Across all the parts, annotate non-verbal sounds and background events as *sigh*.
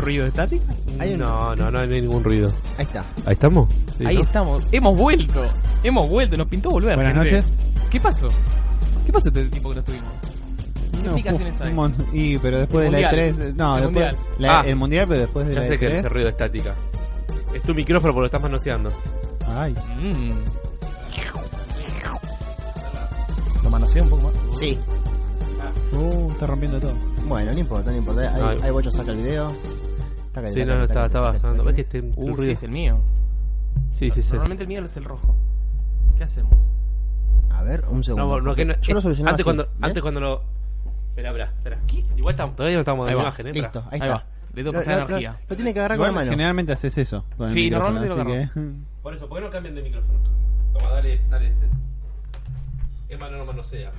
¿Hay un ruido estático? Hay un- No, no, no hay ningún ruido. Ahí está. ¿Ahí estamos? Sí, Ahí ¿no? estamos. Hemos vuelto. Hemos vuelto. Nos pintó volver. Buenas gente. noches. ¿Qué pasó? ¿Qué pasó este tiempo que no estuvimos? ¿Qué No, explicaciones fu- hay? un mon- Y, pero después El de la mundial. E3. No, El después. mundial. la- Ah. el mundial, pero después de Ya la sé que es E3. ruido estática. Es tu micrófono porque lo estás manoseando. Ay. Mm. Lo manoseo un poco más. Sí. Uh, está rompiendo todo. Bueno, no importa, no importa. Ahí, Ay. ahí Bocho saca el video. Sí, taca, no, estaba, estaba sonando. ¿Ves que este Uh, sí, es el mío. Sí, sí, sí. Normalmente el mío es el rojo. ¿Qué hacemos? A ver, un segundo. No, no, que no- Yo lo solucionaba antes así, cuando, ¿ves? antes cuando lo. Espera, espera, espera. Igual estamos, todavía no estamos en va, imagen, ¿eh? Listo, ahí, Ahí está. va. Le tengo que pasar energía. lo tiene que agarrar Igual, con la mano. generalmente haces eso. Sí, normalmente lo que- *laughs* Por eso, ¿por qué no cambian de micrófono? Toma, dale, dale este. Es mano no manosea.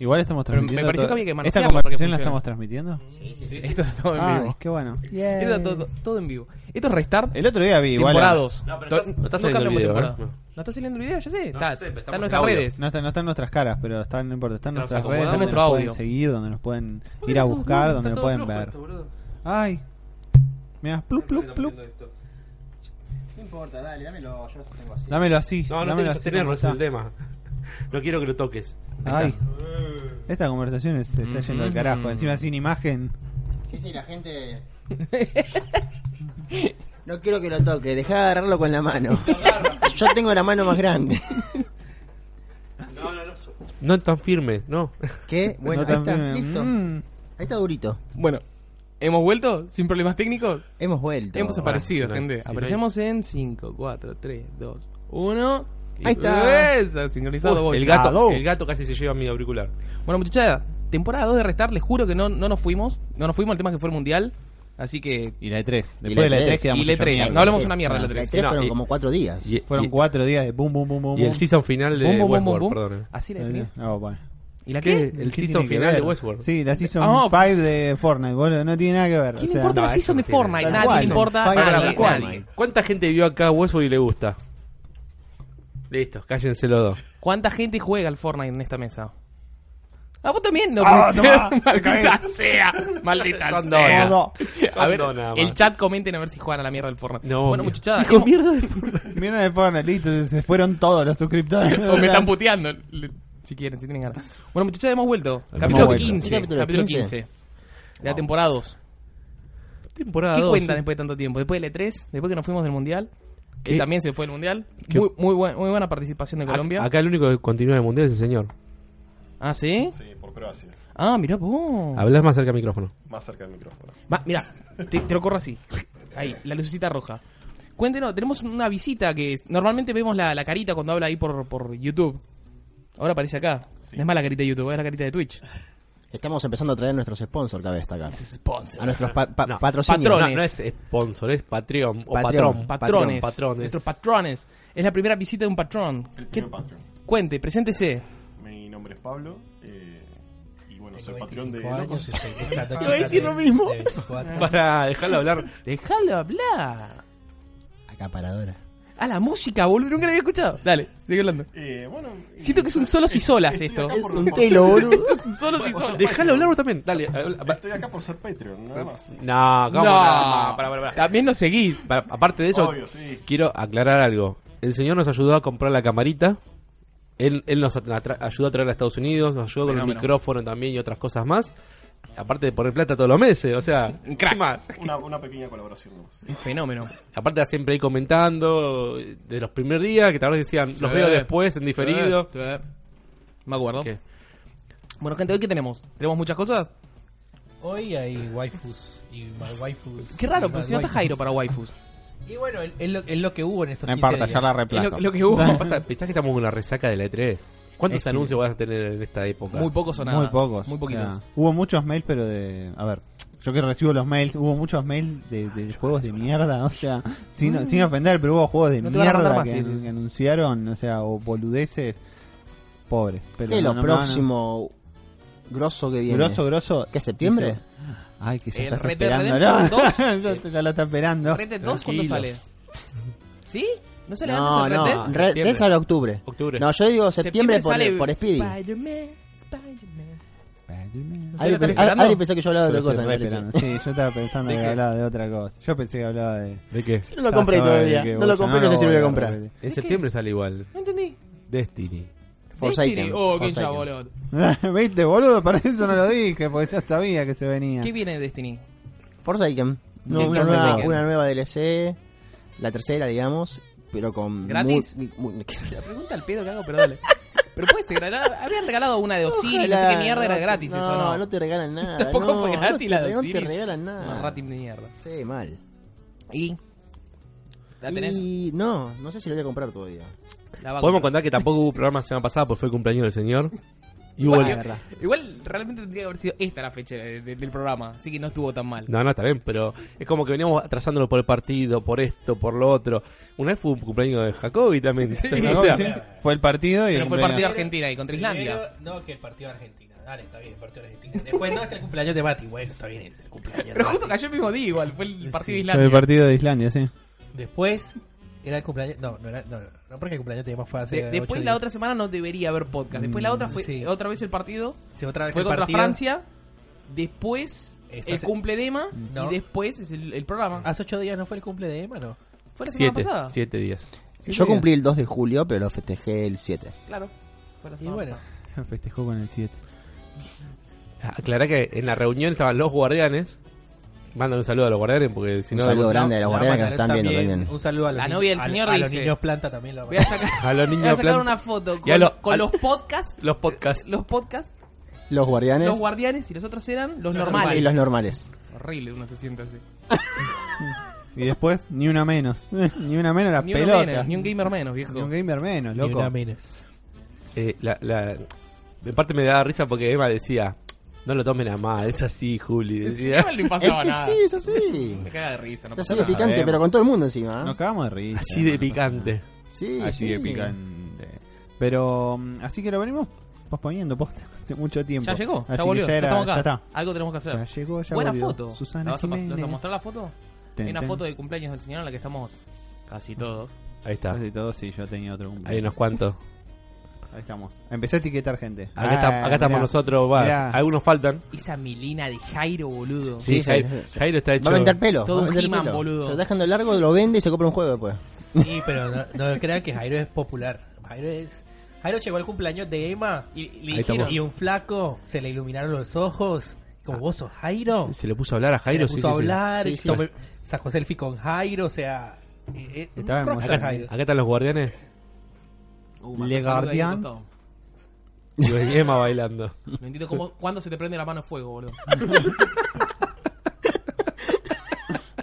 Igual estamos Pero me transmitiendo. pareció todo- que había que ¿Esta manosearlo para que conversación la funcione. estamos transmitiendo? Sí, sí, sí. Esto está todo en Ay, vivo. qué bueno. Esto está todo, todo en vivo. Esto es Restart. El otro día vi igual. a- temporadas. No, pero To- no está- está saliendo cambiamos el video, temporada. ¿eh? No. está saliendo el video? Ya sé. No, está, ya sé, pero está estamos en en nuestras audio. redes. No está, no están nuestras caras, pero están, no importa, están Nos nuestras acomodamos. redes donde Nuestro nos pueden audio. seguir, donde nos pueden ir a buscar, donde nos pueden ver. Ay. Mira, plup, plup, plup. No importa, dale, dámelo. Yo lo tengo así. Dámelo así. No, no dámelo tienes que así sostenerlo, como ese es el está. tema. *laughs* No quiero que lo toques. Ay. Esta conversación se está yendo al carajo. Encima sin imagen. Sí, sí, la gente. *laughs* No quiero que lo toque, deja de agarrarlo con la mano. *laughs* Yo tengo la mano más grande. No, no, no. No es tan firme, no. ¿Qué? Bueno, No ahí tan está, firme. listo. Mm. Ahí está durito. Bueno, ¿hemos vuelto sin problemas técnicos? Hemos vuelto. Hemos aparecido, si no hay- gente. si no Aparecemos en 5, 4, 3, 2, 1. Ahí está. Esa, sincronizado. Uy, el, bocha. gato, el gato casi se lleva mi auricular. Bueno, muchachada, temporada 2 de Restar, les juro que no, no nos fuimos. No nos fuimos, el tema es que fue el mundial. Así que. Y la E3. Después Y de la la E3, E3 quedamos y la E3. mierda. No hablamos una mierda de la La tres. tres No, fueron y- como cuatro días. y- Fueron cuatro días de boom, boom, boom, boom. Y el season final de Westworld, perdón. Así la E3. Ah, bueno. ¿Y la ¿Qué? qué? El ¿Qué season final de? Westworld. Sí, la season Ah, 5 de Fortnite, boludo. No tiene nada que ver. ¿Quién o sea, importa no, la season no de Fortnite? Nadie importa. ¿Cuánta gente vio acá Westworld y le gusta? Listo, cállense los dos. ¿Cuánta gente juega al Fortnite en esta mesa? Ah, vos también no. Ah, no, *laughs* Maldita sea. Maldita Son sea. Todo. A ver, más. el chat comenten a ver si juegan a la mierda del Fortnite. No, bueno, muchachada, hemos- mierda de Fortnite. Mira de Fortnite, listo. Se fueron todos los suscriptores. *laughs* o me están puteando. Si quieren, si tienen ganas. Bueno, muchachada, hemos vuelto. Capítulo vuelto. 15. ¿Qué capítulo? Capítulo 15? 15. De la temporada 2. Temporada ¿Qué dos, cuentan sí. después de tanto tiempo? Después del E3, después que nos fuimos del Mundial. Que también se fue el Mundial. Muy, muy, buen- muy buena participación de Colombia. Acá, acá el único que continúa el mundial es el señor. Ah, ¿sí? Sí, por Croacia. Ah, mirá vos. Hablas más cerca del micrófono. Más cerca del micrófono. Va, mira, te, te lo corro así. Ahí, la lucecita roja. Cuéntenos, tenemos una visita que normalmente vemos la, la carita cuando habla ahí por, por YouTube. Ahora aparece acá. Sí. No es más la carita de YouTube, es la carita de Twitch. Estamos empezando a traer nuestros sponsors cada vez destacar. Es sponsor. A nuestros pa- pa- No, patrocinios. patrones. No, no es sponsor, es Patreon o Patreon. patrón. Patrones. Patrones. Nuestros patrones. Es la primera visita de un patrón. El ¿Qué- primer Patreon. Cuente, preséntese. Mi nombre es Pablo. eh, y bueno, soy Patreon de años, *laughs* Locos. Iba a decir lo mismo. Para dejarlo hablar. Déjalo hablar. Acaparadora. Ah, la música, boludo. Nunca la había escuchado. Dale, sigue hablando. Eh, bueno, Siento que es un *laughs* solos y solas estoy esto. acá por- un telo, boludo. Solos y solas. Déjalo hablar vos también. Dale. Estoy acá por ser Patreon, nada más. No, ¿cómo No, no? Para, para, para. también nos seguís. Para- aparte de eso, Obvio, sí. quiero aclarar algo. El señor nos ayudó a comprar la camarita. Él, él nos ayudó a traer a Estados Unidos, nos ayudó con el micrófono también y otras cosas más. Aparte de poner plata todos los meses, o sea, Un *laughs* crack. ¿qué más? Una, una pequeña colaboración. Un fenómeno. Aparte siempre ahí comentando de los primeros días, que tal vez decían, los veo después en diferido. Me acuerdo. ¿Qué? Bueno, gente, ¿hoy qué tenemos? ¿Tenemos muchas cosas? Hoy hay waifus y waifus. Qué raro, mal si no está. Jairo para waifus. *laughs* Y bueno, es lo, es lo que hubo en esos No 15 importa, días. ya la Es reemplazo. lo, lo que hubo. ¿Qué *laughs* pasa? ¿Pensás que estamos con la resaca de la E3? ¿Cuántos Es que- anuncios vas a tener en esta época? Muy pocos o nada. Muy pocos. Muy o poquitos. sea, hubo muchos mails, pero de. A ver, yo que recibo los mails, hubo muchos mails de, de juegos de mierda. O sea, sin, sin ofender, pero hubo juegos de Mm. No te van a mandar mierda más, que, sí, sí, sí. que anunciaron, o sea, o boludeces. Pobres. Pero ¿Qué es no- lo no me van a- próximo grosso que viene? Grosso, grosso. ¿Qué, septiembre? Ay, que ya El está Red Dead esperando. Redemption ¿no? *laughs* ya, ya lo está esperando. ¿Red Dead 2 cuándo sale? ¿Sí? ¿No sale No, antes el no. Red Dead? Red Dead Septiembre. sale octubre. Octubre. No, yo digo septiembre, por, sale por Speedy. Spider-Man, Spider-Man. Adri, ¿Lo estás pe- esperando? Adri pensó que yo hablaba de otra cosa. esperando. *laughs* Sí, yo estaba pensando ¿De que hablaba de otra cosa. Yo pensé que hablaba de. ¿De qué? No lo compré Estás todavía. No lo compré, no sé si lo voy a comprar. En septiembre sale igual. No entendí. Destiny. Forsaken. Oh, qué Forsaken. chabolón. *laughs* ¿Viste, boludo? Para eso no lo dije, porque ya sabía que se venía. ¿Qué viene de Destiny? Forsaken. No, ¿Qué- una, nueva, Forsaken? una nueva DLC. La tercera, digamos. Pero con. ¿Gratis? muy- muy- La pregunta al pedo que hago, pero dale. Pero puede ser, habían regalado una de Osiris, no sé qué mierda, era no, gratis no, eso, ¿no? No, te regalan nada. *laughs* Tampoco no, fue gratis no la te, de No te regalan nada. rating de mierda. Sí, mal. ¿Y? ¿La tenés? Y no, no sé si lo voy a comprar todavía. La va a Podemos comprar. contar que tampoco hubo programa la semana pasada porque fue el cumpleaños del señor. Y hubo Igual, verdad. igual realmente tendría que haber sido esta la fecha de- de- del programa, así que no estuvo tan mal. No, no, está bien, pero es como que veníamos atrasándolo por el partido, por esto, por lo otro. Una vez fue un cumpleaños de Jacobi también. No, *laughs* o sea, sí, Fue el partido y. Pero fue el partido. Argentina y contra Islandia. Primero, no, que el partido de Argentina. Dale, está bien, el partido de Argentina. Después no es el cumpleaños de Mati. Bueno, está bien, es el cumpleaños de Pero justo cayó el mismo día igual, fue el partido de Fue Islandia. el partido de Islandia, sí. Después era el cumpleaños. No, no era. No, no, no porque el cumpleaños de fue hace. De- después la días. otra semana no debería haber podcast. Después la otra fue Sí. otra vez el partido. Sí, otra vez Fue el contra partido. Francia. Después Esta el se- cumple de Emma. No. Y después es el, el programa. Hace ocho días no fue el cumple de Emma, ¿no? Fue la semana siete, pasada. siete días. Yo cumplí el 2 de julio, pero lo festejé el 7. Claro. Fue la Y semana bueno, pasada. *laughs* Festejó con el 7. Aclará que en la reunión estaban los guardianes. Manda un saludo a los guardianes porque si Un no. saludo no- grande a los guardianes que nos están mandar viendo también. Un saludo a los La novia del a- señor a, los dice- niños planta también. Lo Voy a sacar, *laughs* A los voy niños a sacar una foto con, lo- con a- los podcasts. Los podcasts. Los podcasts, Los guardianes los guardianes y los otros eran los Los normales. y los normales. Horrible, uno se siente así. Y después, ni una menos. *laughs* ni una menos la Ni, pelota. menos, ni un gamer menos, viejo. Ni un gamer menos, Ni loco. una menos. Eh, la, la, en parte me daba risa porque Emma decía: No lo tomen a mal, es así, Juli. Sí, Decía. no le Es que nada. sí, es así. Me caga de risa, no Es pasa así de nada. picante, pero con todo el mundo encima. ¿eh? Nos cagamos de risa. Así de picante. Sí, Así sí. de picante. Pero, mm, así que lo venimos posponiendo posta *laughs* hace mucho tiempo. Ya llegó, Así ya volvió, ya, era- estamos acá. ya está. Algo tenemos que hacer. Ya llegó, ya Buena volvió. foto. Susana ¿La vas, a, pas- Jiménez. ¿la vas a mostrar la foto? Ten, Hay una ten. foto de cumpleaños del señor en la que estamos casi todos. Ahí está. Casi todo, sí, yo tenía otro Hay unos cuantos. Ahí estamos. Empecé a etiquetar gente. Acá, Ah, está- acá estamos mirá. nosotros. va, Mirá. algunos faltan. Esa milina de Jairo, boludo. Sí, Jairo, sí, sí. Jairo está hecho. Va a vender pelo. Todo va a un vender He-Man, pelo. boludo. Se lo está dejando largo, lo vende y se compra un juego después. Sí, pero no, no crean que Jairo es popular. Jairo es. Jairo llegó al cumpleaños de Emma Y le Ahí dijeron, estamos. y un flaco se le iluminaron los ojos. Como vos sos Jairo. Se le puso a hablar a Jairo. se sí, puso a sí, sí. hablar, Sí, sí. tomé- sacó selfie con Jairo, o sea. eh, eh, un Estaba rockstar Acá, Jairo. acá están los guardianes. Uh, Le Guardians. Y Emma bailando. No entiendo cómo, cuándo se te prende la mano a fuego, boludo. *laughs*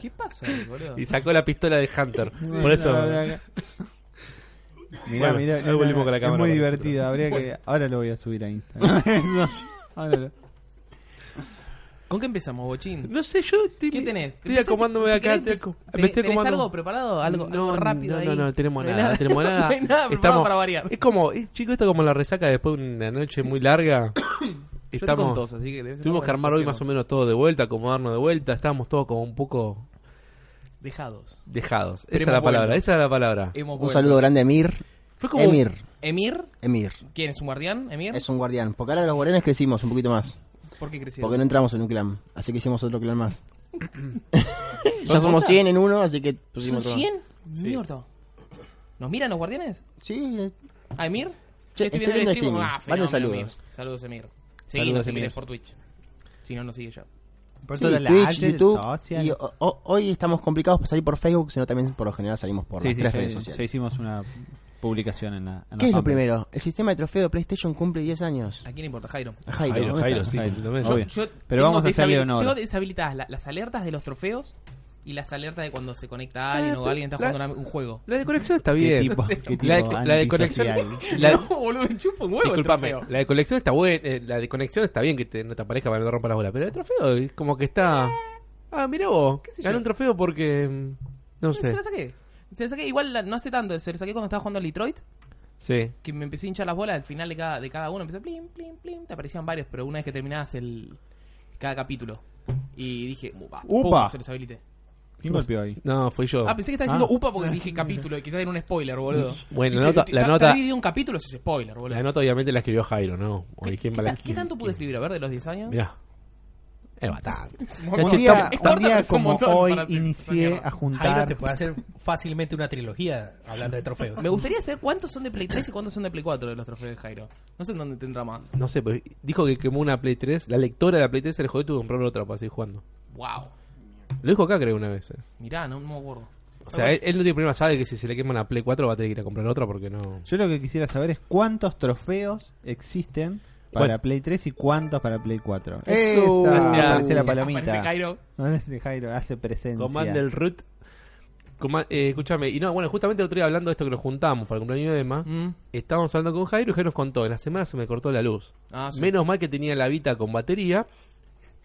¿Qué pasa ahí, boludo? Y sacó la pistola de Hunter. Por eso. Mirá, Bueno, mirá, ahí volvimos con la es cámara muy para divertido. Habría que, ahora lo voy a subir a Instagram. *laughs* *laughs* Ahora lo- ¿Con qué empezamos, Bochín? No sé, yo estoy, ¿Qué tenés? estoy ¿Pensás- acomodándome si acá. querés, ¿tenés- me estoy ¿Tenés acomodando. algo preparado? ¿Algo, algo rápido no, ahí? no, no, tenemos No hay nada, nada. tenemos nada. *laughs* No hay nada preparado para variar. Es como, es, chico, esto como la resaca después de una noche muy larga. *coughs* Yo estoy con *coughs* Estamos, tos, así que tuvimos que armar hoy más o menos todo de vuelta, acomodarnos de vuelta. Estábamos todos como un poco Dejados. dejados. Pero esa es la palabra, vuelto. esa es la palabra. Hemos Un vuelto. saludo grande a Emir. Fue como Emir. ¿Emir? Emir. ¿Quién es un guardián? ¿Emir? Es un guardián. Porque ahora los guardianes crecimos un poquito más. ¿Por qué creció? Porque no entramos en un clan. Así que hicimos otro clan más. *coughs* ya somos 100 en uno, así que ¿Son pusimos otro más. 100? Mierda. ¿Nos miran los guardianes? Sí, eh, ¿A Emir? Che, estoy estoy viendo el stream. Ah, fenómeno, saludos. Emir. Saludos, Emir. Seguinos si Emir. querés por Twitch. Si no, nos sigue ya. Por sí, todas las Twitch, redes YouTube. sociales. Y o- o- hoy estamos complicados para salir por Facebook, sino también por lo general salimos por Sí, las sí, tres ya- redes ya sociales. hicimos una publicación en la. en la ¿Qué es lo primero? El sistema de trofeo de PlayStation cumple 10 años. ¿A quién importa, Jairo? A Jairo, Jairo, ¿dónde Jairo, sí, Jairo. Yo Pero vamos a hacerle honor. Tengo deshabilitadas la- las alertas de los trofeos y las alertas de cuando se conecta alguien Ah, o alguien está jugando un juego. La de conexión está ¿Qué bien. tipo, *laughs* Sí. qué tipo La de- *laughs* la de. La- No, boludo, chupa un huevo Disculpame, la de conexión está buena, eh, la de conexión está bien que te- no te aparezca para no romper la bola, pero el trofeo es como que está... Ah, mira vos, ¿Qué sé gané yo? un trofeo porque... mm, No Se sé. la saqué. Se la saqué igual la- no hace tanto, se la saqué cuando estaba jugando al Detroit, Sí. que me empecé a hinchar las bolas al final de cada, de cada uno, empecé plim, plim, plim, te aparecían varios, pero una vez que terminabas el cada capítulo y dije, "Uh, basta, Upa. pum, se los habilité. ¿Quién golpeó ahí? No, fui yo. Ah, pensé que estaba diciendo Ah. UPA porque dije capítulo y quizás era un spoiler, boludo. *laughs* Bueno, Y la te- nota- te- la nota- dividido en capítulos es spoiler, boludo. La nota obviamente la escribió Jairo, ¿no? Oye, ¿Qué, ¿quién qué va a ta- qué tanto pude escribir? A ver, de los 10 años. Mirá. Es bastante. Un día, Es un día pero como hoy inicié a Jairo juntar. te puede hacer fácilmente una trilogía hablando de trofeos. Me gustaría saber cuántos son de Play 3 y cuántos son de Play 4 de los trofeos de Jairo. No sé en dónde tendrá más. No sé, pues dijo que quemó una Play 3. La lectora de la Play 3 se le jodió y tuvo que comprar otra para seguir jugando. Wow. Lo dijo acá, creo, una vez. eh. Mirá, no, no me acuerdo. O sea, él, él no tiene problema, sabe que si se le quema una Play 4 va a tener que ir a comprar otra porque no. Yo lo que quisiera saber es cuántos trofeos existen para Bueno. Play 3 y cuántos para Play 4. Eso. Esa, Gracias. apareció la Aparece palomita. Jairo. Aparece Jairo, hace presencia. Commander root. Coma- eh, escúchame, y no, bueno, justamente el otro día hablando de esto que nos juntamos para el cumpleaños de Emma, Mm. estábamos hablando con Jairo y Jairo nos contó, en la semana se me cortó la luz. Ah, sí. Menos mal que tenía la Vita con batería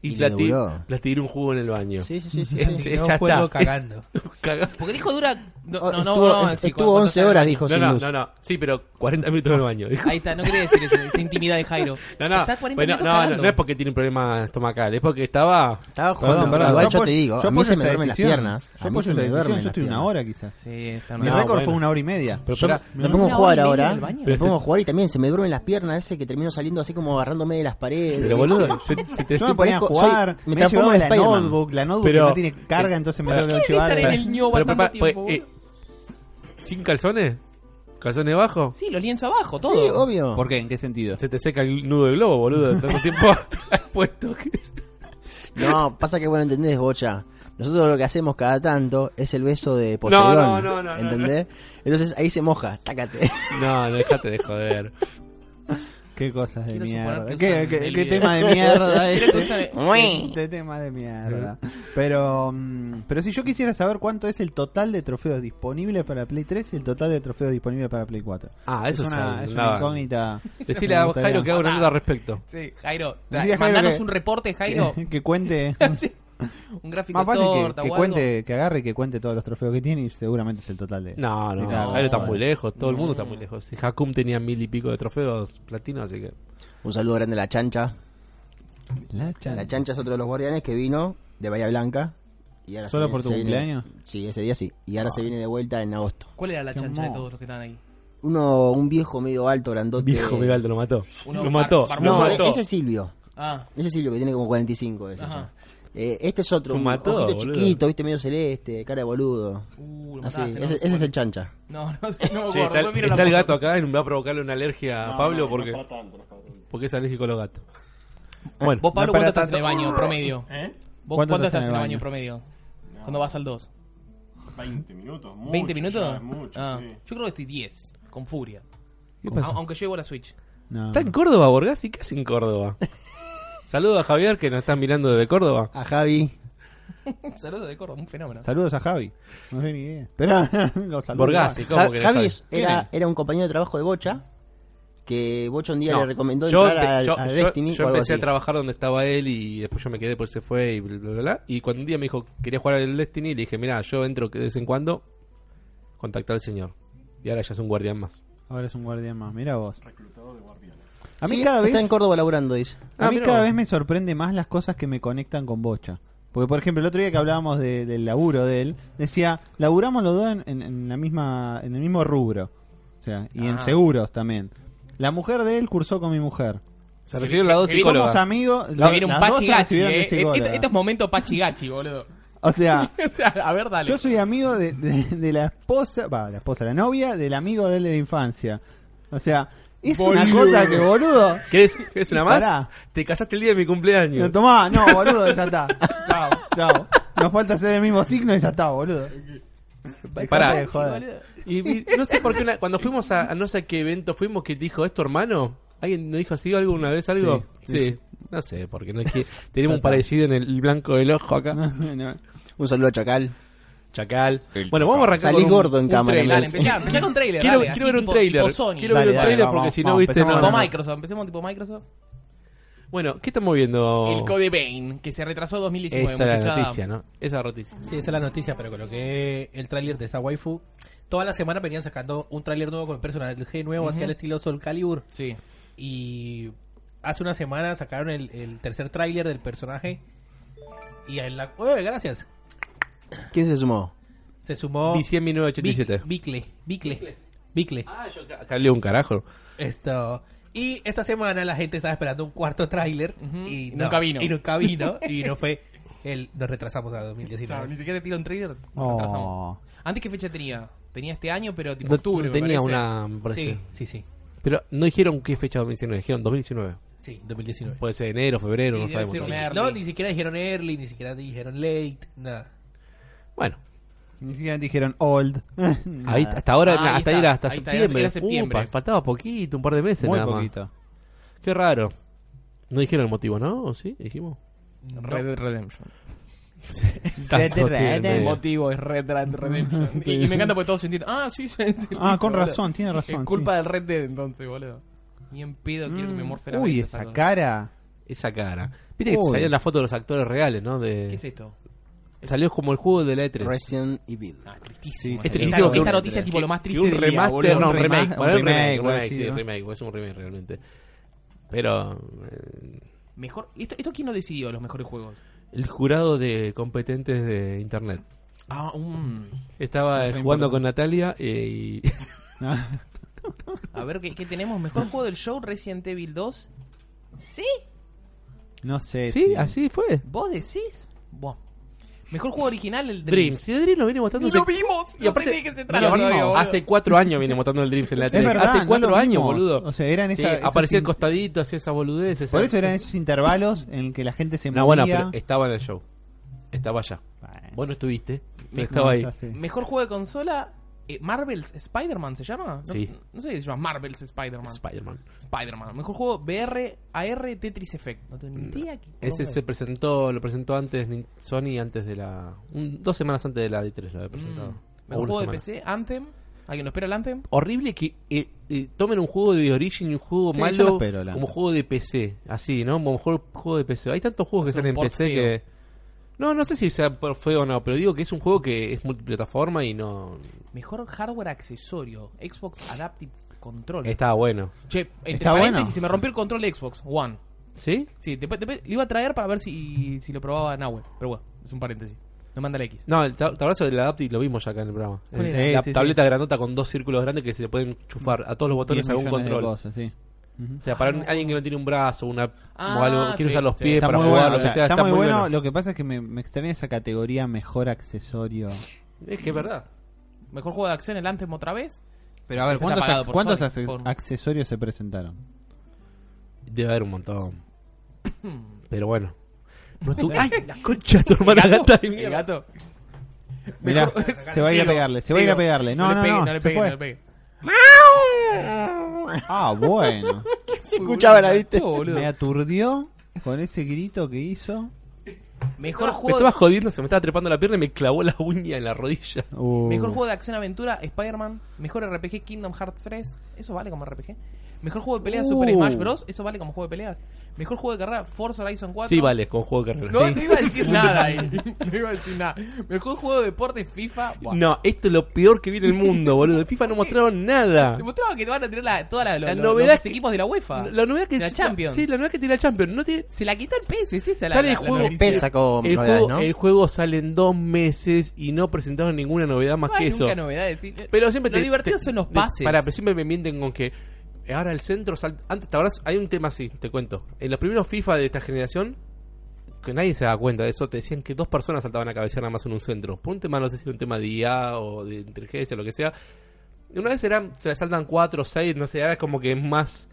y, Y le plati- duró. platiré un jugo en el baño. Sí, sí, sí, sí. Es- sí. es- no ya juego está. cagando. *laughs* Cagá. Porque dijo dura. No, no, no, estuvo, no, est- sí, estuvo cuando 11 sale- horas, dijo No, sin no, luz. no, no, sí, pero 40 minutos en el baño. Ahí está, no quería decir eso, esa intimidad de Jairo. *laughs* No, no, Está 40 bueno, minutos no, no, cagando. no es porque tiene un problema estomacal, es porque estaba... Estaba jugando. perdón, Igual yo te digo, a mí se me duermen las piernas. Yo A mí se me duermen yo estoy una hora quizás. Sí, está Mi récord bueno. fue una hora y media. Pero Yo me pongo a jugar ahora. Me Pero pongo a jugar y también se me duermen las piernas. A veces que termino saliendo así como agarrándome de las paredes. Pero boludo, yo- si te Jugar, soy- me me, he llevado la Spider-Man. notebook, la notebook Pero- que no tiene carga, entonces me pero- tengo que ¿Quién llevar. estar en el ñoba Pero, tanto pues, tiempo? eh, ¿Sin calzones? ¿Calzones abajo? Sí, los lienzos abajo, todo. Sí, obvio. ¿Por qué? ¿En qué sentido? Se te seca el nudo del globo, boludo. Tanto tiempo *laughs* has puesto. que No, pasa que bueno, entendés, Bocha. Nosotros lo que hacemos cada tanto es el beso de Poseidón. no, no, no, ¿Entendés? Entonces ahí se moja, tácate. No, no, déjate de joder. *laughs* Qué cosas de Quiero mierda. ¿Qué, qué- el qué tema de mierda *laughs* este? Qué tema de mierda. Pero, mm, pero si yo quisiera saber cuánto es el total de trofeos disponibles para Play 3 y el total de trofeos disponibles para Play 4. Ah, eso es una, es una incógnita. Decirle a. Jairo que haga una nota al respecto. Sí, Jairo. Mandanos que- un reporte, Jairo. que, *laughs* que cuente. *laughs* Sí. Un gráfico Más fácil que, torta que o algo. cuente, que agarre y que cuente todos los trofeos que tiene y seguramente es el total de. No, no, de cada Jairo está muy lejos, todo el mundo está muy lejos. Si Hakum tenía mil y pico de trofeos platinos, así que. Un saludo grande a la chancha. La chan- La chancha es otro de los guardianes que vino de Bahía Blanca. Y ahora ¿Solo se por tu viene- cumpleaños? Sí, ese día sí. Y ahora se viene de vuelta en agosto. ¿Cuál era la Qué chancha de todos los que están ahí? Uno, un viejo medio alto, grandote. Viejo Megaldo lo mató. Uno lo mató. bar- lo No, mató. ese es Silvio. Ah, Ese es Silvio que tiene como 45. Ese Ajá. ya. Eh, este es otro, un mató, ojito boludo. chiquito, viste, medio celeste, cara de boludo. uh, lo Así, mataste, no, ese, no es el chancha. No, no sé, *laughs* no me Che, acuerdo. está, la el foto. gato acá y va a provocarle una alergia a No, Pablo no, no porque, es para tanto, no es para tanto. porque es alérgico a los gatos. Bueno, ¿Vos, Pablo, no cuánto estás en el baño promedio? ¿Eh? ¿Vos ¿Cuánto cuánto estás en el baño promedio? Cuando vas al 2. 20 minutos. Mucho, ¿20 ya minutos? es mucho, Ah, sí. Yo creo que estoy 10, con furia. ¿qué pasa? A- Aunque llevo la Switch. No. ¿Está en Córdoba, Borgasi? ¿Qué hace en Córdoba? *laughs* Saludos a Javier que nos están mirando desde Córdoba. A Javi. *laughs* Saludos de Córdoba, un fenómeno. Saludos a Javi. No sé ni idea. Pero *laughs* lo saludo. Borgasi, ¿cómo Ja- que Javi es- era, era un compañero de trabajo de Bocha. Que Bocha un día No, le recomendó yo, entrar empe- al, yo- al yo- Destiny yo o algo empecé así. a trabajar donde estaba él y después yo me quedé, pues se fue y bla, bla, bla, bla. Y cuando un día me dijo, quería jugar al Destiny, le dije, mira, yo entro de vez en cuando, contactar al señor. Y ahora ya es un guardián más. Ahora es un guardián más. Mira vos. Reclutado de guardianes. A mí Sí, cada vez Está en Córdoba laburando, dice. A Ah, mí cada vez me sorprende más las cosas que me conectan con Bocha. Porque, por ejemplo, el otro día que hablábamos de- del laburo de él, decía, laburamos los dos en, en- en la misma, en el mismo rubro. O sea, y en Ah. seguros también. La mujer de él cursó con mi mujer. Se recibieron las dos psicólogas. Somos amigos. Se la- viene un las dos pachi se gachi, recibieron de eh. psicóloga. Este, este es momento pachi gachi, boludo. O sea, *laughs* o sea, a ver, dale. yo soy amigo de, de- de la esposa, va, la esposa, la novia del amigo de él de la infancia. O sea, es una cosa que, boludo. ¿Querés, querés una más? Pará. Te casaste el día de mi cumpleaños. No, tomá, no, boludo, ya está. Chao, chao. Nos falta hacer el mismo signo y ya está, boludo. Pará. Y, y no sé por qué, una- cuando fuimos a, a no sé qué evento fuimos, que dijo, ¿es tu hermano? ¿Alguien nos dijo así alguna vez algo? Sí, Sí, no sé, porque no es que tenemos un parecido en el blanco del ojo acá. *laughs* No. Un saludo a Chacal. Chacal. Bueno, vamos a arrancar Salí con un- gordo en un cámara, trailer. Dale, empezá, empezá con trailer. Quiero, dale, quiero así ver un tipo- trailer. tipo Sony. Quiero Dale, ver un dale, trailer vamos, porque si no viste no. Tipo no. Microsoft, empecemos tipo Microsoft. Bueno, ¿qué estamos viendo? El Code Vein, que se retrasó 2019. Esa es la noticia, ¿no? Esa es la noticia. Sí, esa es la noticia, pero coloqué el tráiler de esa waifu. Toda la semana venían sacando un tráiler nuevo con personaje nuevo hacia el estilo Soul Calibur. Sí. Y hace una semana sacaron el, el tercer tráiler del personaje. Y en la... ¡Ué, gracias! ¿Quién se sumó? Se sumó. Diciembre 1987. Bicle. Bicle. Bicle. Ah, yo ca- leo un carajo. Esto. Y esta semana la gente estaba esperando un cuarto tráiler y Y no, nunca vino. Y nunca vino y no fue el nos retrasamos a Claro, 2019. ni siquiera te tira un trailer. Oh. retrasamos. Antes qué fecha tenía? Tenía este año, pero tipo No, octubre. me tenía parece. una. me parece. sí, sí, sí. Pero no dijeron qué fecha 2019, dijeron 2019. Sí, 2019. Puede ser enero, febrero, Sí, no debe sabemos. ser un early. No, ni siquiera dijeron early, ni siquiera dijeron late, nada. Bueno, Ni siquiera dijeron old. *laughs* ahí, hasta ahora, Ah, ahí hasta está, era hasta ahí está, septiembre. era septiembre. Upa, faltaba poquito, un par de meses Muy nada más. poquito. Qué raro. No dijeron el motivo, ¿no? ¿O sí? Dijimos. Red Dead Redemption. *laughs* Dead tiene Red, medio. El motivo es Red Dead Redemption. *laughs* y, y me encanta porque todos entienden. Ah, sí, se entiende, Ah, con boludo. razón, tiene razón. Es culpa sí. del Red Dead entonces, boludo. Ni en pedo quiero que me Mm, morfe la Uy, mente, esa cara. Esa cara. Viste que Uy. salían las fotos de los actores reales, ¿no? De... ¿Qué es esto? Salió como el juego de la E3. Resident Evil. Ah, tristísimo. sí, esta, tristísimo esta que- noticia es tipo lo más Y triste un del día, remaster, boludo. no, un remake. rema- Bueno, un remake, remake, un remake, sí, remake, es un remake realmente. Pero eh, Mejor, ¿esto, ¿Esto quién lo decidió, los mejores juegos? el jurado de competentes de internet Ah, un... estaba jugando con Natalia eh, y Ah, *laughs* *laughs* A ver, ¿qué, qué tenemos? ¿Mejor juego del show? Resident Evil 2. ¿Sí? No sé. sí, tío. así fue. ¿Vos decís? Buah. Mejor juego original, el Dreams. Dreams. Si Dreams lo viene mostrando. Ni lo hace- vimos. Y aparte- qué se y trata aparte, todavía, boludo. hace cuatro años viene mostrando el Dreams en la tele. verdad, hace cuatro años, vimos. boludo. O sea, eran Sí, esa- esos aparecía el in- costadito, hacía esa boludez. esa- Por eso eran esos intervalos en el que la gente se No, bueno, movía. pero estaba en el show. Estaba allá. Bueno, Vos no estuviste, pero estaba ahí. ya sé. Mejor juego de consola, eh, Marvel's Spider-Man se llama. No, Sí. No sé si se llama Marvel's Spider-Man. Spider-Man. Spider-Man. Mejor juego VR, AR, Tetris Effect. No tengo ni idea. qué Ese se es. presentó, lo presentó antes Sony, antes de la. un- dos semanas antes de la D3 lo había presentado. Mm. Mejor juego de. PC, Anthem. ¿Alguien lo espera el Anthem? Horrible que eh, eh, tomen un juego de Origin y un juego Sí, malo espero, como juego de PC. Así, ¿no? Como mejor juego de PC. Hay tantos juegos que Es un salen en PC feo. que. No, no sé si sea por feo o no, pero digo que es un juego que es multiplataforma y no. Mejor hardware accesorio. Xbox Adaptive Control. Estaba bueno. Che, entre Está paréntesis, bueno. se me rompió el control de Xbox One. ¿Sí? Sí, después, después lo iba a traer para ver si, si lo probaba Nahue. Pero bueno, es un paréntesis. Me manda la X. No, el ta- te abrazo del Adaptive lo vimos ya acá en el programa. ¿Cuál El- era? la Sí, sí, tableta grandota con dos círculos grandes que se le pueden chufar a todos los botones 10 algún control. cosas, sí. O sea, para un- alguien que no tiene un brazo, una Ah, o algo, quiere sí, usar los sí. pies Está para muy jugar, bueno, lo o que sea, sea, está muy bueno. Lo que pasa es que me, me extraña esa categoría mejor accesorio. Es que es verdad. Mejor juego de acción, el Anthem otra vez. Pero a ver, Está ¿cuántos, pagado ac- por cuántos Sony, acce- por- accesorios se presentaron? Debe haber un montón. *coughs* Pero bueno. No *laughs* ¡Ay, la concha de tu hermana gata de El mierda! gato. Mirá, Mejor- *laughs* se va a ir a Sigo, pegarle, se va a ir a sigo. pegarle. No, no, le pegue, no, no le se pegue, fue. no le pegue. Ah, bueno. Se escuchaba, boludo, ¿viste? me aturdió con ese grito que hizo. Mejor Me juego estaba jodiendo, se me estaba trepando la pierna y me clavó la uña en la rodilla. Uh, Mejor juego de acción aventura, Spider-Man. Mejor RPG, Kingdom Hearts 3. Eso vale como RPG. Mejor juego de peleas, Super Uh. Smash Bros. Eso vale como juego de peleas. Mejor juego de carrera, Forza Horizon 4. Sí, vale, con juego de carrera. No, Sí. no iba a decir *laughs* nada ahí. No iba a decir nada. Mejor juego de deporte, FIFA. Buah. No, esto es lo peor que viene en el mundo, boludo. De *laughs* FIFA no mostraron nada. Te mostraba que te van a tirar la, toda la, La lo- novedad los que- equipos de la UEFA. La novedad que la Champions. Sí, la novedad que tiene la Champions. No tiene, Se la quitó el PS, es esa la, Sale la- el juego-. Pesa con el, novedades, juego, ¿no? el juego sale en dos meses y no presentaron ninguna novedad más No hay que eso. nunca novedades. sí. Pero siempre Lo te- divertido te- son los pases. Para, pero siempre me mienten con que ahora el centro sal- antes ¿te acordás? hay un tema así, te cuento. En los primeros FIFA de esta generación que nadie se da cuenta de eso, te decían que dos personas saltaban a cabecear nada más en un centro. Por un tema, no sé si era un tema de IA o de inteligencia, lo que sea. Una vez eran, se saltan cuatro seis, no sé, ahora es como que es más,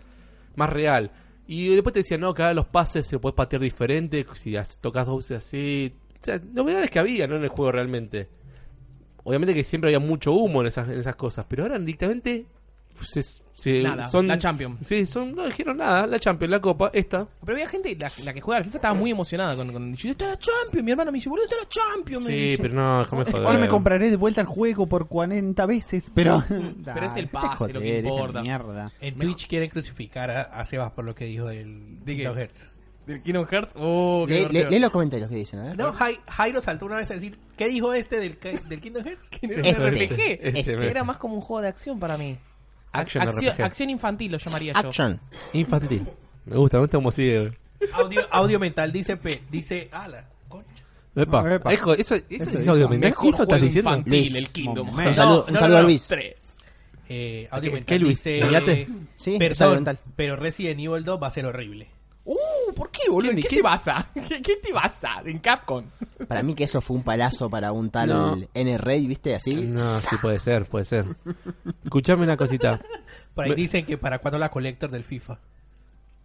más real. Y después te decían, no, ahora los pases se lo puedes patear diferente, si as- tocas dos veces así. O sea, novedades que había, ¿no? En el juego realmente. Obviamente que siempre había mucho humo en esas, en esas cosas, pero ahora directamente se- Nada, son la Champions. Sí, son, no dijeron nada, la Champions, la Copa, esta. Pero había gente, la, la que juega al FIFA estaba muy emocionada con, con dice, está la Champions, mi hermano me dice, boludo, está la Champions. me Sí, dice. pero no, déjame joder. Hoy me compraré de vuelta el juego por 40 veces, pero... *laughs* Pero es el pase lo que importa. Mierda. En Twitch quieren crucificar a, a Sebas por lo que dijo del ¿De qué? Kingdom Hearts. ¿Del Kingdom Hearts? Oh, qué Lee, divertido. lee- lee los comentarios que dicen, a ver. No, Jai- Jairo saltó una vez a decir, ¿qué dijo este del, del Kingdom Hearts? Era un RPG. Este me- Era más como un juego de acción para mí. Action acción, RPG. acción infantil lo llamaría yo. Action. Infantil. Me gusta, me gusta como sigue. Audio, audio mental dice P, dice, ah, la concha. Epa. No, epa. Ejo, eso, eso, Eso es dijo. audiovisual. Mejor ¿Eso estás diciendo? infantil, Luis, el Kingdom momento. Hearts. Un saludo- un saludo a Luis. tres. Eh, ¿Qué- audio qué, mental Luis? dice, ¿Mirate? Sí, Perdón, audimental. pero Resident Evil 2 va a ser horrible. Uh, ¿por qué, boludo? ¿En ¿Qué- qué, qué- se basa? ¿Qué, qué te basa? ¿En Capcom? Para mí que eso fue un palazo para un tal No. N-Ray, ¿viste? Así. No, sí puede ser, puede ser. Escuchame una cosita. Por ahí Me- dicen que para cuando la collector del FIFA.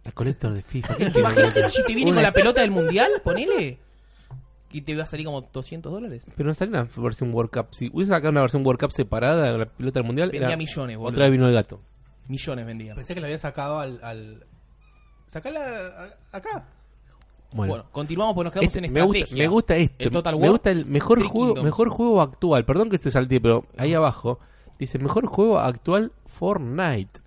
El colector de FIFA. ¿qué Imagínate si te viene con la pelota del mundial, ponele. Y te va a salir como 200 dólares. Pero no salió una versión World Cup. Si hubiese sacado una versión World Cup separada de la pelota del mundial, Vendía era millones, boludo. otra vez vino el gato. Millones vendía. Pensé que lo había sacado al... al... Sacala a- acá. Bueno, Bueno, continuamos porque nos quedamos Este, en me gusta, estrategia. me gusta este. El Total me War. gusta el mejor Three juego, Kingdoms. mejor juego actual. Perdón que te salté, pero ahí abajo dice mejor juego actual Fortnite.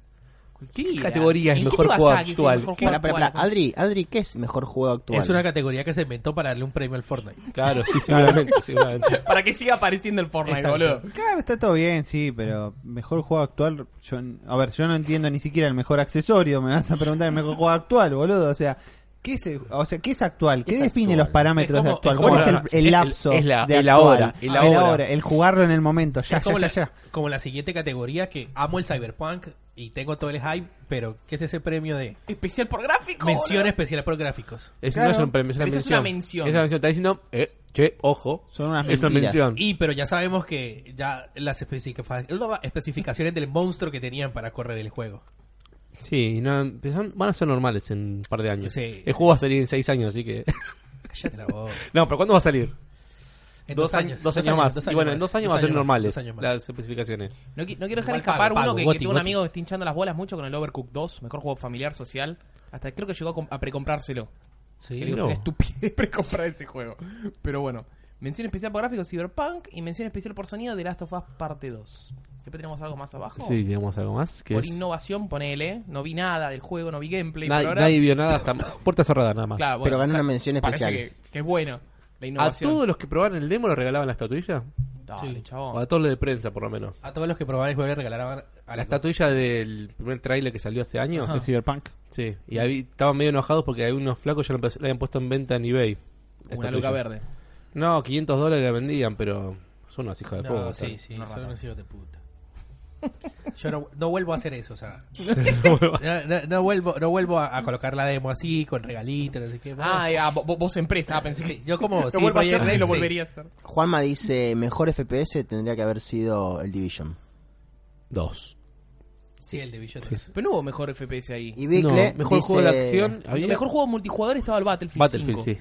¿Qué categoría es ¿En qué mejor juego actual? Pará, pará, pará. Adri, Adri, ¿qué es mejor juego actual? Es una categoría que se inventó para darle un premio al Fortnite. Claro, sí, *laughs* seguramente, seguramente. *laughs* Para que siga apareciendo el Fortnite, Exacto. boludo. Claro, está todo bien, sí, pero mejor juego actual. Yo, a ver, yo no entiendo ni siquiera el mejor accesorio. Me vas a preguntar el mejor juego actual, boludo. O sea, ¿qué es, el- o sea, ¿qué es actual? ¿Qué Es define actual. los parámetros Es como- de actual? ¿Cuál es la- el, lapso es la- de el Ah, ahora. el jugarlo en el momento. Ya, es como, ya, la, ya, ya. como la siguiente categoría que amo el Cyberpunk y tengo todo el hype, pero ¿qué es ese premio de Especial por gráfico. mención especial por gráficos? Es, Claro. no es un premio, es una Esa es mención. una mención. Es una mención. Está diciendo, eh, che, ojo. Son unas es una mención. Y pero ya sabemos que ya las especifica- especificaciones del monstruo que tenían para correr el juego. Sí, no, van a ser normales en un par de años. Sí. El juego va a salir en seis años, así que... *laughs* Cállate la boca. no, pero ¿cuándo va a salir? En dos, años, dos años más. y bueno, en dos años va a ser normales las especificaciones. No, qui- no quiero dejar Igual escapar pago, uno pago, que, que Goti, tengo un Goti. amigo que está hinchando las bolas mucho con el Overcooked 2, mejor juego familiar social. Hasta creo que llegó a, com- a precomprárselo. Sí, Que digo, no. es estupidez *laughs* precomprar ese juego. Pero bueno, mención especial por gráficos Cyberpunk y mención especial por sonido de Last of Us parte 2. Después tenemos algo más abajo. Sí, tenemos algo más. Que por es... innovación, ponele. No vi nada del juego, no vi gameplay. Ahora. nadie vio nada hasta *laughs* puerta cerrada nada más. Claro, Pero ganó o sea, una mención especial. Que, que es bueno la ¿A innovación. todos los que probaron el demo le regalaban la estatuilla? Dale, Sí. chabón. O a todos los de prensa, por lo menos. A todos los que probaron el juego le regalaban a La estatuilla del primer tráiler que salió hace años. De Cyberpunk. Sí, y ahí estaban medio enojados porque hay unos flacos ya lo habían puesto en venta en eBay. Una luca verde. No, 500 dólares la vendían, pero son unos hijos de No, puta. sí, sí, Una son unos hijos de puta. Yo no, no vuelvo a hacer eso, o sea. *laughs* No, no- no vuelvo, no vuelvo a, a colocar la demo así, con regalitos, no sé qué. Ah, vo- vos empresa, ah, pensé Sí, que. yo como *laughs* lo sí, vuelvo a hacer y lo sí. volvería a hacer. Juanma dice, mejor FPS tendría que haber sido el Division. Dos. Sí, el Division Sí. 2. Pero no hubo mejor FPS ahí. Y Bicle No, mejor dice, juego de acción. El mejor juego multijugador estaba el Battlefield, Battlefield, 5. sí.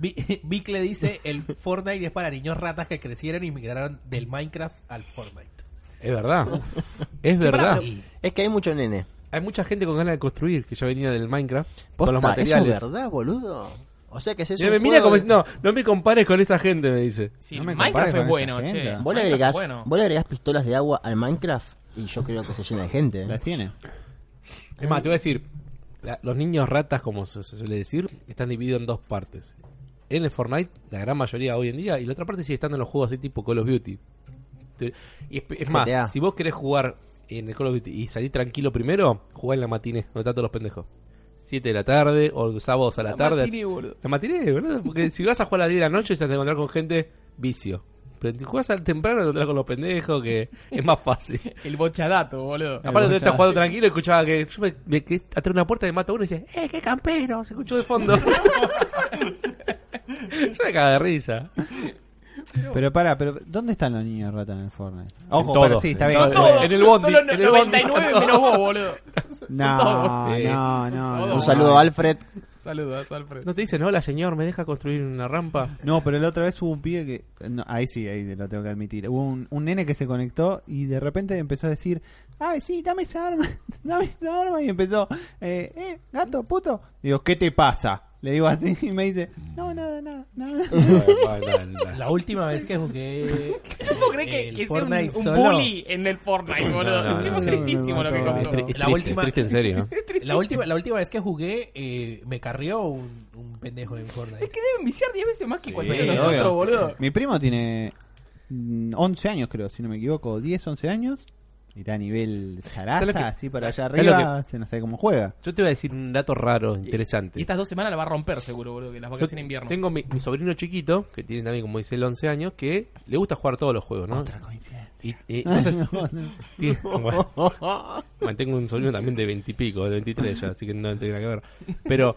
Vi- *laughs* Vic le dice, el Fortnite es para niños ratas que crecieron y migraron del Minecraft al Fortnite. Es verdad. es verdad. Es que hay mucho nene. Hay mucha gente con ganas de construir que ya venía del Minecraft con los Posta, ¿Eso es materiales. verdad, boludo? O sea que es eso. Mira, mira como- no, no me compares con esa gente, me dice. Sí, No me Minecraft es bueno, che. Vos le, agregás, es bueno. vos le agregás pistolas de agua al Minecraft y yo creo que se llena de gente. ¿eh? Las tiene. Es más, te voy a decir, la- los niños ratas, como se, se suele decir, están divididos en dos partes. En el Fortnite, la gran mayoría hoy en día, y la otra parte sigue estando en los juegos así tipo Call of Duty. Y es, es más, GTA. si vos querés jugar en el Call of Duty y salir tranquilo primero, jugá en la matiné, donde están todos los pendejos. 7 de la tarde o sábados a la, La tarde. matiné, boludo. La matiné, ¿verdad? Porque si vas a jugar a las 10 de la noche, te vas a encontrar con gente vicio. Pero si juegas al temprano, te encontrás con los pendejos, que es más fácil. *laughs* El bochadato, boludo. Aparte de estar bocha. jugando tranquilo, escuchaba que yo me, me quedé atrás de una puerta y mato a uno y dice, ¡eh, qué campero! Se escuchó de fondo. *laughs* *laughs* yo me cago de risa. *laughs* Pero para, pero ¿dónde están los niños ratas en el Fortnite? Ojo, todo. pero sí, está En bien. todo. Todos, En el bondi, Solo en el bondi. 99 menos vos, boludo. *laughs* No, todos. Sí. no, no, Todos. no. Un saludo a Alfred. Saludos, Alfred. ¿No te dicen, hola señor, me deja construir una rampa? No, pero la otra vez hubo un pibe que. no, ahí sí, ahí lo tengo que admitir. Hubo un, un nene que se conectó y de repente empezó a decir: Ay, sí, dame esa arma, dame esa arma. Y empezó: Eh, eh, gato, puto. Digo, ¿qué te pasa? Le digo así y me dice: No, nada, nada, nada. *laughs* la última vez que jugué *laughs* ¿Cómo crees que, que sea un, un solo, bully en el Fortnite, boludo? no, Es no, no, tristísimo no, lo que no, contó. no, Es La triste, última- es triste en serio. *laughs* la última la última vez que jugué eh, me carrió un, un pendejo en Fortnite. Es que deben viciar 10 veces más que Sí, cualquiera de nosotros, boludo. Mi primo tiene mm, 11 años, creo, si no me equivoco, 10, 11 años. Irá a nivel ¿Sabes zaraza, lo que- así para allá ¿sabes lo arriba, se no sabe cómo juega. Yo te voy a decir un dato raro, interesante. Y estas dos semanas la va a romper seguro, boludo, que las vacaciones de invierno. Tengo mi, mi sobrino chiquito, que tiene también, como dice él, 11 años, que le gusta jugar todos los juegos, ¿no? Otra coincidencia. Y, y *laughs* entonces, No, no. Sí, bueno. Mantengo un sobrino también de 20 y pico, de 23 ya, así que no tiene nada que ver. Pero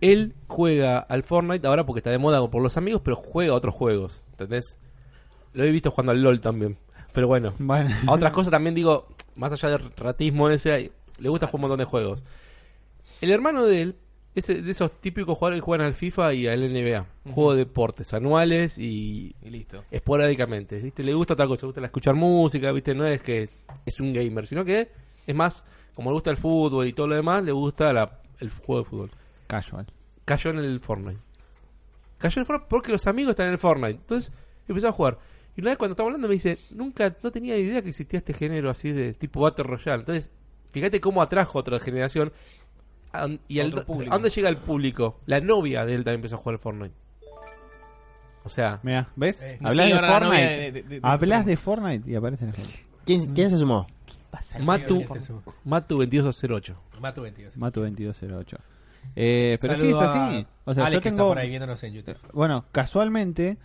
él juega al Fortnite ahora porque está de moda por los amigos, pero juega a otros juegos, ¿entendés? Lo he visto jugando al LOL también. Pero bueno, Bueno. a otras cosas también digo, más allá del ratismo ese, le gusta jugar un montón de juegos. El hermano de él es de esos típicos jugadores que juegan al FIFA y al NBA. Juego de deportes anuales y Y listo. esporádicamente, ¿viste? Le gusta otra cosa, le gusta escuchar música, ¿viste? No es que es un gamer, sino que es más, como le gusta el fútbol y todo lo demás, le gusta la- el juego de fútbol. Casual. Cayó en el Fortnite. Cayó en el Fortnite porque los amigos están en el Fortnite. Entonces empezó a jugar. Y una vez cuando estamos hablando me dice, nunca, no tenía idea que existía este género así de tipo Battle Royale. Entonces, fíjate cómo atrajo a otra generación. A- ¿Y al- a dónde llega el público? La novia de él también empezó a jugar al Fortnite. O sea, Mira, ¿ves? Eh, Hablas sí, de Fortnite. de- de- de- de- Hablas de Fortnite y aparece la gente. ¿Quién, quién se sumó? Matu, Matu 2208. Matu 22. Mato 2208. Eh, pero sí Saludo es así. O sea, Ale, yo que está tengo. por ahí viéndonos en YouTube. Bueno, casualmente.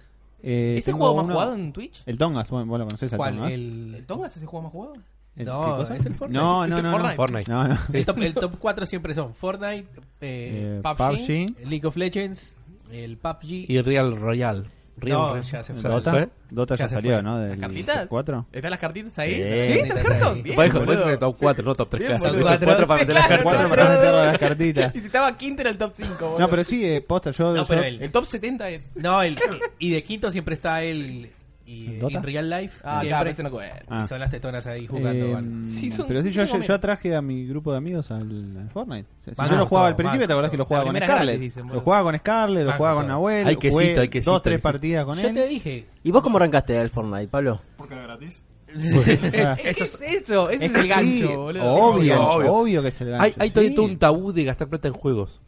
Eh, ¿Ese juego más uno- jugado en Twitch? El Tongas, bueno, vos lo conocés al ¿Cuál? Tongas. El, ¿El Tongas es el juego más jugado? ¿El- No, qué cosa? es el Fortnite. No, ¿Es no, el no, no. Fortnite. No, no. el, top, el top 4 siempre son Fortnite, eh, Eh, PUBG. PUBG, League of Legends, el PUBG. Y Real Royale. Real No, ya se fue. ¿Se Dota. fue? Dota Ya ya, se salió, fue. ¿no? Del ¿Las cartitas? 4. ¿Están las cartitas ahí? Eh, ¿Sí? ¿Perfecto? ahí. Bien, Puedes poner top 4, no top 3 Bien, clases. boludo. Top 4 para Sí, meter las claro, para meter las cartitas. Y si estaba quinto era el top 5, boludo. No, pero sí, eh, posta, yo. No, yo- pero el- El top 70 es. No, el, y de quinto siempre está el. Y ¿Dota? en real life. Ah, siempre. claro, ese no. Ah. Son las tetonas ahí jugando. Eh, algo. Sí, son- pero sí, sí, yo, yo, menos. traje a mi grupo de amigos al, al Fortnite. O sea, si yo lo jugaba todo, al principio, ¿te acordás que lo jugaba con Scarlett? dicen, lo jugaba con Scarlett, lo jugaba con. Nahuel. Hay quesito, jugué hay quesito. Dos, tres partidas con Yo él. te dije. ¿Y vos cómo arrancaste al Fortnite, Pablo? Porque era gratis. *laughs* *laughs* ¿Qué es eso? Ese es que el gancho, sí, boludo. Obvio, Obvio, obvio. obvio que es el gancho. Hay, hay todavía sí. todo un tabú de gastar plata en juegos.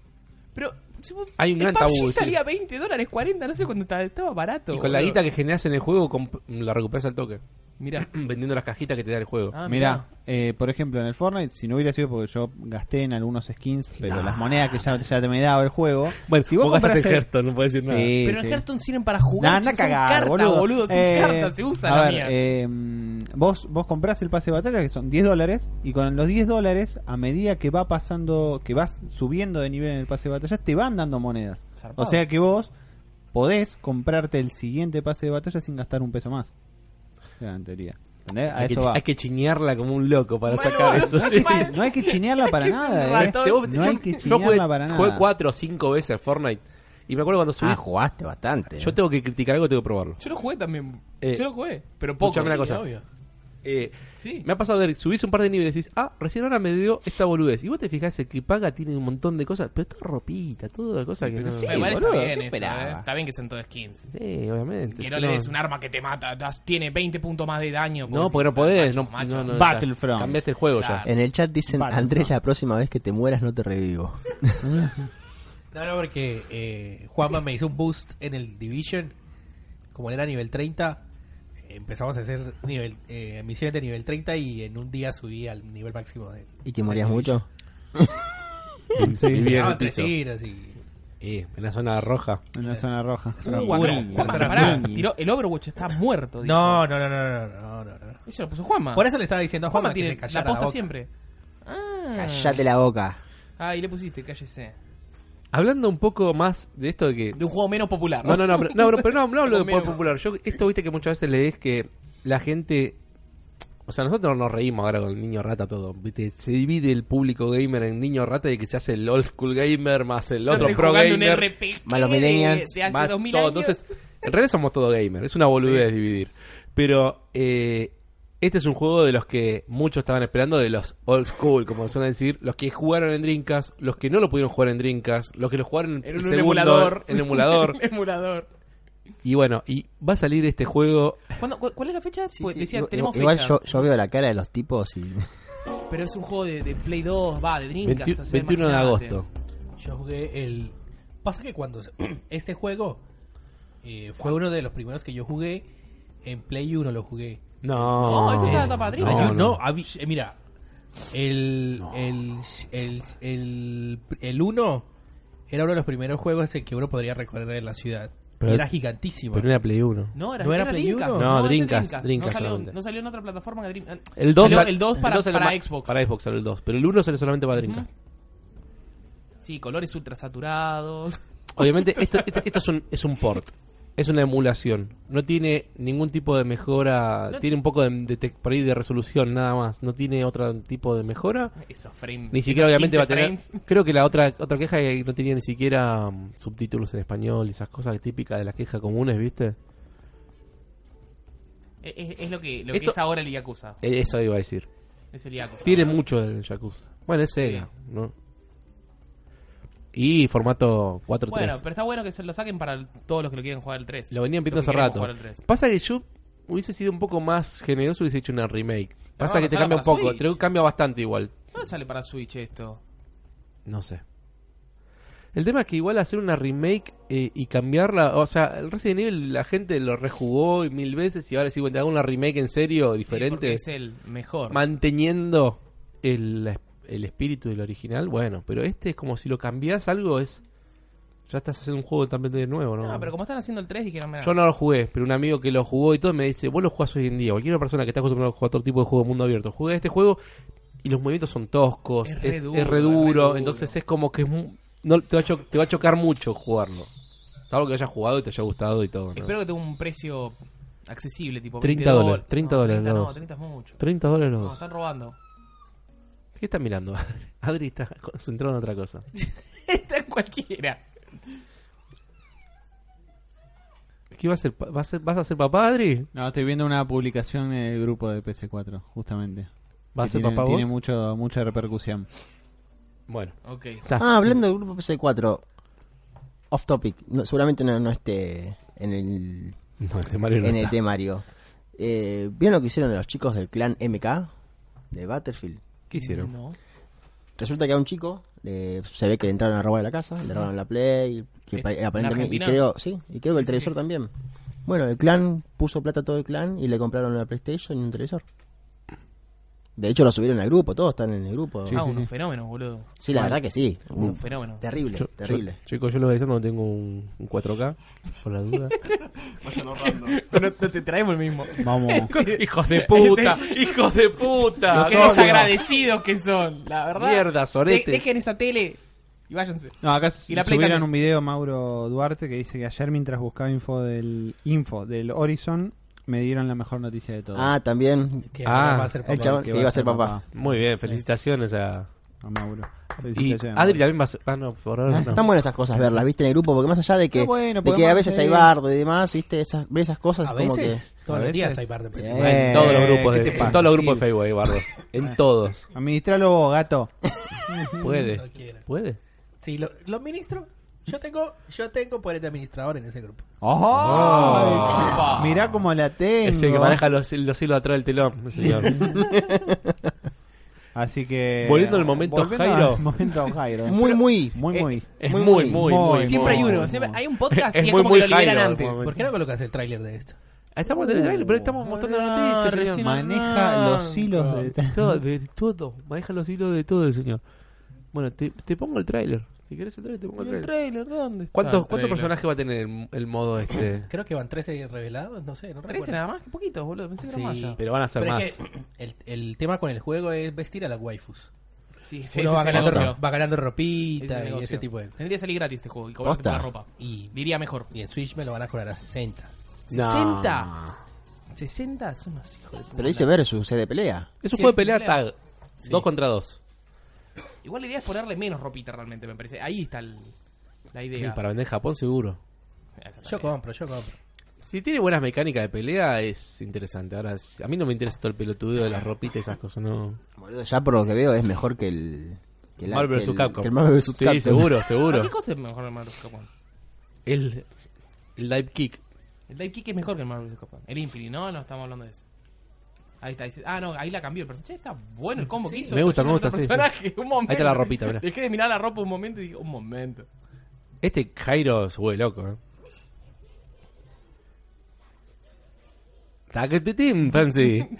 Pero. Vos- Hay un el gran PUBG tabú, sí. salía 20 dólares, 40, no sé cuándo estaba, estaba barato. Y con la guita que generas en el juego, la recuperas al toque. Mirá. *clears throat* Vendiendo las cajitas que te da el juego. Ah, Mira, eh, por ejemplo, en el Fortnite, si no hubiera sido porque yo gasté en algunos skins, pero las monedas que ya, ya te me daba el juego. Bueno, si vos gastaste compras en el- Hearthstone, no puedes decir nada. Sí, Pero sí. en Hearthstone sirven para jugar. Nah, son cagar, cartas, boludo. boludo. Son Eh, cartas, se usa a la ver, mía. eh, vos, vos comprás el pase de batalla que son 10 dólares y con los 10 dólares, a medida que va pasando, que vas subiendo de nivel en el pase de batalla, te van dando monedas. Zarpado. O sea que vos podés comprarte el siguiente pase de batalla sin gastar un peso más. En teoría. Hay que, hay que chiñarla como un loco para Bueno, sacar eso. no sí. No hay que chinearla para *laughs* nada, eh. ratón. Te- vos- No yo, hay que yo chinearla jugué, para nada. jugué cuatro o cinco veces al Fortnite. Y me acuerdo cuando subí. Ah, jugaste bastante. yo tengo que criticar algo, tengo que probarlo. Yo lo jugué también. Eh, Yo lo jugué. Pero poco. una cosa. Obvio. Eh, Sí. me ha pasado de subís un par de niveles y decís, ah, recién ahora me dio esta boludez. Y vos te fijás, el que paga tiene un montón de cosas, pero todo ropita, toda cosa que no. Sí, igual boludo, está bien ¿qué eso, eh. Está bien que sean todos skins. Sí, obviamente. Que no le des un arma que te mata. das- tiene 20 puntos más de daño. No, porque no podés. macho, no, macho. no, no, Battlefront. ya. Cambiaste el juego Claro. En el chat dicen, Andrés, la próxima vez que te mueras no te revivo. *laughs* No, no, porque eh, Juanma me hizo un boost en el Division. Como él era nivel 30, eh, empezamos a hacer nivel eh, misiones de nivel 30 y en un día subí al nivel máximo de. ¿Y que morías mucho? *laughs* Sí, tres tiros y. Eh, en la zona roja. en la zona roja. Uh. Juanma, Juanma, pará, tiró- el Overwatch está muerto. dijo. No, no, no, no, no, no. Eso lo puso Juanma. Por eso le estaba diciendo a Juanma Juanma que tiene se la callara posta boca. siempre. Ah. Callate la boca. Ah, y le pusiste, cállese. Hablando un poco más de esto de que De un juego menos popular. No, no, no, pero no, pero, pero no, no hablo *laughs* de Menos. poder popular. Yo, esto viste que muchas veces lees que la gente. O sea, nosotros nos reímos ahora con el niño rata todo. ¿viste? Se divide el público gamer en niño rata y que se hace el old school gamer más el otro pro gamer. un RPG Más los millennials, de hace más 2000 todo. años. Entonces, en realidad somos todo gamer. Es una boludez dividir. Pero eh, este es un juego de los que muchos estaban esperando, de los old school, como suelen decir. Los que jugaron en Dreamcast, los que no lo pudieron jugar en Dreamcast, los que lo jugaron en, En un segundo, emulador. En emulador. En *laughs* emulador. y bueno, y va a salir este juego ¿Cuándo- cu- ¿Cuál es la fecha? Sí, Pues sí, decía, igual- tenemos igual fecha. yo, yo veo la cara de los tipos y... *laughs* Pero es un juego de, de Play 2, va, de Dreamcast. 20 o sea, 21 de agosto. Yo jugué el. Pasa que cuando. *clears throat* Este juego eh, fue uno de los primeros que yo jugué. En Play 1 lo jugué. No, No, esto es la tapa Ay, Dreamcast. yo- no, no, no. habí- eh, mira, el, el, el, el, el 1 era uno de los primeros juegos en que uno podría recorrer en la ciudad. Pero- era gigantísimo. Pero era Play 1. No, era, ¿No era era Play Dreamcast. uno? No, este Dreamcast, Dreamcast no, salió, solamente. no salió en otra plataforma que Dream... El 2, Salió el 2 para, salió para ma- Xbox. Para Xbox salió el 2. Pero el 1 salió solamente para Dreamcast. Sí, colores ultra saturados. Obviamente, esto, esto, esto es, un, es un port. Es una emulación. No tiene ningún tipo de mejora. No- Tiene un poco de, de te- por ahí de resolución, nada más. No tiene otro tipo de mejora. Esos frames. Ni siquiera, obviamente, va a 15 tener. frames. Creo que la otra otra queja es que no tenía ni siquiera um, subtítulos en español y esas cosas típicas de las quejas comunes, ¿viste? Es, lo que, lo Esto- que es ahora el Yakuza. Eh, Eso iba a decir. Es el Yakuza. Tiene mucho del Yakuza. Bueno, es Sega, ¿no? Y formato 4.3. Bueno, pero está bueno que se lo saquen para todos los que lo quieren jugar el 3. Lo venían pidiendo hace rato. jugar el 3. Pasa que yo hubiese sido un poco más generoso y hubiese hecho una remake. Pasa que te cambia un poco, te cambia bastante igual. ¿Dónde sale para Switch esto? No sé. El tema es que igual hacer una remake eh, y cambiarla, o sea, el Resident Evil la gente lo rejugó mil veces y ahora si te hago una remake en serio, Sí, diferente, es el mejor. manteniendo el, el espíritu del original, bueno, pero este es como si lo cambias algo, es... Ya estás haciendo un juego también de nuevo, ¿no? No, pero como están haciendo el 3 y que no me Yo no lo jugué, pero un amigo que lo jugó y todo me dice, vos lo jugás hoy en día. Cualquier persona que está acostumbrada a jugar todo tipo de juego de mundo abierto, juega este juego y los movimientos son toscos, Es es, re duro, es re duro, duro. entonces es como que es no, te, va a cho- te va a chocar mucho jugarlo. Salvo que hayas jugado y te haya gustado y todo. ¿no? Espero que tenga un precio accesible, tipo 30 20 dólares, 30 no, dólares 30 los no, 30 es mucho. 30 dólares No, están robando. ¿Qué estás mirando? *laughs* Adri está concentrado en otra cosa. *laughs* Está en cualquiera. ¿Qué va a ser? ¿Vas a ser, vas a ser papá, Adri? No, estoy viendo una publicación en el grupo de PC4, justamente. ¿Vas a ser tiene, papá Tiene vos? mucho, mucha repercusión. Bueno, Ok. está. Ah, hablando del grupo PC4, off topic, no, seguramente no, no esté en el, No, el de Mario no en el está. temario. Eh, ¿Vieron lo que hicieron los chicos del clan MK de Battlefield? ¿Qué hicieron? No. Resulta que a un chico le- se ve que le entraron a robar la casa, le robaron la Play, que ¿En pa- aparentemente y creo, sí, y creo que el televisor también. Bueno, el clan puso plata a todo el clan y le compraron la PlayStation y un televisor. De hecho lo subieron al grupo, todos están en el grupo. Sí, ah, sí, unos sí. fenómenos, boludo. la verdad que sí. Un Un- fenómeno. terrible, Yo- terrible. yo- chicos, yo lo voy diciendo, no tengo un, un 4K, por la duda. *laughs* Vayan ahorrando. No, no te traemos el mismo. Vamos. *laughs* *laughs* ¡Hijos de puta! ¡Hijos de puta! Qué desagradecidos que son, la verdad. Mierda, sorete. De- dejen esa tele y váyanse. No, acá Y la subieron un video Mauro Duarte que dice que ayer mientras buscaba info del info del Horizon me dieron la mejor noticia de todo. Ah, también Que Ah, va a ser el papá. chabón que iba a ser papá. Muy bien, felicitaciones a... A Mauro. Y Felicitaciones, Adri también va a ser... Ah, no, por ahora no. Están buenas esas cosas verlas, viste, en el grupo, porque más allá de que, Ah, bueno, de que a veces hay bardo y demás, viste, esas, ver esas cosas A como veces, todos A los días hay. Eh, En todos los grupos ¿qué de, en todos los grupos de Facebook, Bardo. En todos. Administralo vos, gato. *laughs* Puede. No. Puede. Sí, lo, lo administro. Yo tengo, yo tengo poder de administrador en ese grupo. ¡Oh! Mirá cómo la tengo. Ese que maneja los, los hilos atrás del telón, señor. *laughs* Así que. Volviendo al momento volviendo Jairo. al momento Jairo. muy, muy. Muy, muy. Es Muy, muy, muy, muy, muy, muy. Siempre hay muy, uno. siempre- hay un podcast Es y es muy, como muy que lo liberan Jairo, antes. ¿Por qué no colocas el tráiler de esto? Estamos en el trailer, pero estamos mostrando la Ah, noticia, señor. Maneja los hilos de. De todo, de todo. Maneja los hilos de todo el señor. Bueno, te, te pongo el tráiler. Si querés el tráiler, te pongo ¿Y el el tráiler. trailer? ¿Dónde está ¿Cuántos, el ¿Cuántos trailer? personajes va a tener el, el modo este? *clears throat* Creo que van 13 revelados, no sé, no Trece recuerdo. nada más, que poquitos, boludo. Pensé que era más Sí. ya. Pero van a ser Pero más. es que el, el tema con el juego es vestir a las waifus. Sí, sí, Uno ese va es ganando, ro- va ganando Ese es ropita el y negocio. ese tipo de Tendría que salir gratis este juego y cobrarte por Posta. la ropa. Y, Diría mejor. y en Switch me lo van a cobrar a 60. No. 60. 60 son unos hijos de puta. Pero dice versus, C de pelea. Es un Sí, juego de pelea pelea. tag. Dos contra dos. Igual la idea es ponerle menos ropita realmente, me parece. Ahí está el- la idea. para vender en Japón seguro. Yo compro, yo compro. Si tiene buenas mecánicas de pelea es interesante. Ahora, si- a mí no me interesa todo el pelotudeo de las ropitas y esas cosas, no. Boludo, ya por lo que veo es mejor que el... Que el Marvel que vs. el- Capcom. que el Marvel vs. Sí, Capcom. seguro, ¿Para seguro. ¿Qué cosa es mejor el Marvel vs. Capcom? El, el dive kick. El Dive Kick es mejor que el Marvel vs. Capcom. El Infinity, ¿no? No estamos hablando de eso. Ahí está. dice- Ah, no, ahí la cambió el personaje. Che, está bueno el combo que hizo. Me gusta, me gusta, el sí, personaje. Un momento. Ahí está la ropita, mirá. *laughs* Dejé de mirar la ropa un momento y dije, un momento. Este Jairo se vuelve loco, ¿eh? Taquete Team, Fancy. *laughs*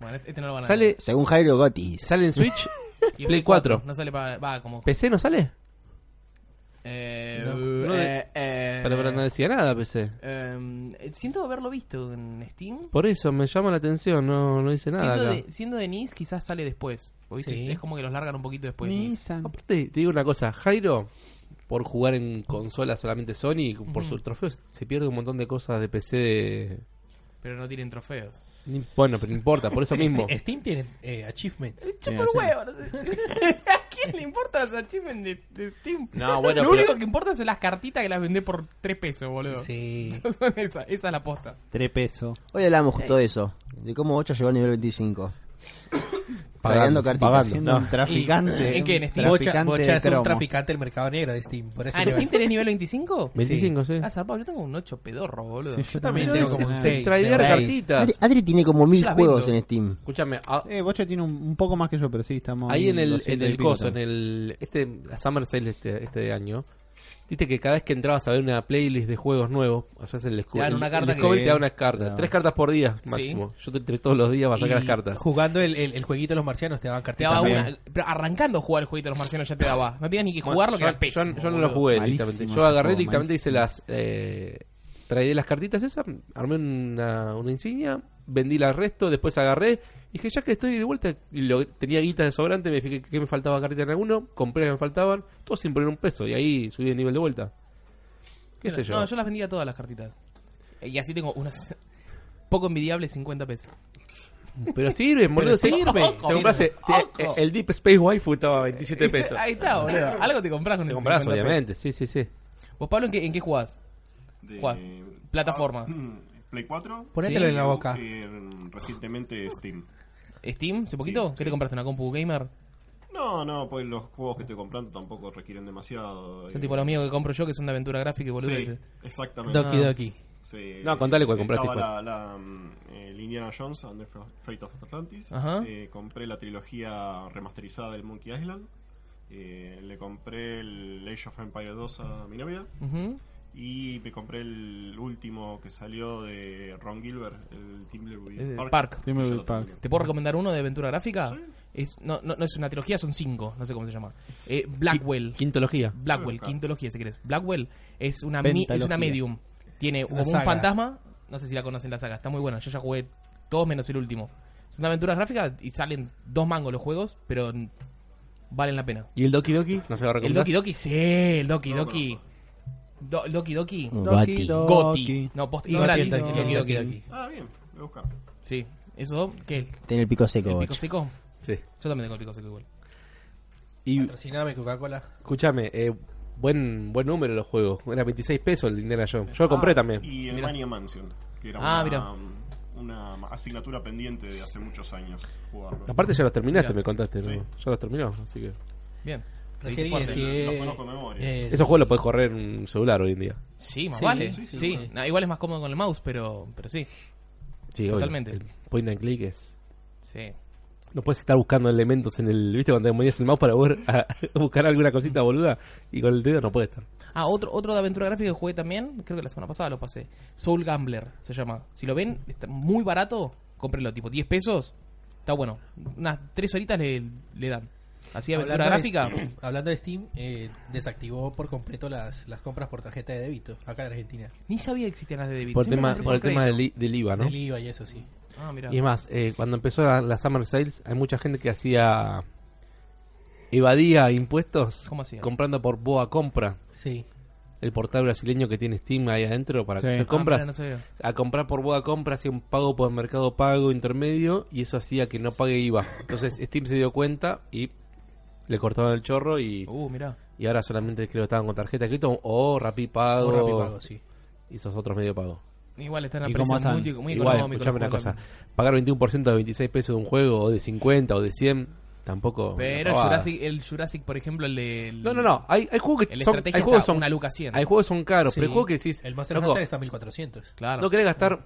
Bueno, este no lo van a Sale, Según Jairo Gotis. sale en Switch. *laughs* Y Play 4. No sale para. Va, como. ¿PC no sale? Eh, No, no de- eh, eh, Pero, pero no decía nada PC. eh, siento haberlo visto en Steam. Por eso me llama la atención, no, no dice nada Siendo acá. de, siendo de NIS, quizás sale después. Es como que los largan un poquito después. Aparte, te digo una cosa, Jairo, por jugar en consola solamente Sony, por sus trofeos, se pierde un montón de cosas de PC de... Pero no tienen trofeos. Ni- Bueno, pero no importa, por eso mismo. Este- Steam tiene eh, achievements. Chupa el sí. huevo. no sé. *laughs* ¿A quién le importa los achievements de, de Steam? No, bueno, Lo pero- único que importa son las cartitas que las vendés por 3 pesos, boludo. Sí. *laughs* Son esa, esa es la posta. Tres pesos. Hoy hablamos justo de eso. De cómo 8 llegó al nivel 25. *coughs* Pagando, cartitas. pagando. Siendo No. un traficante. ¿En qué? ¿En Steam? Bocha, Bocha es un traficante del mercado negro de Steam. Por eso Ah, ¿en Steam tenés nivel 25? 25, sí. Ah, zarpado, yo tengo un 8 pedorro, boludo. Sí, Yo también también tengo como un tengo 6. Traidor Seis. cartitas. Adri, Adri tiene como mil juegos vendo. en Steam. Escúchame, ah, Eh, Bocha tiene un, un poco más que yo, pero sí, estamos. ahí en el, 200 en el coso, en el... Este, la Summer Sale este, este año, viste que cada vez que entrabas a ver una playlist de juegos nuevos, sea, el, Te dan una carta el Discovery que- te da una carta. No. Tres cartas por día máximo. Yo te entre todos los días para sacar las Y cartas. Jugando el, el, el jueguito de los marcianos te daban Te cartitas. daba también. una. Pero arrancando a jugar el jueguito de los marcianos ya te daba. No tenías ni que jugarlo, que yo, era pésimo. yo- yo no lo boludo. jugué Malísimo directamente. ese Yo agarré juego, directamente, hice las. Eh, traí las cartitas esas, armé una, una insignia, vendí la resto, después agarré. Y dije, ya que estoy de vuelta, y lo, tenía guita de sobrante, me fijé que me faltaba carta en alguno, compré que me faltaban, todo sin poner un peso, y ahí subí de nivel de vuelta. ¿Qué sé yo? No, yo las vendía todas las cartitas. Y así tengo unas. *laughs* Poco envidiables 50 pesos. Pero sirve, *laughs* boludo. sirve, Te el Deep Space Waifu estaba a 27 *laughs* pesos. Ahí está, boludo. Algo te compras con Te compras, 50 pesos. obviamente, sí, sí, sí. ¿Vos, Pablo, en qué, en qué jugás? Plataforma. Ah, *clears throat* Play 4. Ponételo Sí. en la boca. eh, recientemente Steam. ¿Steam? ¿Hace poquito? Sí, ¿Qué te sí. compraste? ¿Una compu gamer? No, no, pues los juegos que estoy comprando tampoco requieren demasiado. Son eh, tipo los míos que compro yo, que son de aventura gráfica y Sí, boludeces. exactamente. Doki Ah. Doki. Sí, No, contale cuál compraste, Estaba la, la, mm, el Indiana Jones and the Fate of Atlantis. Ajá. Eh, compré la trilogía remasterizada del Monkey Island. Eh, le compré el Age of Empire 2 a mi novia. Ujú. Y me compré el último que salió de Ron Gilbert, el Timberwolf Eh, Park. Park. Tengo. Park. ¿Te puedo recomendar uno de aventura gráfica? Sí. Es, no, no, no es una trilogía, son cinco. No sé cómo se llama. Eh, Blackwell. Quintología. Blackwell, Acá. quintología si querés. Blackwell es una, mi- es una medium. Tiene como un fantasma. No sé si la conocen la saga. Está muy buena. Yo ya jugué todos menos el último. Son aventuras gráficas y salen dos mangos los juegos, pero valen la pena. ¿Y el Doki Doki? ¿No se va a El recomendar? Doki Doki, sí, el Doki No, Doki. Do- Doki Doki. Goti. Goti. No, post y Doki, gratis. Doki, Doki Doki, Doki. Doki. Ah, bien, voy a buscar. Sí. ¿Eso dos? ¿Qué? Tiene el pico seco. ¿El pico seco? Sí. Yo también tengo el pico seco igual. Y Patrociname Coca-Cola. escúchame, eh, buen buen número los juegos. Era 26 pesos el Indiana Jones. Yo lo compré Ah, también. Y el Mira. Mania Mansion, que era Ah, una, mira. una asignatura pendiente de hace muchos años jugarlo. Aparte ya los terminaste, Mira. me contaste, ¿no? Sí. Ya los terminó, así que... Bien. Recién fuerte, inicié, los conozco de memoria. eh, Esos juegos los podés correr en un celular hoy en día. Sí, más Sí, vale. sí, Sí, sí, sí. No, igual es más cómodo con el mouse, pero, pero sí. Sí, obvio. Totalmente. El point and click es... Sí. No puedes estar buscando elementos en el... ¿Viste cuando te movías el mouse para a *laughs* buscar alguna cosita boluda? Y con el dedo no puede estar. Ah, otro, otro de aventura gráfica que jugué también, creo que la semana pasada lo pasé. Soul Gambler se llama. Si lo ven, está muy barato, cómprenlo, tipo 10 pesos. Está bueno. Unas 3 horitas le, le dan. Así aventura hablando de- gráfica. hablando de Steam, eh, desactivó por completo las, las compras por tarjeta de débito acá en Argentina. Ni sabía que existían las de débito. Por, tema, por el tema del, del IVA, ¿no? El IVA y eso sí. Ah, mira. Y es más, eh, cuando empezó la, la Summer Sales, hay mucha gente que hacía. evadía impuestos ¿Cómo hacía? comprando por Boa Compra, Sí. el portal brasileño que tiene Steam ahí adentro para Sí. hacer Ah, compras. Ah, mira, no. A comprar por Boa Compra hacía un pago por Mercado Pago intermedio y eso hacía que no pague IVA. Entonces Steam se dio cuenta y le cortaron el chorro y, Uh, mira. y ahora solamente creo que estaban con tarjeta de crédito o Rappi Pago O Rappi Pago, sí. y esos otros medio pago. Igual están a ¿Y precios muy, muy Igual, económicos. escuchame una cosa. Pagar 21% de 26 pesos de un juego, o de 50, o de 100, tampoco. Pero el. Jurassic, el Jurassic, por ejemplo, el de. el- No, no, no. Hay, hay juegos que El son. Hay juegos son. una luca 100. Hay juegos que son caros, pero hay juegos que decís. El Monster loco, Hunter está a 1400. Claro. no querés gastar.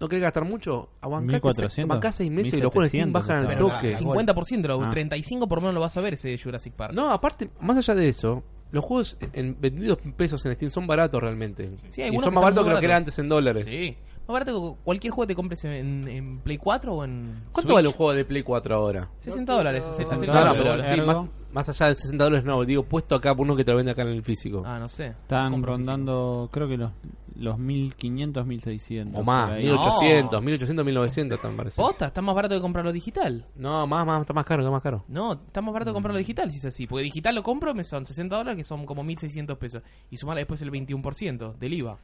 No querés gastar mucho. Aguancate, 1400. bancás seis meses y los juegos de Steam 1700 bajan al toque. la- 50%, lo- Ah. 35 por lo menos lo vas a ver ese Jurassic Park. No, aparte, más allá de eso, los juegos en, vendidos en pesos en Steam son baratos realmente. Sí, y son más baratos que lo que era antes en dólares. Sí. Más barato que cualquier juego que te compres en, en Play 4 o en. ¿Cuánto Switch. vale un juego de Play 4 ahora? 60 dólares. hace- hace No, Claro, no, cuatro pero dólares. sí, algo. más, más allá de 60 dólares no, digo puesto acá por uno que te lo vende acá en el físico. Ah, no sé. Están Compro rondando, creo que los, los 1500, 1600. o más, por ahí. 1800, 1800, 1900 están parece. Posta, está más barato que comprarlo digital. No, más, más, está más caro, está más caro. No, está más barato comprarlo digital si es así. Porque digital lo compro, me son 60 dólares, que son como 1600 pesos. Y sumarle después el 21% del IVA.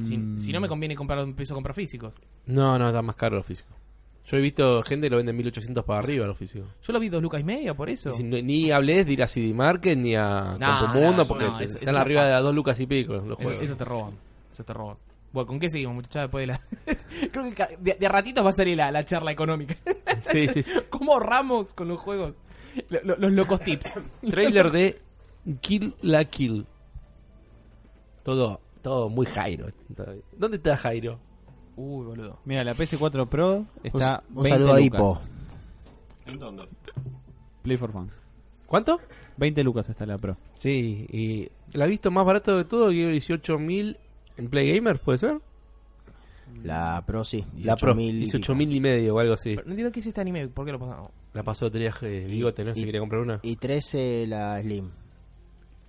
Si, Mm. si no me conviene comprarlo en peso comprar físicos. No, no, está más caro lo físico. Yo he visto gente que lo vende en 1800 para arriba lo físico. Yo lo vi dos lucas y media por eso. Y si no- ni hables de ir a CD Market ni a No, eso porque no, te- eso- están eso arriba no de las dos lucas y pico los Eso, juegos. eso te roban. Eso te roban. Bueno, ¿con qué seguimos, muchachos? Después de la... *laughs* Creo que ca- de, de a ratito va a salir la, la charla económica. *laughs* Sí, sí, sí. ¿Cómo ahorramos con los juegos? Lo- lo- los locos tips. *laughs* Trailer de Kill la Kill. Todo, todo muy Jairo. ¿Dónde está Jairo? Uy, boludo. Mira, la PS4 Pro está Un 20 saludo a lucas. Hipo. ¿En dónde? Play for Fun. ¿Cuánto? 20 lucas está la Pro. Sí, y la he visto más barato de todo, que 18.000 en Play Gamer, ¿puede ser? La Pro sí. La Pro, 18.000 y 18.000 y medio o algo así. Pero no entiendo qué es este anime. ¿Por qué lo pasamos? La pasó de viaje bigote, ¿no? Si y- quería comprar una. Y 13 la Slim.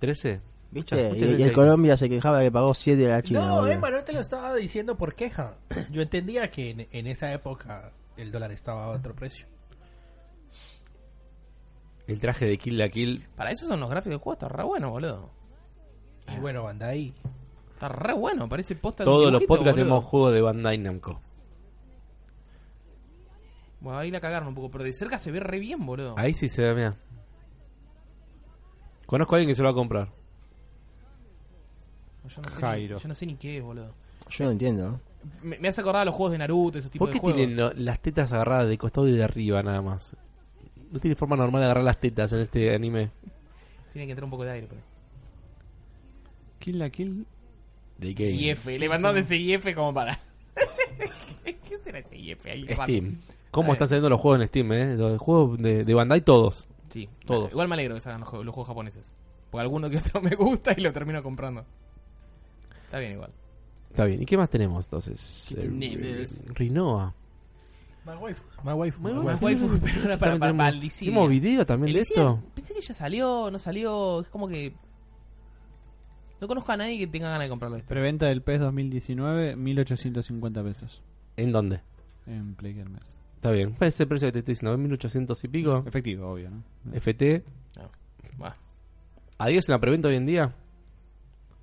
¿13? ¿Viste? Muchas- y, muchas y veces el Colombia se quejaba de que pagó 7 de la China. no. Emma, no te lo estaba diciendo por queja. *clears throat* Yo entendía que en, en esa época el dólar estaba a otro precio. El traje de Kill la Kill. Para eso son los gráficos del juego. Está re bueno, boludo. Y bueno, Bandai. Está re bueno. Parece posta de Todos los podcasts boludo. tenemos juegos de Bandai Namco. Bueno, ahí la cagaron un poco. Pero de cerca se ve re bien, boludo. Ahí sí se ve, mira. Conozco a alguien que se lo va a comprar. Yo no sé, Jairo. Ni, yo no sé ni qué es, boludo. Yo no entiendo. Me, me hace acordar a los juegos de Naruto, esos tipos ¿Por de qué juegos. tienen lo- las tetas agarradas de costado y de arriba nada más? No tiene forma normal de agarrar las tetas en este anime. Tiene que entrar un poco de aire, pero. Kill la Kill. De gay. IF, le mandaron ese IF como para. *laughs* ¿Qué será ese IF ahí? raro? Steam. ¿Cómo Está están saliendo los juegos en Steam, eh? Los juegos de, de Bandai todos. Sí, Todo. Igual me alegro que salgan los juegos, los juegos japoneses. Porque alguno que otro me gusta y lo termino comprando. Está bien igual. Está bien. ¿Y qué más tenemos entonces? ¿Qué Eh, tenemos? Rinoa. Más waifu. Más waifu. Más waifu. *laughs* pero era para, para, para Dissidia. ¿Tenemos video también de esto? Pensé que ya salió, no salió. Es como que. No conozco a nadie que tenga ganas de comprarlo esto. Preventa del PES 2019, 1850 pesos. ¿En dónde? En Play Gamer. Está bien. ¿Cuál es el precio que te estoy diciendo? ¿1800 y pico? Efectivo, obvio, ¿no? FT. Bah, ¿Adiós en la preventa hoy en día?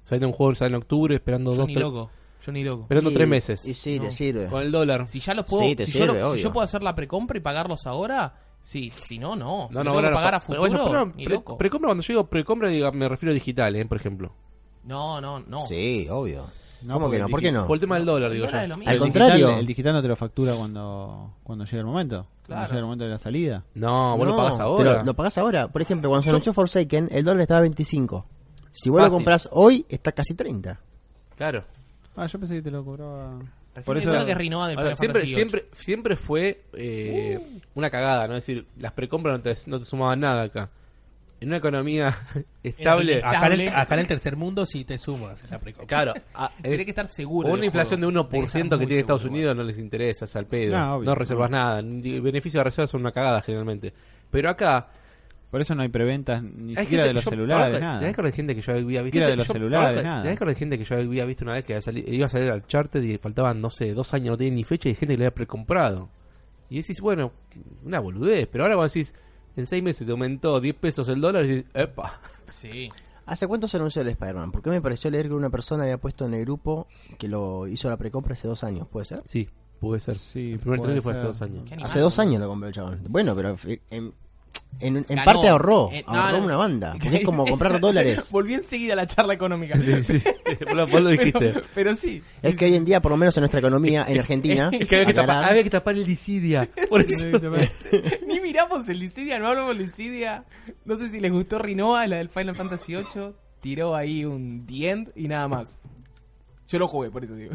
Saliendo un juego sale en octubre, esperando yo dos, ni loco. Yo ni loco. esperando Y- tres meses. Y sí, No. te sirve. Con el dólar. Si ya los puedo. Sí, te si, yo sirve, lo- si obvio. yo puedo hacer la precompra y pagarlos ahora, sí. Si no, no. Si No, lo no, tengo no, que pagar a futuro, bueno, pero ni pre- loco. precompra, cuando yo digo precompra, digo, me refiero a digital, ¿eh? Por ejemplo. No, no, no. Sí, obvio. No, ¿Cómo que no? ¿Por qué no? Por el tema del dólar, digo yo. lo. Al El contrario. digital- el digital no te lo factura cuando, cuando llega el momento. Claro. Cuando llega el momento de la salida. No, vos lo No, pagás te ahora. Lo, lo pagás ahora. Por ejemplo, cuando se anunció Forsaken, el dólar estaba a 25. Si vos Fácil. lo compras hoy, está casi 30. Claro. Ah, yo pensé que te lo cobraba. Recién Por eso- que es Rinoa del Ahora, Final siempre, Fantasy VIII. siempre, siempre fue eh, una cagada, ¿no? Es decir, las precompras no te, no te sumaban nada acá. En una economía *laughs* estable, Ah, Acá en, el, Estable. acá en el tercer mundo sí te sumas la precompra. claro, a- *laughs* Tenés eh, que estar seguro. una del inflación de juego. 1% Tenés que, estar tiene Estados Unidos no les interesa, es al pedo. No, No, obvio, reservas no. nada. Ni- Beneficio de reserva son una cagada generalmente. Pero acá. Por eso no hay preventas ni hay siquiera gente de los celulares, ¿te nada. acordás de gente que yo había visto? Siquiera de los yo- celulares, ¿te nada. acordás de gente que yo había visto una vez que iba a salir al charter y faltaban, no sé, dos años, no tenía ni fecha y gente que le había precomprado? Y decís, bueno, una boludez. Pero ahora vos decís, en seis meses te aumentó 10 pesos el dólar y decís, epa. Sí. ¿Hace cuánto se anunció el Spider-Man? Porque me pareció leer que una persona había puesto en el grupo que lo hizo la precompra hace dos años, ¿puede ser? Sí, puede ser. Sí, el primer trailer fue hace dos años. Hace dos años lo compró el chabón. Bueno, pero eh, en, en, parte ahorró. Eh, no, ahorró no. una banda. Porque es como *laughs* comprar dólares. Volví enseguida a la charla económica. Sí, sí, sí. *laughs* Vos lo- vos lo dijiste. Pero, pero sí. Es que hoy en día, por lo menos en nuestra economía, en *laughs* Argentina, Es que había que, tapar, aclarar- había que tapar el disidia. Por eso. Ni miramos el Dissidia, no hablamos del Dissidia. No sé si les gustó Rinoa, la del Final Fantasy VIII. Tiró ahí un The End y nada más. Yo lo jugué, por eso digo.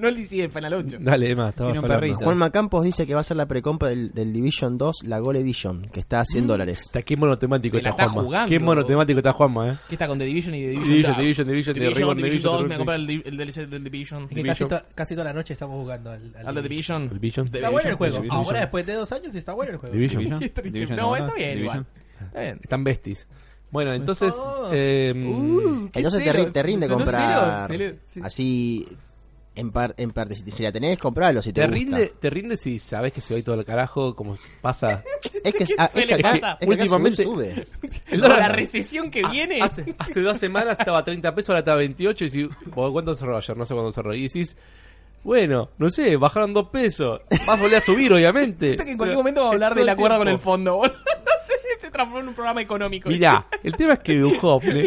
No el Final 8. Dale, Emma, estabas Tiene un hablando. perrito. Juanma Campos dice que va a ser la precompra del, del Division 2, la Gold Edition, que está a 100 dólares. Está, qué monotemático Te la está está Juanma. jugando. Qué monotemático está Juanma, eh. ¿Qué está con The Division y The Division? Division, 2? Division, Division, de Division, Ribbon, Division Division, 2, me Division. el, di- el DLC del Division. Que casi, Division. to- casi toda la noche estamos jugando al, al Al de Division. El Division. Está bueno el Division, juego. Division. Ahora, después de dos años, está bueno el juego. Division. *laughs* Division. Qué triste. Division No, está bien Division. igual. Está bien. Están besties. Bueno, entonces. Oh. eh, Uh, Entonces te, ri- te rinde ¿en comprar así en, par- en parte. Si, si la tenés, compralo si te, te gusta. rinde, te rinde si sabes que se va a todo el carajo, como pasa. *laughs* Es que, *laughs* ah, es que acá, es Últimamente- sube. *laughs* Dólar- la recesión que Ah, viene. Hace, hace dos semanas estaba a 30 pesos, ahora está a 28. Y si, ¿vos ¿Cuánto cerró ayer? No sé cuándo cerró. Y decís, bueno, no sé, bajaron dos pesos. Vas a volver a subir, obviamente. Siento que en cualquier momento va a hablar del el acuerdo con el fondo. boludo. Se transformó en un programa económico. Mirá, el tema es que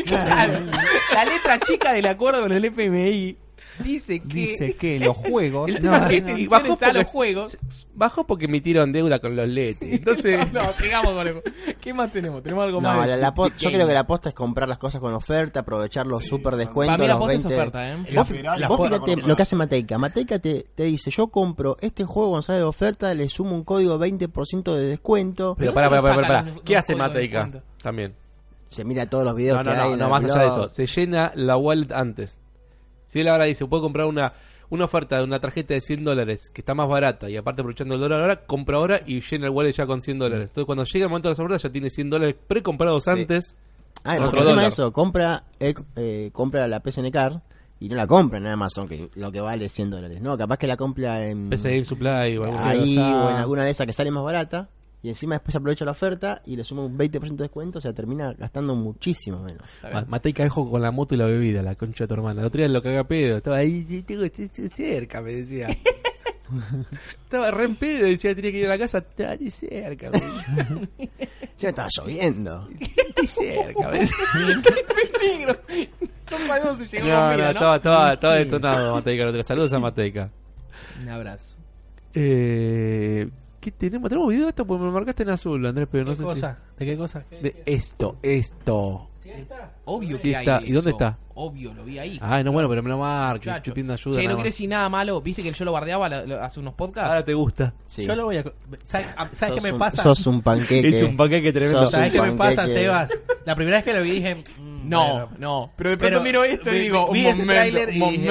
Claro. La letra chica del acuerdo con el FMI dice que Dice que los juegos. El *laughs* no, tema que no, no. a los porque, juegos. bajó porque emitieron deuda con los letes. *laughs* Entonces, No, sigamos con el... ¿Qué más tenemos? ¿Tenemos algo No, más? la- la yo creo que la posta es comprar las cosas con oferta, aprovechar los super descuentos. Para mí la los posta es 20. oferta, ¿eh? Vos, fíjate lo que hace. Mateica. Mateica te, te dice, yo compro este juego cuando sale de oferta, le sumo un código 20% de descuento. pero ¿de para, dónde para, para, sacan para. los- ¿Qué hace Mateica? También. Se mira todos los videos No, no, que hay no, en no el más allá de eso. Se llena la wallet antes. Si él ahora dice, puedo comprar una, una oferta de una tarjeta de 100 dólares que está más barata y aparte aprovechando el dólar ahora, compra ahora y llena el wallet ya con 100 dólares. Entonces cuando llega el momento de las ofertas ya tiene 100 dólares precomprados Sí. antes. Ah, porque encima eso, compra, eh, eh, compra la PSN Card y no la compra en Amazon, que lo que vale 100 dólares. No, capaz que la compra en Game Supply o ahí o en alguna de esas que sale más barata. Y encima después aprovecha la oferta y le suma un 20% de descuento, o sea, termina gastando muchísimo menos. Ma- Mateica dejó con la moto y la bebida, la concha de tu hermana. El otro día lo caga pedo. Estaba ahí, sí, tengo estoy cerca, me decía. *laughs* Estaba re en pedo, decía, tenía que ir a la casa. Estaba ahí cerca, güey. *laughs* Ya estaba lloviendo. Estoy cerca, me decía. *laughs* peligro. No sabemos si llegamos No, con no, estaba, estaba, estaba detonado Mateica. el otro día. Saludos a Mateica. Un abrazo. Eh, ¿Qué tenemos? ¿Tenemos video de esto? Porque me marcaste en azul, Andrés, pero no ¿Qué sé cosa? ¿De qué cosa? si... De esto, esto. Sí, ahí está. Obvio Sí que está. hay ¿Y dónde está? Obvio, lo vi ahí. Ay, no, bueno, pero me lo marques. Muchacho. Estoy pidiendo ayuda. Che, no más. decir nada malo. ¿Viste que yo lo bardeaba la- hace unos podcasts? Ahora te gusta. Sí. Yo lo voy a. ¿Sabes, a- ¿sabes qué me un- pasa? Sos un panqueque. Es un paquete tremendo. ¿Sabes qué me pasa, panqueque. Sebas? La primera vez que lo vi dije. No, bueno, no. Pero de pronto Pero miro esto y digo, vi un este momento, tráiler un dije,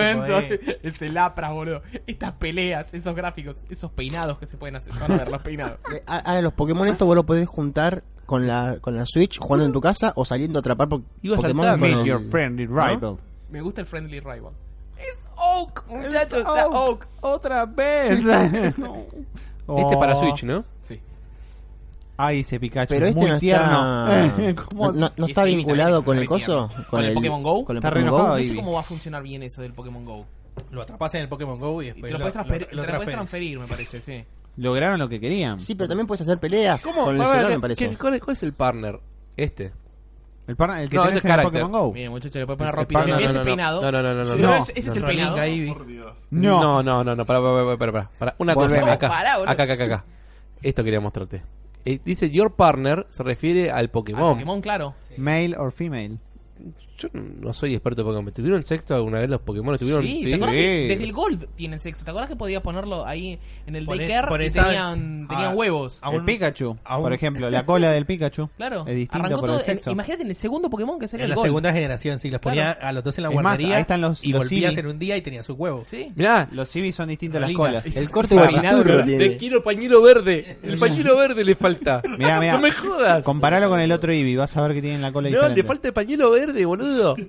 *laughs* el boludo. Estas peleas, esos gráficos, esos peinados que se pueden hacer. Van a ver los peinados. *laughs* Eh, Ahora los Pokémon esto vos lo podés juntar con la, con la Switch jugando en tu casa o saliendo a atrapar po- Iba a Pokémon con el- friendly rival. Me gusta el friendly rival. Es Oak, muchachos. Está Oak. Otra vez. *laughs* Este para Switch, ¿no? Sí. Ay, ese Pikachu. Pero este muy no tierno. *laughs* está, ¿Cómo- no, no- no Ese está vinculado también con es el coso, tierno. ¿Con el Pokémon Go? con el Está re Pokémon Go. No sé cómo va a funcionar bien eso del Pokémon Go. Lo atrapas en el Pokémon Go y Y después te lo puedes transferir, lo te lo puedes transferir, me parece, sí. Lograron lo que querían. Sí, pero también puedes hacer peleas ¿Cómo? con el A ver, celular, ¿qué- me parece. qué- ¿cuál, es, cuál es el partner? Este. El, partner- el que No, tenés en el carácter. Pokémon Go. Mire, muchachos, le puedes poner El Mira no, ese no, peinado. no, no, no, no, Sí, no. ese ese es el peinado. Eevee. Por Dios. No. No, no, no, no, para, para, para, para, para. Una Volveme. cosa, acá, Pará, boludo. acá, acá, acá, acá. Esto quería mostrarte. Eh, dice Your Partner, se refiere al Al Pokémon. Pokémon, claro. Male or female. Yo no soy experto en Pokémon. ¿Tuvieron sexo alguna vez los Pokémon? ¿Tuvieron? Sí, ¿te acuerdas que desde el Gold tienen sexo? ¿Te acuerdas que podías ponerlo ahí en el Poné- daycare poné y esa- tenían, tenían a- huevos? a el un- Pikachu, a un- por ejemplo, la cola del Pikachu. *laughs* Claro. Es distinto Arrancó por todo. el sexo. en- imagínate en el segundo Pokémon que salió En el la Gold. segunda generación, sí, los ponía Claro. a los dos en la Es más, guardería ahí están los- y los volvías Eevee. en un día y tenías sus huevos. Sí. Mirá, Los civis son distintos las Rolinga. colas. Ese- El corte guachiturro peinado, tiene. te quiero pañuelo verde. El pañuelo verde le falta. Mirá, mirá. No me jodas. Comparalo con el otro Eevee, vas a ver que tienen la cola No, diferente. le falta el pañuelo verde, boludo. *laughs*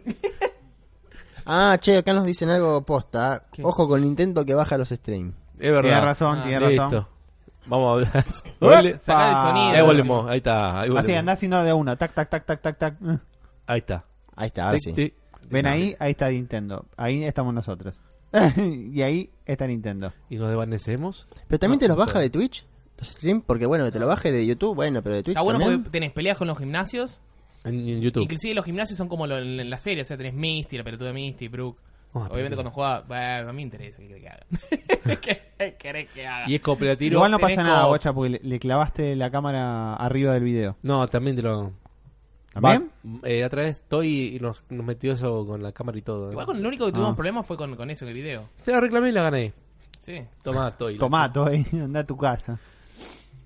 Ah, che, acá nos dicen algo posta. Ojo con Nintendo que baja los streams. Es verdad. Tienes razón, Ah, tienes razón. Vamos a hablar. *laughs* *laughs* Sacar el sonido. Ahí volvemos, ahí está. Ahí Así volvemos. andás haciendo de uno, tac, tac, tac, tac, tac, tac. Ahí está. Ahí está, ahora sí. Ven ahí, ahí está Nintendo. Ahí estamos nosotros. y ahí está Nintendo. ¿Y nos desvanecemos? Pero también No, te los baja de Twitch, los streams, porque bueno, que te lo baje de YouTube, bueno, pero de Twitch Está bueno también. porque tenés peleas con los gimnasios. En, en YouTube. Inclusive los gimnasios son como lo- en la serie. O sea, tenés Misty, la pelotuda de Misty, Brooke. Ah, Obviamente cuando juega... Bueno, a mí me interesa. ¿Qué querés que haga? *laughs* ¿Qué querés que haga? Y es cooperativo. Igual no pasa nada, guacha, porque le, le clavaste la cámara arriba del video. No, también te lo. ¿También? Eh, otra vez estoy y nos, nos metió eso con la cámara y todo. Igual con lo único que tuvimos Ah. problemas fue con, con eso, en el video. Se la reclamé y la gané. Sí. Tomá, estoy. Tomato, ahí, *laughs* anda a tu casa.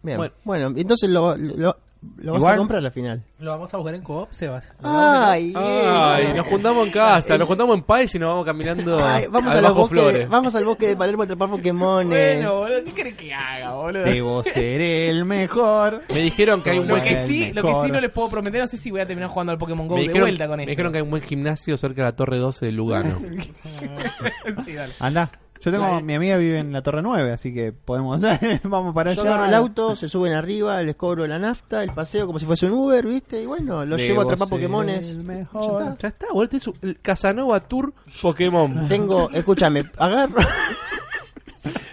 Bien. Bueno. Bueno, entonces lo, lo, lo vas Igual- a comprar al final. Lo vamos a jugar en co-op, Sebas. Ay, Ay, nos juntamos en casa, nos juntamos en Pais y nos vamos caminando *laughs* Ay, vamos, al a los Flores. vamos al bosque de Palermo a atrapar Pokémones. Bueno, boludo, ¿qué querés que haga, boludo? Debo ser el mejor. Me dijeron que hay un Lo buen que sí, lo que sí no les puedo prometer, no sé si voy a terminar jugando al Pokémon Go me de dijeron, vuelta con me esto. dijeron que hay un buen gimnasio cerca de la Torre 12 de Lugano. *laughs* Sí, dale. Anda. Yo tengo, mi amiga vive en la Torre 9, así que podemos, *laughs* vamos para Yo allá. agarro el auto, se suben arriba, les cobro la nafta, el paseo como si fuese un Uber, ¿viste? Y bueno, los Debo llevo a atrapar Pokémones. Mejor. ya está, boludo, es el Casanova Tour Pokémon. *laughs* Tengo, escúchame, agarro,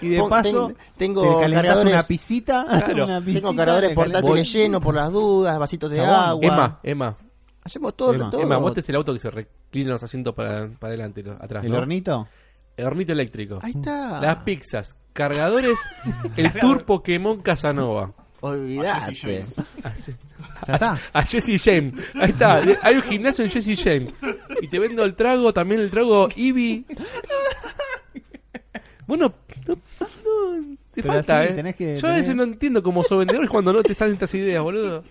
Y de paso, ten- tengo te cargadores- una pisita. *laughs* Claro. una pisita, tengo cargadores portátiles llenos por las dudas, vasitos de agua. Emma, Emma, Hacemos todo, Emma. todo. Emma, vos tenés el auto que se reclina los asientos para, para adelante, atrás, ¿El ¿no? hornito? El hornito eléctrico. Ahí está. Las pizzas, cargadores, el *laughs* Tour Pokémon Casanova. Olvidate. *laughs* Ya está. A Jesse James. Ahí está. Hay un gimnasio en Jesse James. Y te vendo el trago, también el trago Eevee. Bueno, no, no, te Pero falta, así eh. tenés que Yo a veces tener- no entiendo cómo sos vendedor cuando no te salen estas ideas, boludo.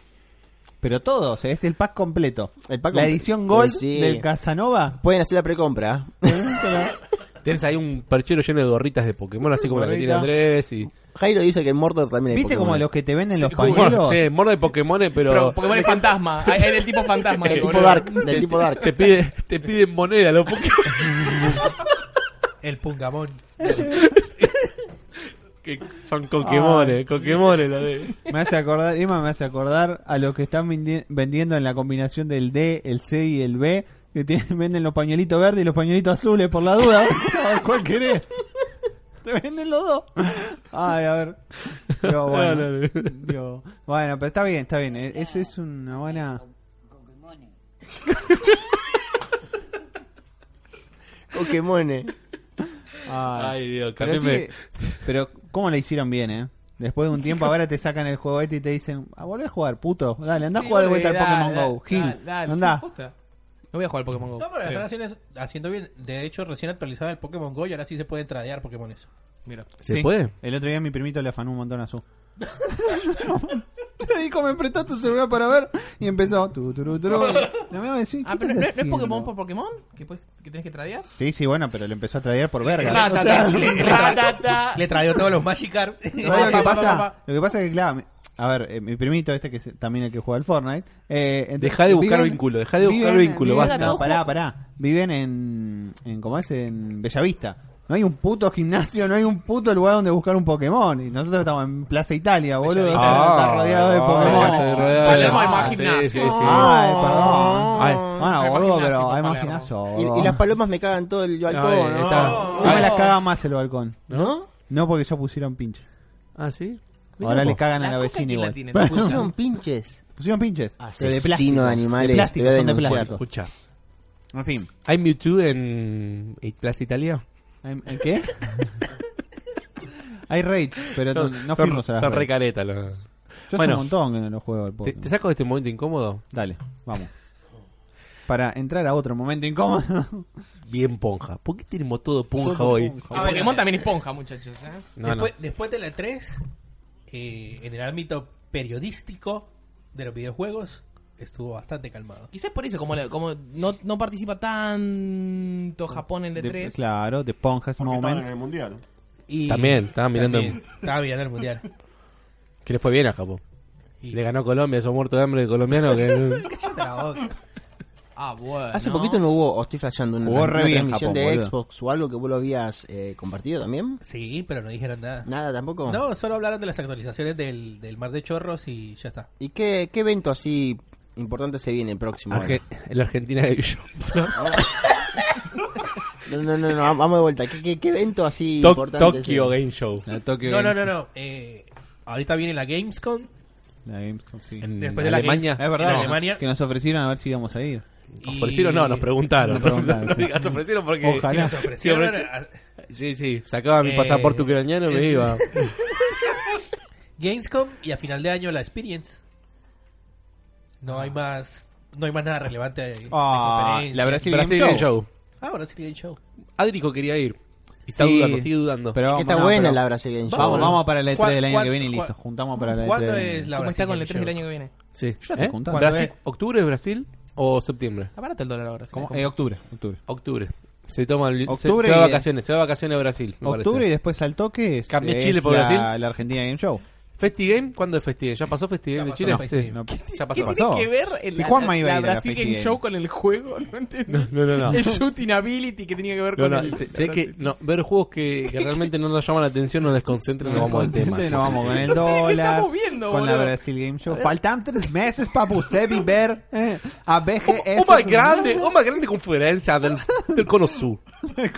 Pero todos, es el pack completo. El pack la edición Gold sí. del Casanova. Pueden hacer la precompra. Tienes ahí un perchero lleno de gorritas de Pokémon, así como la que tiene. Andrés. Y... Jairo dice que en Mordor también hay ¿Viste como Pokémones. los que te venden los pañuelos? sí, morda de Pokémon, pero, Pero Pokémon es fantasma. *laughs* Hay del tipo fantasma. Del ahí, tipo. Dark, del tipo Dark. te, pide, te piden moneda los Pokémon. *laughs* El Pungamón. *laughs* que son Pokémones, Pokémones lo de... Me hace acordar, Emma me hace acordar a los que están vendi- vendiendo en la combinación del D, el C y el B, que tienen- venden los pañuelitos verdes y los pañuelitos azules por la duda. A *laughs* ver, ¿Cuál querés? Te venden los dos. Ay, a ver. Pero *laughs* bueno, No, no, no. digo, bueno, pero está bien, está bien. eh, Eso es una buena. Pokémones. *laughs* Ay, Ay, Dios, pero, cambiame. sí, pero ¿cómo la hicieron bien, eh? Después de un tiempo ahora te sacan el juego este y te dicen, ah, volvé a jugar, puto. Dale, anda Sí, a jugar de vuelta al Pokémon dale, Go. Gil, dale, dale, anda. No voy a jugar al Pokémon Go. No, pero la Creo. están haciendo, haciendo bien. De hecho, recién actualizaba el Pokémon Go y ahora sí se pueden tradear Pokémones. Mira. ¿Se Sí. puede? El otro día mi primito le afanó un montón a su. *laughs* Le dijo, me prestás tu celular para ver. Y empezó. Tu, tu, tu, tu. La mía me decía, Ah, ¿qué pero ¿no, es- no? Pokémon por Pokémon? ¿Que, puedes- que tenés que tradear? Sí, sí, bueno, pero le empezó a traer por verga. *laughs* Ratata, *laughs* le- le- ratata. Le traigo todos los Magikarp. ¿Sabes Pa, lo que pa, pa, pasa? pa, pa. Lo que pasa es que, claro, a ver, eh, mi primito este que es también el que juega al Fortnite. Eh, entonces, Dejá de buscar viven- vínculo, dejá de buscar viven- vínculo, viven- basta. No, pará, pará. Viven en, en, ¿cómo es? En Bellavista. No hay un puto gimnasio, no hay un puto lugar donde buscar un Pokémon. Y nosotros estamos en Plaza Italia, boludo. Está rodeado de Ah, Pokémon. rodeado de- Palermo hay más gimnasio. Ay, perdón. Ay, Bueno, boludo, pero hay más gimnasio. Y, las palomas me cagan todo el balcón. No me las caga más el balcón. ¿No? No porque ya pusieron pinche. Ah, ¿sí? Ahora le cagan a La vecina ¿quién la igual. pusieron. Pinches. pusieron pinches. Asesino de animales, De plástico, te voy a son de denunciar. plástico. Escucha. En fin. ¿Hay Mewtwo en en Plaza Italia? ¿En en qué? *laughs* Hay raid, pero no, no son, fuimos a las son re raids. careta los- Yo Bueno. un montón que no lo juego al ¿Te, te saco de este momento incómodo? Dale, vamos. Para entrar a otro momento incómodo. *laughs* Bien ponja. ¿Por qué tenemos todo ponja hoy? El Pokémon también es ponja, muchachos. ¿eh? No, después, no. después de la 3, eh, en el ámbito periodístico de los videojuegos, estuvo bastante calmado. Quizás por eso, como, la- como no, no participa tanto Japón en el De- E3. claro, de Ponjas estaban en Moment. el mundial. Y También, estaba mirando- también, estaba mirando el mundial. Que le fue bien a Japón. Y- Le ganó Colombia, esos muertos de hambre de colombiano que... *laughs* Ah, bueno. Hace poquito no hubo, o estoy flasheando, una, Jugó re una bien transmisión Japón, de boludo. Xbox o algo que vos lo habías eh, compartido también. Sí, pero no dijeron nada. Nada tampoco. No, solo hablaron de las actualizaciones del, del Mar de Chorros y ya está. ¿Y qué, qué evento así importante se viene el próximo? Arge- el Argentina de Villa. No, no, no, no, vamos de vuelta. ¿Qué, qué, qué evento así To- importante? Tokyo se- Game Show. La Tokyo No, no, Game- no, no. Eh, ahorita viene la Gamescom. La Gamescom, sí. En Después de la Alemania. Games- Es verdad. Alemania. que nos ofrecieron a ver si íbamos a ir. Y- ¿Ofrecieron? No, nos preguntaron. Nos preguntaron, *laughs* no sí. digas ofrecieron porque... Ojalá. Sí, nos ofrecieron Sí, a- Sí, sí, sacaba mi Eh, pasaporte ucraniano y me es- iba. *laughs* Gamescom y a final de año la Experience. No hay más no hay más nada relevante de, de Ah, conferencia. la Brasil Brasil Game Game Show. Show. Ah, Brasil Game Show. Adrico quería ir. Y está Sí. dudando, sigue dudando. Pero Que vamos, está no, buena pero- la Brasil Game Show. Vamos, vamos para la E3 ¿Cuál- del año que viene y listo. Juntamos para la E3. ¿Cuándo del- es la ¿Cómo está Brasil con el Game 3 del año que viene? Sí. Ya te ¿Eh? Brasil- ¿Octubre Brasil o septiembre? Barato el dólar ahora. sí. ¿Cómo? Eh, octubre, octubre. Octubre. Se toma el, se- Octubre se, va y- de vacaciones, se va de vacaciones a Brasil. me Octubre y parece. después al toque es, Cambia es Chile por la, Brasil. la Argentina Game Show. FestiGame, ¿cuándo es FestiGame? ¿Ya pasó FestiGame de Chile? la Sí. No, Ya ¿Qué pasó. tiene que ver el, Si la, a la la Brasil Game. Show con el juego? *laughs* No entendí. No, no, no. El shooting ability que tenía que ver No, con no, el... sé, sé que no, ver juegos que, que realmente no nos llaman la atención, nos desconcentran, nos vamos al tema. Nos Sí, vamos sí, con sí. el No sé qué dólar, estamos viendo, con la boludo. Brasil Game Show. Faltan tres meses para você ver eh, a BGS. Uma grande, uma grande conferência del, del Cono Sur. *laughs* ¿Qué,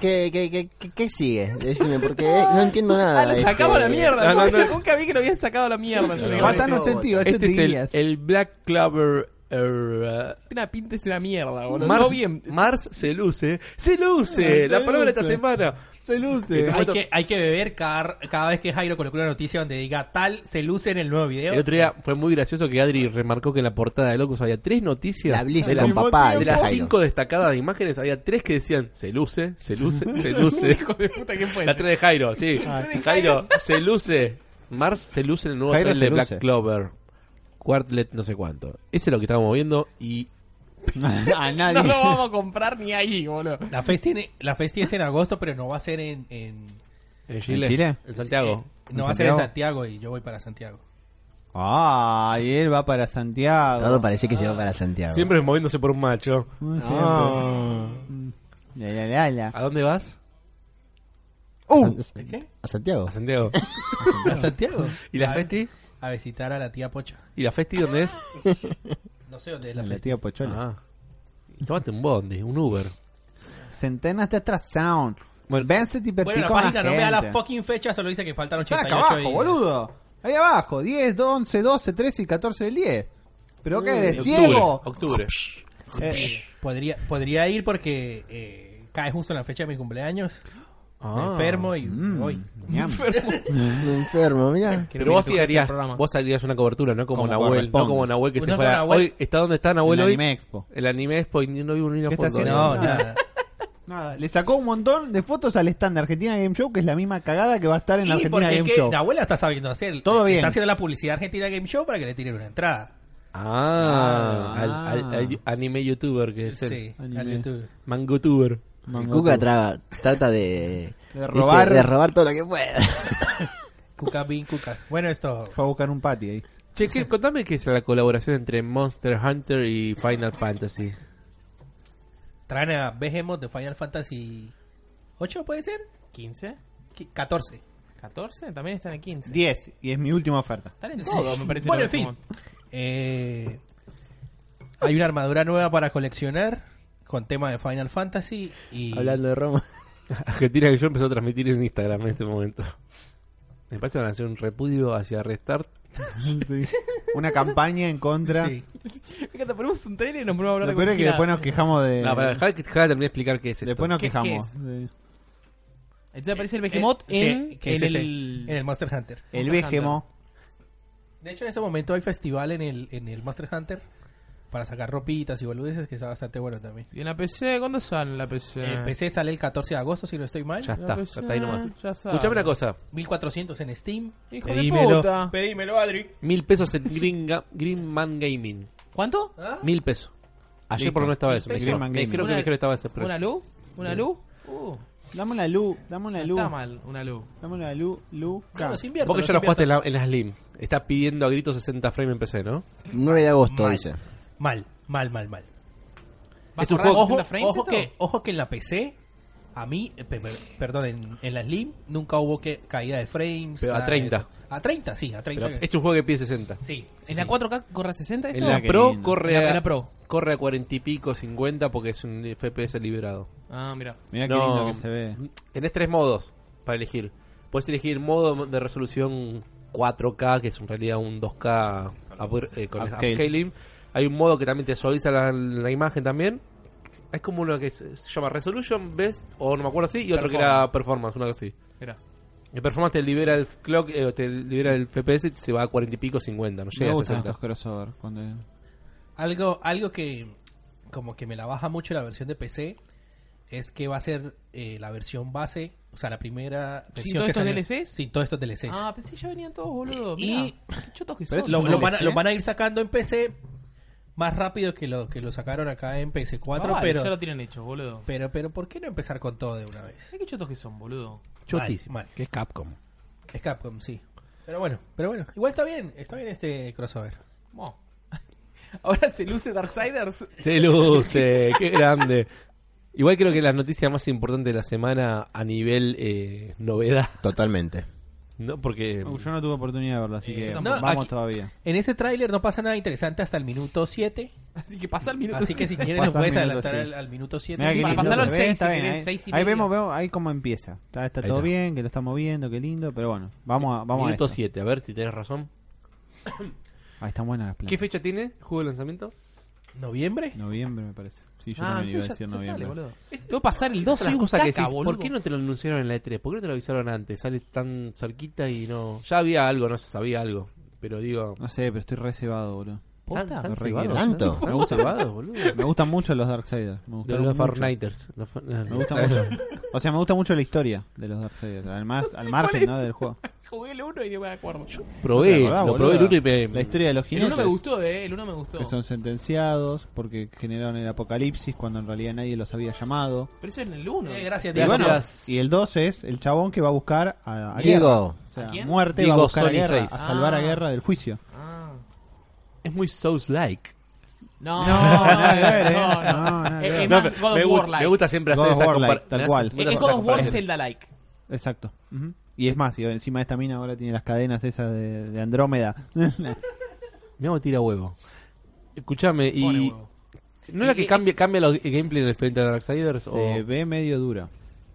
qué, qué, qué, qué- qué sigue? Decime, porque no entiendo nada. Ah, lo de sacamos a este- la mierda. No, no, nunca, no. nunca vi que lo habían sacado a la mierda. "Ay, 88 Este es el, días. el Black Clover. er, Una pinta es una mierda, boludo. Mars, No bien. Mars se luce. Se luce. La palabra de esta semana. Se luce. Hay que, hay que beber cada, cada vez que Jairo coloque una noticia donde diga tal se luce en el nuevo video. El otro día fue muy gracioso que Adri remarcó que en la portada de Locus había tres noticias. La Blizzard de, la- con papá, de las cinco destacadas de imágenes, había tres que decían se luce, se luce, se *laughs* luce. Hijo de puta, ¿quién fue? La tres de Jairo, sí. Jairo, *laughs* se luce. Mars se luce en el nuevo Jairo trailer de Black. Clover. Quartlet, no sé cuánto. Ese es lo que estábamos viendo y *laughs* a nadie. No lo vamos a comprar ni ahí, boludo. La Festi, tiene- la Festi es en agosto, pero no va a ser en... en en Chile, Chile? en Santiago. eh, no ¿En va a ser en Santiago? Y yo voy para Santiago. Ah, y él va para Santiago. Todo parece que se va para Santiago. Siempre moviéndose por un macho. Mm, Ah. Ya, ya. ¿A dónde vas? Uh, ¿De qué? ¿A Santiago? A Santiago. ¿A Santiago? *laughs* ¿Y la a, Festi? A visitar a la tía Pocha. ¿Y la Festi dónde es? *laughs* No sé dónde es la La Festi. tía Pochola. Ah. Tómate un bondi, un Uber. Centenas de atrasados. Bueno, Vence y Bueno, la página no me da la fucking fecha, solo dice que faltan Están 88 acá abajo, días. boludo. Ahí abajo. 10, 11, 12, 13 y 14 del 10. ¿Pero qué eres, octubre. ciego? Octubre. Eh, Podría, podría ir porque eh, cae justo en la fecha de mi cumpleaños. Me Ah. enfermo y mm, voy. Me enfermo, *laughs* mirá. Que Pero no vos sí harías, vos harías una cobertura, no como, Como Nahuel, no como Nahuel que No se como fuera. Nahuel. Hoy está donde está Nahuel El hoy. Anime Expo. El anime Expo y no vi un una ¿Qué está foto. haciendo? No, Nada. nada. Le sacó un montón de fotos al stand de Argentina Game Show, que es la misma cagada que va a estar en Y Argentina es Game que Show. la abuela está sabiendo hacer. Todo bien. Está haciendo la publicidad Argentina Game Show para que le tiren una entrada. Ah, Ah. al, al- al anime youtuber que es el Sí, anime. al YouTube. mangotuber. El Cuca traba- trata de, *laughs* De robar. ¿viste? de robar todo lo que pueda. *laughs* Cuca Bean Cucas. Bueno, esto. Fue a buscar un patio ahí. Che, ¿qué- contame qué es la colaboración entre Monster Hunter y Final Fantasy. Traen a Behemoth de Final Fantasy 8, ¿puede ser? 15, Qui- 14. 14, también están en 15. 10, y es mi última oferta. Están en todo, me parece. Bueno, en fin. como- Eh, hay una armadura nueva para coleccionar con tema de Final Fantasy y Hablando de Roma. *laughs* Argentina que yo empezó a transmitir en Instagram en este momento. Me parece que van a hacer un repudio hacia Restart. *laughs* *laughs* Una campaña en contra. Sí. Me encanta, ponemos un trailer y nos ponemos a hablar Lo de peor es que después nos quejamos de. No, para, que- dejá de terminar de explicar qué es esto. después nos ¿Qué- quejamos. qué Sí. Entonces aparece el Behemoth Eh, en, que- que en es el... en el Monster Hunter. El Vegemo. De hecho, en ese momento hay festival en el, en el Monster Hunter para sacar ropitas y boludeces que está bastante bueno también. ¿Y en la PC? ¿Cuándo sale la PC? En PC sale el 14 de agosto, si no estoy mal. Ya La está, PC, ya está ahí nomás. Escuchame una cosa. 1400 en Steam. Hijo de pedímelo, puta. pedímelo, Adri. Mil pesos en Green, Ga- Green Man Gaming. ¿Cuánto? ¿Ah? Mil pesos. Ayer por lo menos estaba eso. Me pesos. dijeron, me Gaming. dijeron que Una- me dijeron que estaba ese precio. ¿Una luz? ¿Una luz? Uh, Dame una luz, dame una no luz. está mal, una luz. Dame una luz, luz. No, los invierto, Vos que los ya lo invierto. jugaste en la, en la Slim. Estás pidiendo a gritos 60 frames en PC, ¿no? 9 de agosto, Mal. dice. Mal, mal, mal, mal. ¿Va Es un juego- 60 Ojo, ojo que, ojo que en la PC, a mí, eh, pe- pe- perdón, en, en la Slim nunca hubo que caída de frames. Pero a nada de 30. eso. A 30, sí, a 30. Pero este es un juego que pide 60. Sí. sí, ¿En la sí. 4K corre a 60 esto? En la qué Pro corre la- a, en la Pro. corre a 40 y pico, 50 porque es un FPS liberado. Ah, mira. Mira qué No. lindo que se ve. Tenés tres modos para elegir. Puedes elegir modo de resolución 4K, que es en realidad un 2K upgra- eh, upscaling. Hay un modo que también te suaviza la, la imagen también. Es como uno que se, se llama Resolution Best, o no me acuerdo así, y otro que era Performance, una cosa así. Mira. El performance te libera el clock, eh, te libera el FPS y se va a 40 y pico, 50. No Me llega a gustan 60. estos crossover. Cuando... Algo, algo que como que me la baja mucho la versión de PC es que va a ser eh, la versión base, o sea, la primera versión todos que estos salió- DLCs? Sin todos estos DLCs. Ah, pensé que ya venían todos, boludo. Y- Mirá, qué chotos que son. lo, lo van a, lo van a ir sacando en PC más rápido que lo que lo sacaron acá en PS4, Ah, vale, pero, ya lo tienen hecho, boludo. pero pero ¿por qué no empezar con todo de una vez? ¿Sabes qué chotos que son, boludo? Chotísimo. Mal, mal. Que es Capcom. Es Capcom, sí. Pero bueno, pero bueno, igual está bien, está bien este crossover. Bueno. *laughs* Ahora se luce Darksiders. Se luce, *laughs* qué grande. Igual creo que la noticia más importante de la semana a nivel eh, novedad, Totalmente. ¿No? Porque Uh, yo no tuve oportunidad de verlo, así Eh, que no, vamos aquí- todavía. En ese tráiler no pasa nada interesante hasta el minuto 7, Así que pasa el minuto. así que si quieren lo Pasa puedes adelantar siete. al, al minuto 7. Mirá Sí, qué para pasarlo al se ve, seis, está si bien, querés, ahí- Ahí vemos, vemos ahí cómo empieza. Está, está todo está. bien, que lo estamos viendo, qué lindo, pero bueno, vamos a, vamos minuto a esto. 7, a ver si tenés razón. Ahí están buenas las ¿Qué plantas. fecha tiene el juego de lanzamiento? ¿Noviembre? Noviembre me parece. Sí, yo Ah, también sí, iba a decir ya noviembre. sale, boludo. Te voy a pasar el 2 Esas son las soy un cosas que caca, decís, boludo. ¿por qué no te lo anunciaron en la E3? ¿Por qué no te lo avisaron antes? Sale tan cerquita y no... Ya había algo, no se sabía algo. Pero digo... No sé, pero estoy reservado, boludo. ¿Posta? ¿Tan, Me cebado? ¿Tanto? ¿Tan cebado, boludo? Me gustan mucho los Darksiders. Me De gustaron los mucho. Fortniters. Los Me gusta mucho. O sea, me gusta mucho la historia de los Darksiders. Además, al margen. ¿no? del juego. Jugué el 1 y no me acuerdo. Probé, ¿Te acordás, lo probé el boludo? uno y me... La historia de los El 1 jinetes. me gustó, eh. El 1 me gustó. Que son sentenciados porque generaron el apocalipsis cuando en realidad nadie los había llamado. Pero eso es en el 1. Eh, gracias, Y, Diego. bueno, y el 2 es el chabón que va a buscar a, a Diego. Guerra. O sea, ¿A quién? muerte Diego va a buscar a Guerra, 6. a salvar Ah. a Guerra del juicio. Ah. Es muy Souls-like. No, No, eh. no, no. No, nada que Es- más God of me, like. gusta siempre hacer esa like, comparación. tal cual. Es God of War Zelda-like. Exacto. Y es más, y encima de esta mina ahora tiene las cadenas esas de, de Andrómeda. *laughs* Me hago tira huevo. Escuchame, Pone y... huevo. ¿No era que Y- cambia, cambia los gameplay en el frente de Darksiders? Se O... ve medio dura.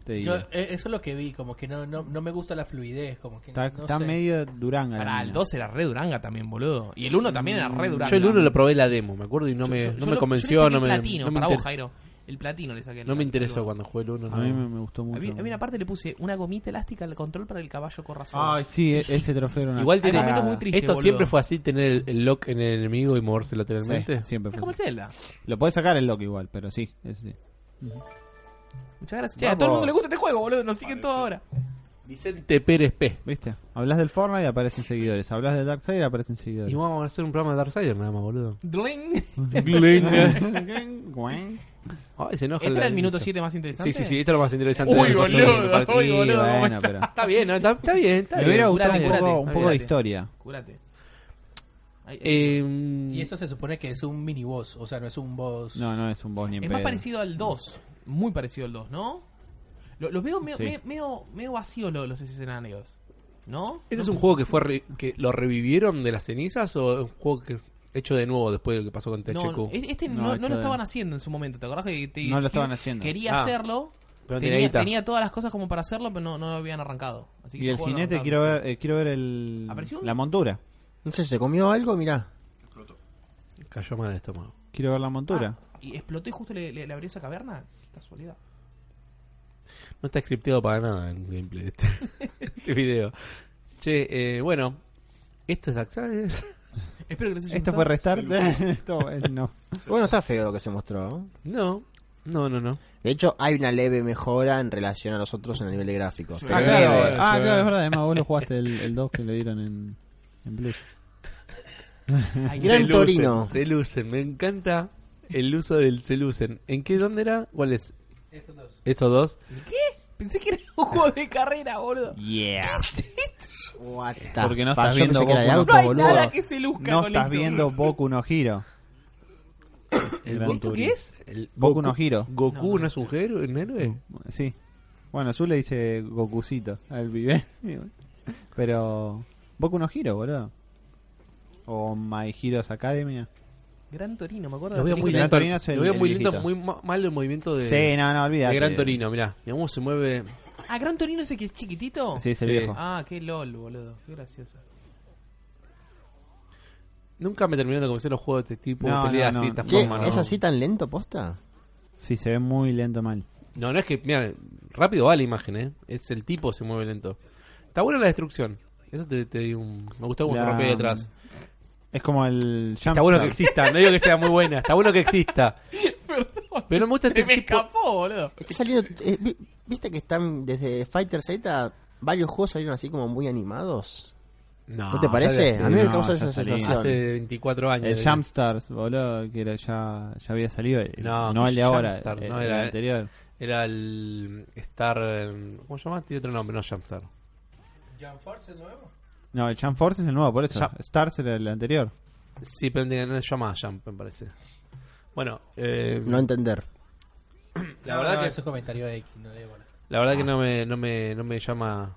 Te Yo, digo. eh, eso es lo que vi, como que no, no, no me gusta la fluidez, como que Está, no está sé. medio duranga. la Pará, el mina. 2 era re Duranga también, boludo. Y el 1 también era re Duranga. Yo el 1 lo probé la demo, me acuerdo, y no Yo- me, yo- no yo me convenció, no me, platino, no me para inter- vos, Jairo. El platino le saqué. no me interesó cuando jugué el 1. A mí me, me gustó A mucho. mí, a mí aparte le puse una gomita elástica al control para el caballo solo. Ay, sí, e- ese trofeo era una Igual tiene... momentos muy tristes, Esto boludo. siempre fue así, tener el, el lock en el enemigo y moverse lateralmente. Sí, siempre Es fue como el. Zelda. Lo puedes sacar el lock igual, pero sí, ese sí. Muchas gracias. Che, a todo el mundo le gusta este juego, boludo. Nos siguen todos ahora. Vicente Pérez P. ¿Viste? Hablas del Fortnite y aparecen seguidores. Hablas del Darkseid y aparecen seguidores. Y vamos a hacer un programa de Darksider nada más, boludo. Dling. *laughs* *laughs* Ay, se enoja Este era el minuto 7 más interesante. Sí, sí, sí, esto es lo más interesante. Uy, boludo, uy, Sí, boludo. bueno, pero... Está bien, ¿no? está, está bien, está Me bien. hubiera gustado curate, un poco, curate, un poco de curate. historia. Cúrate. Ay, Eh, Y eso se supone que es un mini boss, o sea, no es un boss. No, no es un boss ni en es más parecido al 2. Muy parecido al 2, ¿no? Lo- Los veo medio, Sí. medio, medio, medio vacíos los, los escenarios. ¿No? ¿Este es un juego que fue re- que lo revivieron de las cenizas o es un juego que hecho de nuevo después de lo que pasó con THQ? No, este No, no, lo de- estaban haciendo en su momento. ¿Te acordás que te- No lo estaban haciendo. Quería Ah. hacerlo. Pero tenía Tenía, todas las cosas como para hacerlo, pero no, no lo habían arrancado. Así que Y el jinete, quiero ver, eh, quiero ver el, ¿Apareció? la montura. No sé, ¿se comió algo? Mirá. Cayó mal el estómago. Quiero ver la montura. Ah, ¿Y explotó y justo le, le- le abrió esa caverna? Qué casualidad. No está scripteado para nada el gameplay de este, *laughs* este video. Che, eh, bueno, esto es Darksiders. *laughs* Espero que les haya Esto fue restar. *laughs* Esto eh, no. Bueno, está feo lo que se mostró. ¿no? No, no, no. De hecho, hay una leve mejora en relación a los otros en el nivel de gráficos. Ah, claro, leve. ah, claro, es verdad. Además, vos lo jugaste el, el 2 que le dieron en, en Plus. Gran Se lucen, Torino. Se lucen, me encanta el uso del se lucen. ¿En qué, dónde era? ¿Cuál es? Estos dos. ¿Estos dos? ¿Qué? Pensé que era un juego de carrera, boludo. Yeah. What the Porque no fuck, estás yo viendo pensé que era de Boku auto, No hay boludo. nada que se luzca No con estás esto. viendo Boku no Hiro. El Gran ¿Esto qué es? El Boku no Hiro. ¿Goku No, no, no. es un héroe? ¿Un héroe? Sí. Bueno, Azul le dice Gokucito al pibe. *laughs* Pero. Boku no Hiro, boludo. O My Heroes Academia. Gran Torino, me acuerdo. Lo veo muy lento. Torino es el- Lo veo muy lento, muy ma- mal el movimiento de, Sí, no, no, olvídate. de Gran Torino. Mirá, mirá cómo se mueve. Ah, Gran Torino ese que es chiquitito. Sí, es el Sí. viejo. Ah, qué lol, boludo. Qué gracioso. Nunca me terminaron de convencer los juegos de este tipo, No, peleas no, así, no. de esta Che, forma, ¿no? ¿es así tan lento, posta? Sí, se ve muy lento mal. No, no es que, mira, rápido va la imagen, ¿eh? Es el tipo se mueve lento. Está buena la destrucción. Eso te, te di un... Me gustó cómo se La- rompe detrás. Es como el Está bueno que exista, no digo que sea muy buena, está bueno que exista. *laughs* Pero no me gusta Se este me tipo... escapó, boludo. Está saliendo- eh, vi- ¿Viste que están desde Fighter Z? Varios juegos salieron así como muy animados. No, ¿No te parece? A mí me no, causa ya esa sensación. Hace 24 años. El de- Jumpstars, boludo, que era ya, ya había salido. el- No, no el de ahora, Jumpstart, el, no, el era- anterior. Era el Star... eh, ¿Cómo se llama? Tiene otro nombre, no Jumpstar. ¿Jump Force es nuevo? No, el Jump Force es el nuevo, por eso. Jump- Stars era el anterior. Sí, pero no se llama Jump, me parece. Bueno, eh, No entender. la verdad no, que es un comentario de X, no de bola. La verdad que no me, no me, no me llama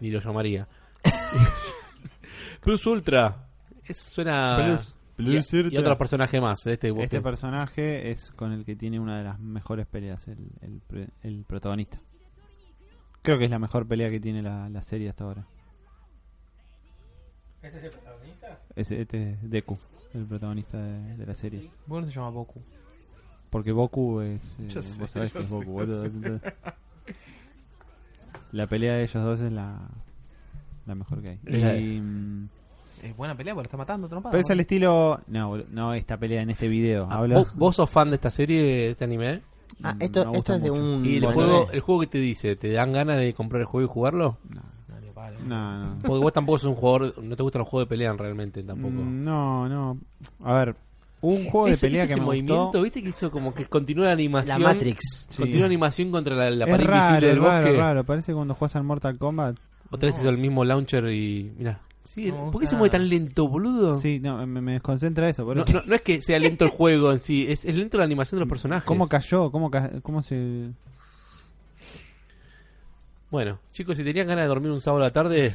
ni lo llamaría. *laughs* Plus Ultra. Es, suena. Plus- Plus y, y Ultra. otro personaje más. de Este, Este que- personaje es con el que tiene una de las mejores peleas, el, el, pre- el protagonista. Creo que es la mejor pelea que tiene la, la serie hasta ahora. ¿Este es el protagonista? Es, este es Deku, el protagonista de, de la serie. ¿Por qué no se llama Boku? Porque Boku es. eh, Yo sé, vos sabés yo que es sé, Boku, yo boludo. sé. Entonces, *laughs* La pelea de ellos dos es la, la mejor que hay. La- Y, mm, Es buena pelea porque lo está matando trompada. pero es el boludo. estilo. No, boludo, no esta pelea en este video. Ah, Hablo, ¿Vos, vos sos fan de esta serie, de este anime? Ah, esto, me esto es de mucho. un... ¿Y el bueno, juego, de- el juego que te dice? ¿Te dan ganas de comprar el juego y jugarlo? No, No, no. no. Porque vos tampoco sos un jugador. No te gustan los juegos de pelea realmente tampoco. Mm, No, no. A ver, un juego de pelea ¿viste que me movimiento, gustó. ¿viste que hizo como que continúa la animación? La Matrix. Sí. Continúa la animación contra la, la pared raro, invisible del es raro, bosque. raro. Parece cuando juegas al Mortal Kombat. Otra vez hizo el mismo launcher y. Mira. Sí, No, ¿Por qué se mueve tan lento, boludo? Sí, no, me, me desconcentra eso. por No, eso. no, no es que sea lento el juego en sí, es, es lento la animación de los personajes. ¿Cómo cayó? ¿Cómo, ca- ¿Cómo se...? Bueno, chicos, si tenían ganas de dormir un sábado a la tarde,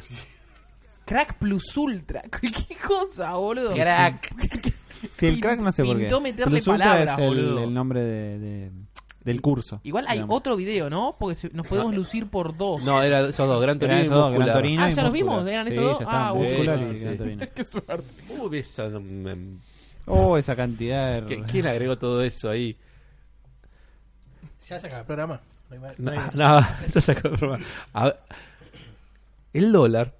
*laughs* Crack Plus Ultra. *laughs* Qué cosa, boludo. Crack. *laughs* Sí, el crack no sé por qué. Pintó meterle Plus Ultra palabras, es el, boludo. el nombre de, de- del curso. Igual hay digamos. otro video, ¿no? Porque se- nos podemos *laughs* lucir por dos. No, era esos dos, Gran Torino Eran y esos dos, Gran. Torino Ah, y ¿ya los Muscular. vimos? ¿Eran Sí, estos dos? ya Ah, bueno. Muscular Sí, y sí, Gran sí. Torino. *laughs* Qué suerte. Uy, esa, mm, Oh, esa cantidad de... ¿qué- ¿Quién agregó todo eso ahí? Ya se acaba el programa. No hay más- No, no hay- *laughs* no, eso sacó de broma. A ver, el dólar.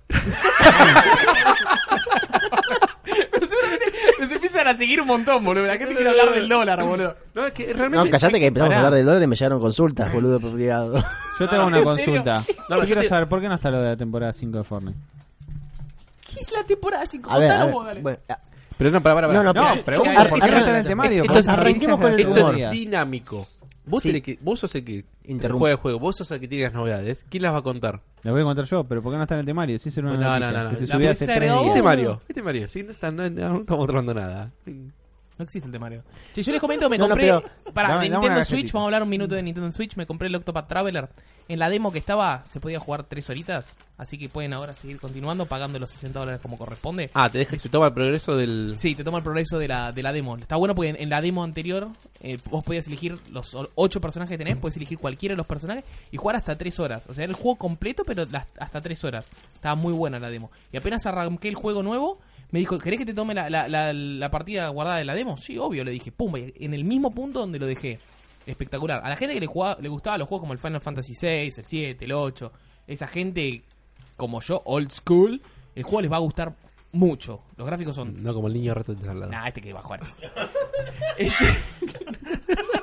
Pero seguramente nos empiezan a seguir un montón, boludo. La gente quiere hablar del dólar, boludo. No, es que No, realmente. callate que empezamos Pará. a hablar del dólar y me llegaron consultas, boludo, privado. Yo tengo una ¿en consulta. serio? No, Yo yo quiero te- saber por qué no está lo de la temporada 5 de Fortnite. ¿Qué es la temporada 5? A ver, a ver, vos, dale. bueno, Pero no, para, para, No, no, No, pero- pregunta, ar- ¿por qué no está en el temario? esto- Porque arranquemos con el es Esto humor. es dinámico. Vos, Sí. tenés que, vos sos el que Interrumpe. juega el juego, vos sos el que tiene las novedades. ¿Quién las va a contar? La voy a contar yo, pero ¿por qué no está en el temario? Sí, será una No, no, noticia no, no. que se La subió hace tres días. ¿Viste Mario? ¿Viste Mario? Sí, no, está, no, no estamos tratando nada. No existe el temario. Si yo les comento, me No, no, compré. pero- para dame- de dame Nintendo Switch, vamos a hablar un minuto de Nintendo Switch. Me compré el Octopath Traveler. En la demo que estaba, se podía jugar tres horitas. Así que pueden ahora seguir continuando pagando los 60 dólares como corresponde. Ah, te deja se toma el progreso del. Sí, te toma el progreso de la, de la demo. Está bueno porque en, en la demo anterior eh, vos podías elegir los ocho personajes que tenés, puedes elegir cualquiera de los personajes y jugar hasta tres horas. O sea, era el juego completo, pero las- hasta tres horas. Estaba muy buena la demo. Y apenas arranqué el juego nuevo, me dijo, ¿querés que te tome la, la, la- la partida guardada de la demo? Sí, obvio, le dije. Pum, y en el mismo punto donde lo dejé. Espectacular. A la gente que le, jugaba, le gustaba los juegos como el Final Fantasy VI, el 7, el 8, esa gente como yo, old school, el juego les va a gustar mucho. Los gráficos son No como el niño rato de al lado. Nah, este que va a jugar. *laughs*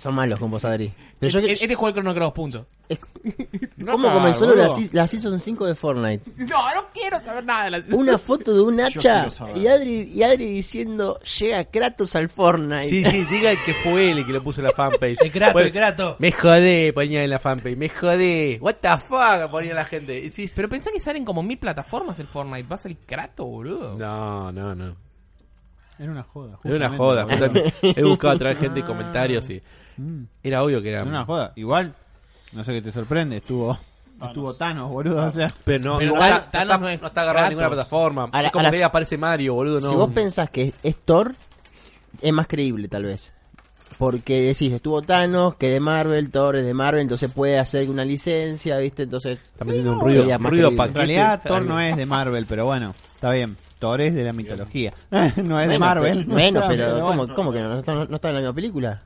son malos con vos, Adri. Pero yo, Este juego el Chrono Cross, punto. *laughs* ¿Cómo Ah, comenzó boludo. la, se- la Season 5 de Fortnite? *laughs* No, no quiero saber nada de la Una foto de un hacha y Adri, y Adri diciendo, llega Kratos al Fortnite. Sí, sí, diga que fue él el que lo puso en la fanpage. *laughs* El Kratos, Bueno, el Kratos. Me jodé, ponía en la fanpage. Me jodé. What the fuck, ponía la gente. Sí, Pero pensá que salen como mil plataformas el Fortnite. Va a salir Kratos, boludo. No, no, no. Era una joda. Era una joda. justamente. He buscado traer gente y comentarios y Mm, era obvio que era. Era una joda. Igual, no sé qué te sorprende, estuvo... Estuvo Thanos, boludo, o sea... Pero no, Pero no, Thanos- está, Thanos no, no está, es no está agarrado en ninguna Kratos. plataforma. Ahora- es como ahora que si- aparece Mario, boludo. No. Si vos pensás que es Thor, es más creíble tal vez. Porque decís, estuvo Thanos, que de Marvel, Thor es de Marvel, entonces puede hacer una licencia, ¿viste? Entonces... Está metiendo un ruido, sería un más ruido creíble. pa' En realidad, Thor no es de Marvel, pero bueno, está bien. Thor es de la mitología. *laughs* no es de Marvel. pero- Bueno, pero, *laughs* ¿cómo, bueno. cómo que no? ¿No, está- no está en la misma película?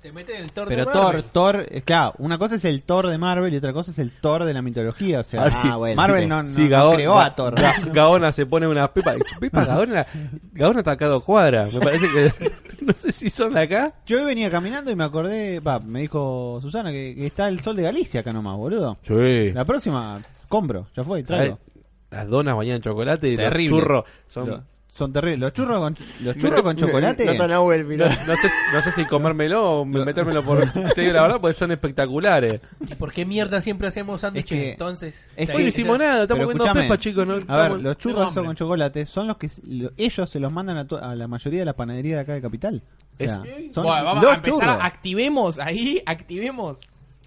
Te meten el Thor Pero de Thor. Thor, eh, claro, una cosa es el Thor de Marvel y otra cosa es el Thor de la mitología. O sea, Ah, sí. bueno, Marvel sí, no, no- Sí, no Gaona, creó a Thor. Ga- Gaona se pone una pepa. Pepa Gaona, Gaona ha atacado cuadra. Me parece que. *laughs* No sé si son de acá. Yo hoy venía caminando y me acordé, va, me dijo Susana que, que está el sol de Galicia acá nomás, boludo. Sí. La próxima compro, ya fue, traigo. Las donas bañadas en chocolate y Terribles. los churros son. Lo- son terribles. Los churros con, los *laughs* churros con chocolate. No sé, no sé si comérmelo o metérmelo por. Te digo la verdad, porque son espectaculares. ¿Y por qué mierda siempre hacemos sándwiches Es que- entonces? es Ya que- Hoy no hicimos nada, estamos comiendo pepa, chicos. ¿no? A ver, los churros con chocolate son los que lo- ellos se los mandan a, to- a la mayoría de la panadería de acá de Capital. O sea, son Bueno, vamos los a empezar, churros. activemos ahí, activemos.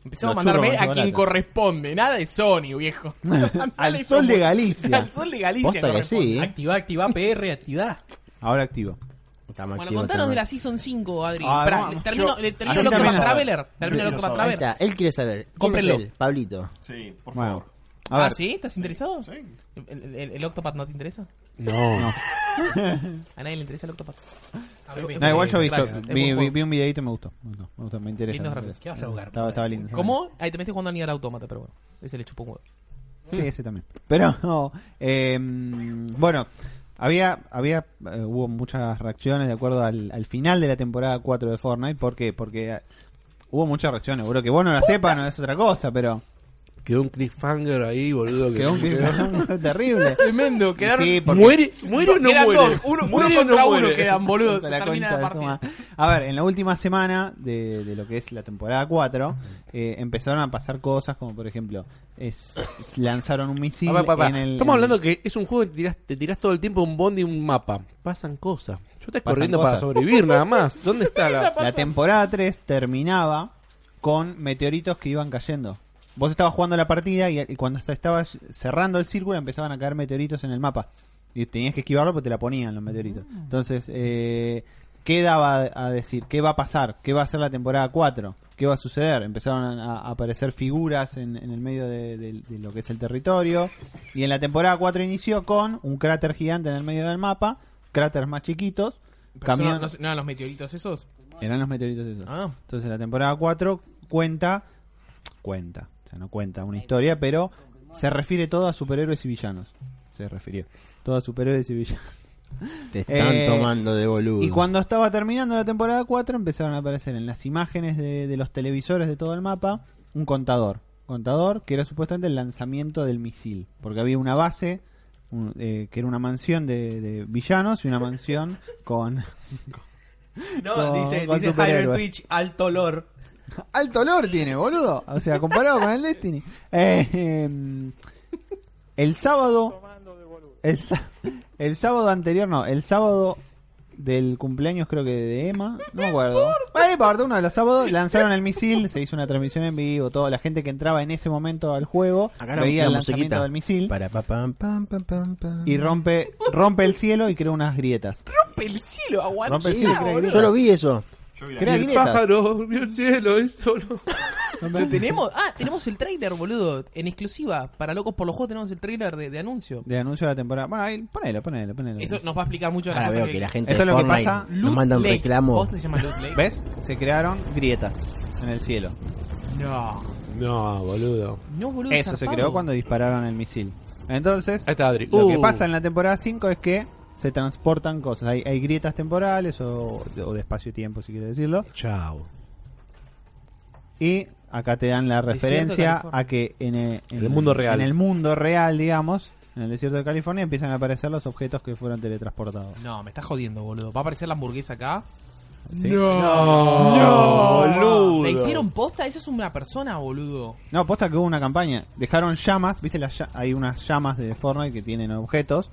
Empecemos a mandarme a quien corresponde, nada de Sony, viejo. *laughs* Al sol de Galicia. Al sol de Galicia. Que sí, ¿eh? Activa, activa, PR, activa. Ahora activo. Estamos Bueno, contanos de la Season 5, Adri. Ah, Pará, vamos. termino, Yo- le- a termino el también Octopath me- Traveler. Termino quiero Octopath saber. Ahí Traveler. él quiere saber. ¿Quién Cómprenlo. es él? Pablito. Sí, por Bueno, favor. A Ah, ver, ¿sí? ¿Estás interesado? Sí. ¿El, el, el Octopath no te interesa? No. *laughs* ¿A nadie le interesa el Octopath? A mí me- No, igual yo es vi, buen vi- juego. vi un videito y me gustó. Me gustó, me, gustó, me interesa. Lindo me gráfico. interesa. ¿Qué vas a jugar? Estaba, estaba lindo. ¿Cómo? Ahí te metes jugando a Nier Automata, pero bueno. Ese le chupo un huevo. Sí, ese también. Pero, *laughs* no, eh, bueno, había, había eh, hubo muchas reacciones de acuerdo al, al final de la temporada 4 de Fortnite. ¿Por qué? Porque eh, hubo muchas reacciones. Boludo, que vos no la sepas no es otra cosa, pero Quedó un cliffhanger ahí, boludo. que- quedó un cliffhanger *laughs* terrible. Tremendo, quedaron... Sí, porque- ¿Muere, muere o no quedan muere? dos, uno, uno ¿Muere o contra no uno muere? quedan, *laughs* boludo. Se La termina concha la de su partida. madre. A ver, en la última semana de, de lo que es la temporada 4, eh, empezaron a pasar cosas como, por ejemplo, es, es- lanzaron un misil en el... Estamos en el- hablando que es un juego que tirás- te tirás todo el tiempo un bond y un mapa. Pasan cosas. Yo estoy Pasan corriendo cosas. para sobrevivir nada más. *laughs* ¿Dónde está la.? La temporada 3 terminaba con meteoritos que iban cayendo. Vos estabas jugando la partida y, y cuando estabas cerrando el círculo empezaban a caer meteoritos en el mapa. Y tenías que esquivarlo porque te la ponían los meteoritos. Entonces, eh, ¿qué daba a decir? ¿Qué va a pasar? ¿Qué va a ser la temporada 4? ¿Qué va a suceder? Empezaron a, a aparecer figuras en, en el medio de, de- de lo que es el territorio. Y en la temporada 4 inició con un cráter gigante en el medio del mapa, cráteres más chiquitos, no, no- no eran los meteoritos esos? eran los meteoritos esos. Ah. Entonces la temporada 4 cuenta, cuenta, sea, no cuenta una historia, pero se refiere todo a superhéroes y villanos. Se refirió. Todo a superhéroes y villanos. Te están Eh, tomando de boludo. Y cuando estaba terminando la temporada 4 empezaron a aparecer en las imágenes de, de los televisores de todo el mapa un contador. Contador que era supuestamente el lanzamiento del misil. Porque había una base un- eh, que era una mansión de, de villanos y una mansión con *laughs* No, Con- dice, con dice. Twitch, alto olor. *laughs* Alto olor tiene, boludo. O sea, comparado con el Destiny. Eh, em, el sábado. El, el sábado anterior, no. El sábado del cumpleaños, creo que de Emma. No me acuerdo. Bueno, no importa, uno de los sábados lanzaron el misil. Se hizo una transmisión en vivo. Toda la gente que entraba en ese momento al juego Acá veía la el lanzamiento del misil. Para pa, pam, pam, pam, pam, pam. Y rompe, rompe el cielo y crea unas grietas. Rompe el cielo, aguanta. Rompe el cielo y crea grietas. Yo lo vi eso. Yo vi la- Crea Y el pájaro vio el cielo, eso no. Lo *laughs* tenemos, ah, tenemos el trailer, boludo, en exclusiva. Para Locos por los Juegos tenemos el trailer de, de anuncio. De anuncio de la temporada. Bueno, ahí, ponelo, ponelo, ponelo. Eso nos va a explicar mucho de las Ahora cosas veo que la gente Esto de es lo que Fortnite pasa. nos manda un Loot Lake. reclamo. ¿Vos te llamas Loot Lake? ¿Ves? Se crearon grietas en el cielo. No. No, boludo. No, boludo. Eso se zarpado. creó cuando dispararon el misil. Entonces, Ahí está Adri. lo que Uh. pasa en la temporada 5 es que se transportan cosas. Hay, hay grietas temporales o, o de espacio-tiempo, si quiere decirlo. Chao. Y acá te dan la referencia a que en el, En el mundo real. En el mundo real, digamos, en el desierto de California empiezan a aparecer los objetos que fueron teletransportados. No, me estás jodiendo, boludo. ¿Va a aparecer la hamburguesa acá? ¿sí? No, boludo. ¿Me hicieron posta? Esa es una persona, boludo. No, posta que hubo una campaña. Dejaron llamas, viste, las hay unas llamas de Fortnite que tienen objetos.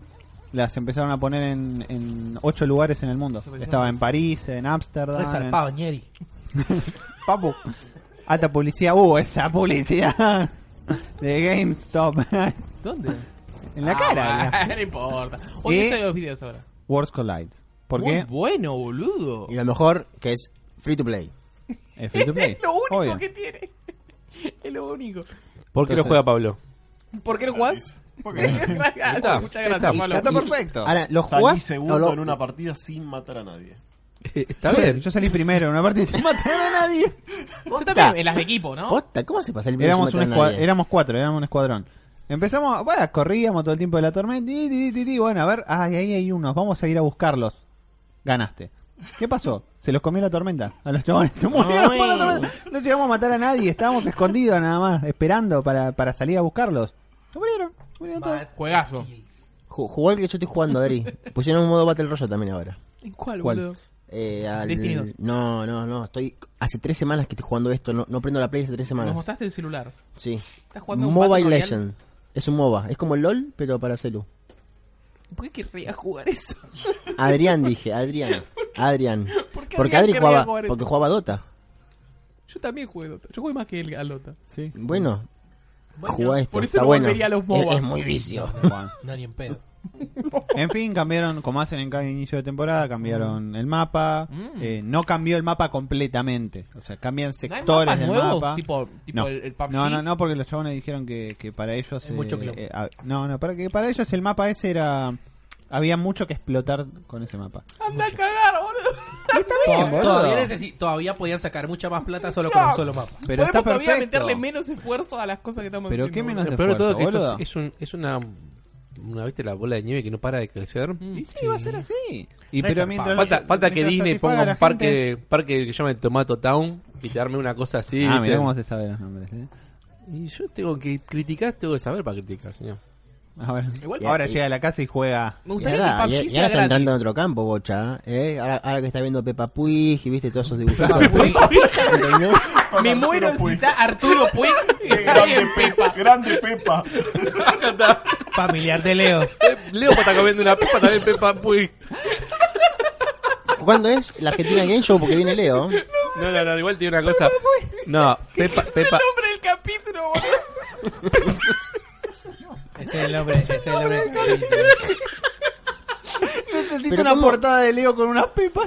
Las empezaron a poner en, en ocho lugares en el mundo. Estaba en París, en Ámsterdam. Re en- zarpado, Ñeri. *laughs* Papu. Alta publicidad. Uh, esa publicidad *laughs* de GameStop. *laughs* ¿Dónde? en la Ah, cara. bueno, no importa. No sé los videos ahora. Worlds Collide. ¿Por Muy qué? bueno, boludo. Y lo mejor, que es free to play. Es free to play. Es lo único Obvio. que tiene. Es lo único. ¿Por qué lo juega Pablo? ¿Por qué no jugás? Porque *laughs* está. Muchas gracias, Está. Pablo. Está perfecto. Ahora, ¿lo salí segundo lo- en una partida sin matar a nadie. Está Yo- bien. Yo salí primero en una parte sin *laughs* matar a nadie. Yo también, en las de equipo, ¿no? Posta, ¿Cómo se pasa el video Éramos, un nadie? éramos cuatro, éramos un escuadrón. Empezamos, bueno, corríamos todo el tiempo de la tormenta. ti, ti, ti, ti, Bueno, a ver, ay, ahí hay unos, vamos a ir a buscarlos. Ganaste. ¿Qué pasó? Se los comió la tormenta. A los chavales se murieron por la tormenta. No llegamos a matar a nadie, estábamos escondidos nada más, esperando para, para salir a buscarlos. Se murieron. Juegazo. Ju- Jugó el que yo estoy jugando, Adri. *laughs* Pusieron un modo Battle Royale también ahora. ¿En cuál, ¿Cuál? boludo? Eh, al- Destiny 2. No, no, no. Estoy hace tres semanas que estoy jugando esto. No, no prendo la play hace tres Nos semanas. mostraste el celular. Sí. ¿Estás jugando un Battle Mobile Royale? Legend. Es un MOBA. Es como LOL, pero para celu. ¿Por qué querría jugar eso? *laughs* Adrián dije, Adrián. *laughs* Adrián. ¿Por qué Porque Adrián Adri jugaba, jugar porque jugaba Dota. Yo también jugué Dota. Yo jugué más que él a Dota. Sí. Bueno, Bueno, jugá esto. por eso está no bueno. volvería a los es, MOBA. es muy vicio. *laughs* Bueno. No, ni en pedo. En fin, cambiaron, como hacen en cada inicio de temporada, cambiaron el mapa. Mm. Eh, no cambió el mapa completamente. O sea, cambian ¿No hay sectores mapas del nuevos? mapa. Tipo, tipo no. el, el PUBG. no, no, no, porque los chabones dijeron que, que para ellos. Es mucho clon. ah, no, no, para que para ellos el mapa ese era. Había mucho que explotar con ese mapa. Anda a cagar, boludo. To- Todavía, necesi- todavía podían sacar mucha más plata solo con un solo mapa. Pero está Podemos todavía perfecto. meterle menos esfuerzo a las cosas que estamos Pero haciendo. qué menos boludo. de Pero todo que esfuerzo, esto boludo. es, un, es una, una, ¿viste? La bola de nieve que no para de crecer. Y sí, va a ser así. Y No es pero mientras Falta, falta que mientras Disney satisfaga ponga a la un parque, gente- parque que se llame Tomato Town y te arme una cosa así. Ah, ¿viste? mira cómo se saben los nombres. ¿eh? Y yo tengo que criticar, tengo que saber para criticar, señor. A ver. Igual- ahora llega a la casa y juega. Me Y gustaría ahora, que y- PUBG y sea ahora está entrando en otro campo, bocha. ¿eh? Ahora, ahora que está viendo Peppa Puig y viste todos esos dibujitos. *laughs* Me muero si está Arturo Puig *laughs* grande Pepa. Grande Pepa. *laughs* Familiar de Leo. Leo está comiendo una pepa también Pepa Puig. ¿Cuándo es la Argentina Game Show? Porque viene Leo. No, no, no, igual tiene una cosa. No, Pepa, Es el Pepa. nombre del capítulo, boludo. Es el nombre. Ese es el nombre. del capítulo. Necesito Pero una ¿cómo? portada de Leo con unas *laughs* pepas.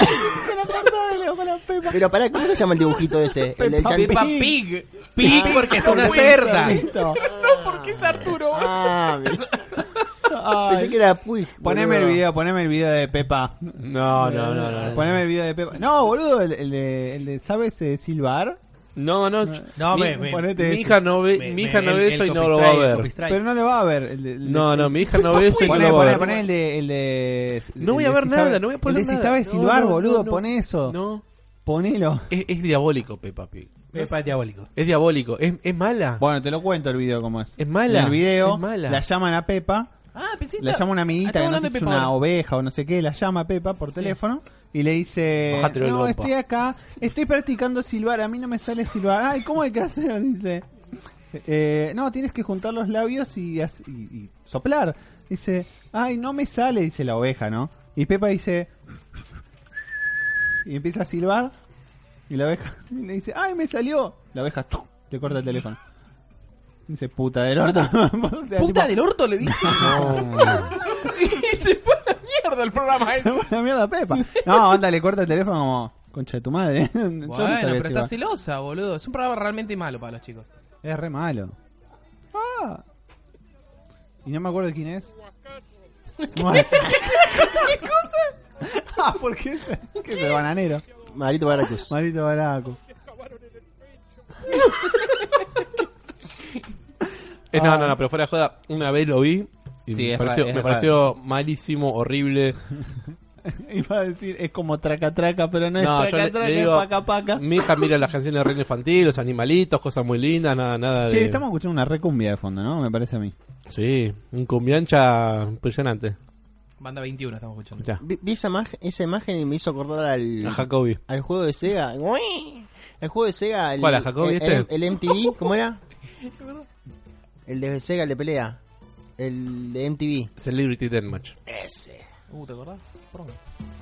una portada de Leo con las pepas. Pero pará, ¿cómo se llama el dibujito ese? El del Peppa Pig. Pig. Pig, porque es una cerda. Listo. *laughs* No, porque es Arturo. Ah, Ay. pensé que era Puig. Poneme el video, poneme el video de Pepa. No, no, no, no. Poneme el video de Pepa. No, boludo, el, el de, el de ¿sabes eh, silbar? No, no. No, mi, me- me- ponete mi hija no ve, Me- mi me- hija no el- ve el eso y no lo va a el ver. Pero no le va a ver. El de, el No, no, mi hija no ve *laughs* eso y no lo va a ver. poné el de, el de... No voy el a ver si nada, sabe- no voy a poner El de si nada. sabes No, silbar, no, boludo, no, no. pon eso. No, Ponelo. es, es diabólico Peppa Pig. Pepa es diabólico. Es diabólico. Es, es mala. Bueno, te lo cuento el video cómo es. Es mala, En el video es mala. la llaman a Pepa, Ah, pensé que la estaba- llama una amiguita que no sé si es Pepa una ahora. oveja o no sé qué, la llama a Pepa por teléfono y le dice, Bájatelo no, lompa". estoy acá, estoy practicando silbar, a mí no me sale silbar. Ay, ¿cómo hay que hacer? *laughs* Dice, "Eh, no, tienes que juntar los labios y, as- y- y soplar. Dice, ay, no me sale, dice la oveja, ¿no? Y Pepa dice, y empieza a silbar y la oveja *laughs* le dice, ay, me salió. La oveja le corta el teléfono. Dice, puta del orto. *laughs* O sea, Puta tipo, del orto le dije. *laughs* *laughs* y se fue a la mierda el programa ese. la mierda Pepa. No, onda, le corta el teléfono como, concha de tu madre. Yo no Bueno, sabía pero está celosa, boludo. Es un programa realmente malo para los chicos. Es re malo. Ah. Y no me acuerdo de quién es. ¿Qué cosa? Ah, porque es, que es el bananero. Marito Baracus. Marito Baraco. Eh, no, no, no, pero fuera de joda, una vez lo vi y Sí, me es pareció, ra- es me pareció malísimo, horrible. *laughs* Iba a decir, es como traca traca, pero no es No, yo traca le- traca, le es digo, paca paca. Mi hija mira las canciones de reino infantil, los animalitos, cosas muy lindas, nada, nada Che, de... estamos escuchando una recumbia de fondo, ¿no? Me parece a mí. Sí, un cumbiancha impresionante. Banda 21 estamos escuchando. Ya, Vi, vi esa, imag- esa imagen y me hizo acordar al, a Jacobi. al juego de Sega. El juego de Sega. El, ¿Cuál, a Jacobi el, este? el- el MTV, ¿cómo era? *laughs* El de Sega, el de pelea. El de MTV. Celebrity Deathmatch. Ese. Uh, ¿te acordás? Perdón.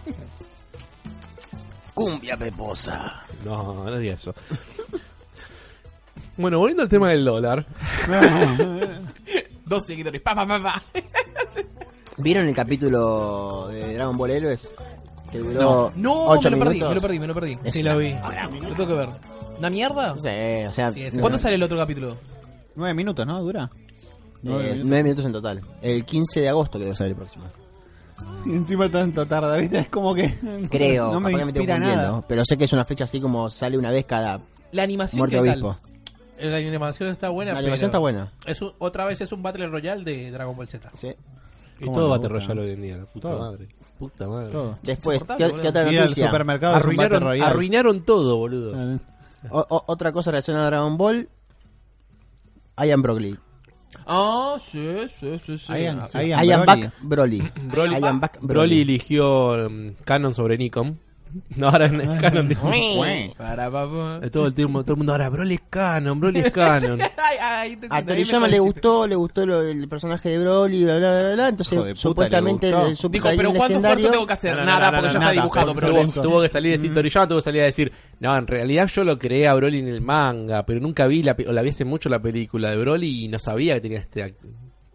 *laughs* Cumbia peposa. No, no diga eso. bueno, volviendo al tema del dólar. *laughs* Dos seguidores. Pa, pa, pa, pa. *laughs* ¿Vieron el capítulo de Dragon Ball Héroes? Que duró No, 8 me lo perdí, me lo perdí, me lo perdí. Es Sí, una- lo vi. Lo tengo que ver. ¿Una mierda? No sé, o sea, Sí, ¿Cuándo sale el otro capítulo? Nueve minutos, ¿no? ¿Dura? Nueve eh, minutos. 9 minutos en total. El 15 de agosto que debe salir el próximo. *laughs* Y encima tanto tarda, ¿viste? Es como que. *laughs* Creo, no me capaz que me estoy inspira confundiendo. nada. Pero sé que es una fecha así como sale una vez cada La animación, muerte ¿qué de tal? obispo. La animación está buena. La animación está buena. Es un- otra vez es un Battle Royale de Dragon Ball Z. Sí. Y ¿Cómo todo Battle gusta? Royale hoy en día, la puta Todo. madre. Puta madre. Todo. Después, ¿qué, qué otra noticia? supermercado Arruinaron, arruinaron todo, boludo. Ah, O- o- otra cosa relacionada a Dragon Ball. Ian Broly. Ah, sí, sí, sí, sí. Ian- sí. Ian Ian Broly. Back Broly. Broly, Ian Back Broly eligió um, Canon sobre Nikon. No, ahora es Canon. Papá. De todo el tiempo, todo el mundo ahora, Broly es Canon, Broly es Canon. *laughs* Ay, ay, te- A Toriyama le gustó, le gustó lo- el personaje de Broly, bla, bla, bla, bla. Entonces, Hijo de puta, supuestamente le gustó. el Super Dijo, pero ¿cuánto esfuerzo tengo que hacer? No, no, Nada, no, porque no, ya nada. está dibujado, tuvo, pero tuvo que salir a decir, Toriyama tuvo que salir a decir, no, en realidad yo lo creé a Broly en el manga, pero nunca vi la, pe- o la vi hace mucho la película de Broly y no sabía que tenía esta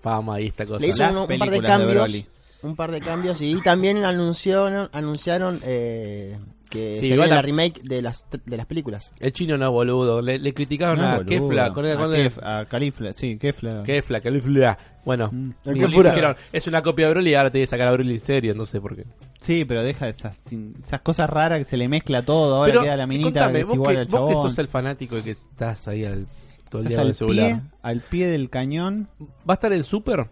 fama y esta cosa. Le hizo Las un, un par de películas de cambios. Broly. Un par de cambios y también anunciaron, anunciaron eh, que Sí, se viene la la- remake de las, de las películas. El chino no, boludo. Le, le criticaron No, a boludo. Kefla. Con el, a, con el- Kef- a Califla, sí, Kefla. Kefla, Kefla. Bueno, Mm. dijeron, es una copia de Broly y ahora te voy a sacar a Broly en serio, no sé por qué. Sí, pero deja esas, esas cosas raras que se le mezcla todo. Ahora Pero, queda la minita contame, que es vos, igual que, al vos que sos el fanático y que estás ahí al, todo el día al el celular. pie, al pie del cañón. ¿Va a estar en Super?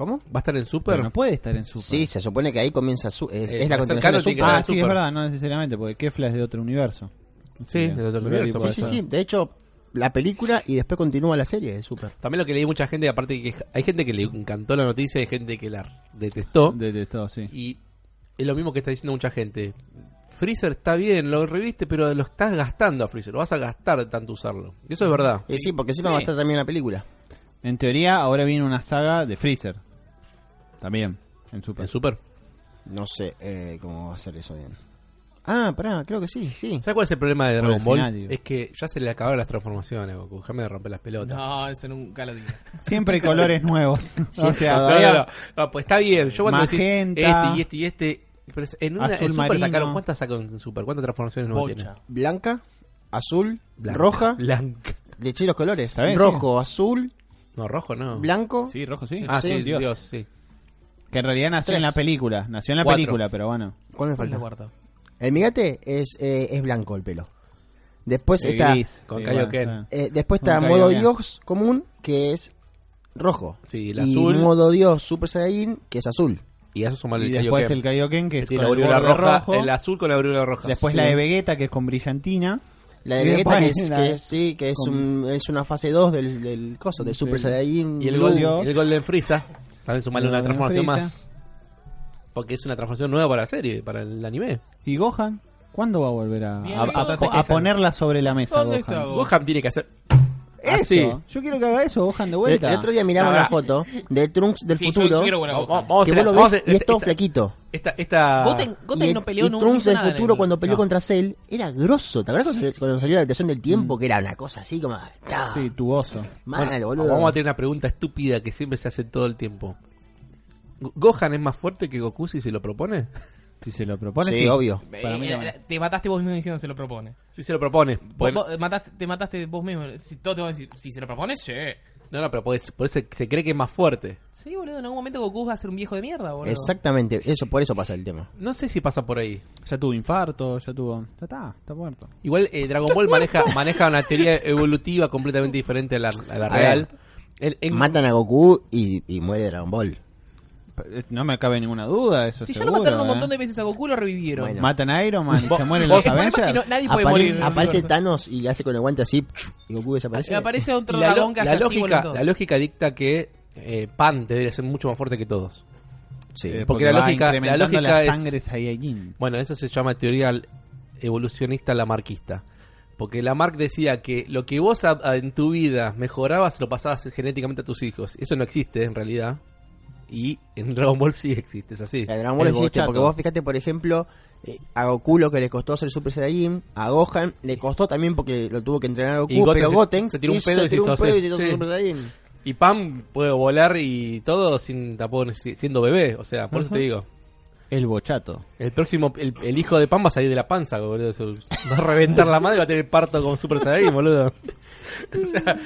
¿Cómo? ¿Va a estar en Super? Pero no puede estar en Super. Sí, se supone que ahí comienza su, es, Eh, es la continuación de Super. Ah, sí, es verdad, no necesariamente, porque Kefla es de otro universo. Sí, de otro universo, Sí, sí, sí. De hecho, la película y después continúa la serie de Super. También lo que leí mucha gente, aparte que hay gente que le encantó la noticia y hay gente que la detestó. De, de todo, sí. Y es lo mismo que está diciendo mucha gente. Freezer está bien, lo reviste, pero lo estás gastando a Freezer. Lo vas a gastar de tanto usarlo. Y eso es verdad. Eh, sí, porque encima va a estar también la película. En teoría, ahora viene una saga de Freezer. También, en Super. En Super. No sé eh, cómo va a ser eso bien. Ah, pará, creo que sí, sí. ¿Sabes cuál es el problema de Dragon Ball? final, digo. es que ya se le acabaron las transformaciones, Goku. Déjame de romper las pelotas. No, eso nunca lo digas. *laughs* Siempre hay colores nuevos. *laughs* o sea, No, no, no. No, pues está bien. Yo cuando Magenta. decís este y este y este. pero es- en, una, Azul en Super marino. sacaron. ¿Cuántas sacaron en Super? ¿Cuántas transformaciones nuevas tienen? Bocha. Blanca, azul, Blanca. roja. Blanca. Le eché los colores. Está bien, Rojo, azul, No, rojo no. blanco. Sí, rojo sí. Ah, Sí, sí, Dios. Dios, sí. Que en realidad nació Tres. en la película. Nació en la Cuatro. película, pero bueno. ¿Cuál me ¿Cuál es falta? El migate es, eh, es blanco el pelo. Después Eh, está, gris. Con Sí, Kaioken. bueno, está eh, después está Con modo Kaioken. Dios común, que es rojo. Sí, el y azul. modo Dios Super Saiyajin, que es azul. Y eso suma el Y después Kaioken. el Kaioken, que Que es tiene con la el aureola borde roja. rojo. El azul con la aureola roja. Después Sí. la de Vegeta, que es con brillantina. La de Y Vegeta, después que *laughs* es, la- que es- sí, que es, con- un, es una fase 2 del, del coso, del Super Sí. Saiyajin. Y el, Blue. Gol- y el Golden Frieza. También sumarle una transformación más. Porque es una transformación nueva para la serie, para el anime. ¿Y Gohan? ¿Cuándo va a volver a, Bien, ponerla sobre la mesa? ¿Dónde Gohan? está Gohan? Gohan tiene que hacer. Eso. Así. Yo quiero que haga eso, Gohan de El, vuelta. el otro día miraba una foto de Trunks del Sí, futuro. yo quiero buena Vamos, Gohan. vamos a que vos lo ves y es todo esta- flaquito. Esta, esta, Goten, Goten y no el- peleó, y no Trunks del futuro el- cuando peleó No. contra Cell era grosso. ¿Te acuerdas cuando, salió la adaptación del tiempo? Que era una cosa así como. ¡ah! Sí, tuboso. Mal, boludo. Vamos a tener una pregunta estúpida que siempre se hace todo el tiempo. Go- ¿Gohan es más fuerte que Goku si se lo propone? Si se lo propone, Sí, sí. obvio. Para mí Eh, no. eh, te mataste vos mismo diciendo se lo propone. Si se lo propone. Vos- Bueno, vos mataste, te mataste vos mismo. Si todo te va a decir, si se lo propone, sí. no, no, pero por eso, por eso se cree que es más fuerte. Sí, boludo, en algún momento Goku va a ser un viejo de mierda, boludo. Exactamente, eso por eso pasa el tema. No sé si pasa por ahí. Ya tuvo infarto, ya tuvo... Ya está, está muerto. Igual eh, Dragon Ball maneja, maneja una teoría evolutiva completamente diferente a la, a la A real. ver. El- en- Matan a Goku y, y muere Dragon Ball. No me cabe ninguna duda, eso Si ya lo mataron un ¿eh? montón de veces a Goku, lo revivieron. Bueno. Matan a Iron Man y se mueren los Avengers. no- nadie puede Apare- morir. en el aparece universo. Thanos y le hace con el guante así y Goku desaparece. Aparece otro y la, dragón que la hace así, lógica, la lógica dicta que eh, Pan debería ser mucho más fuerte que todos. Sí. Eh, porque la lógica- la incrementando lógica la es- Saiyajin. Bueno, eso se llama teoría evolucionista lamarquista. Porque Lamarck decía que lo que vos a- a- en tu vida mejorabas lo pasabas genéticamente a tus hijos. Eso no existe en realidad. Y en Dragon Ball sí existe, es así. La Dragon Ball El existe, porque vos fíjate, por ejemplo, eh, a Goku lo que le costó ser Super Saiyajin, a Gohan le costó también porque lo tuvo que entrenar a Goku, Y pero se- Goten se tiró un pedo y se tiró un hizo pedo y así. se hizo Sí. Super Saiyajin. Y Pam puede volar y todo sin tampoco si- siendo bebé. O sea, por eso te digo. El bochato. El próximo, el, el hijo de Pam va a salir de la panza, boludo. Va a reventar la madre y va a tener parto con Super Saiyajin, boludo. *laughs* O sea,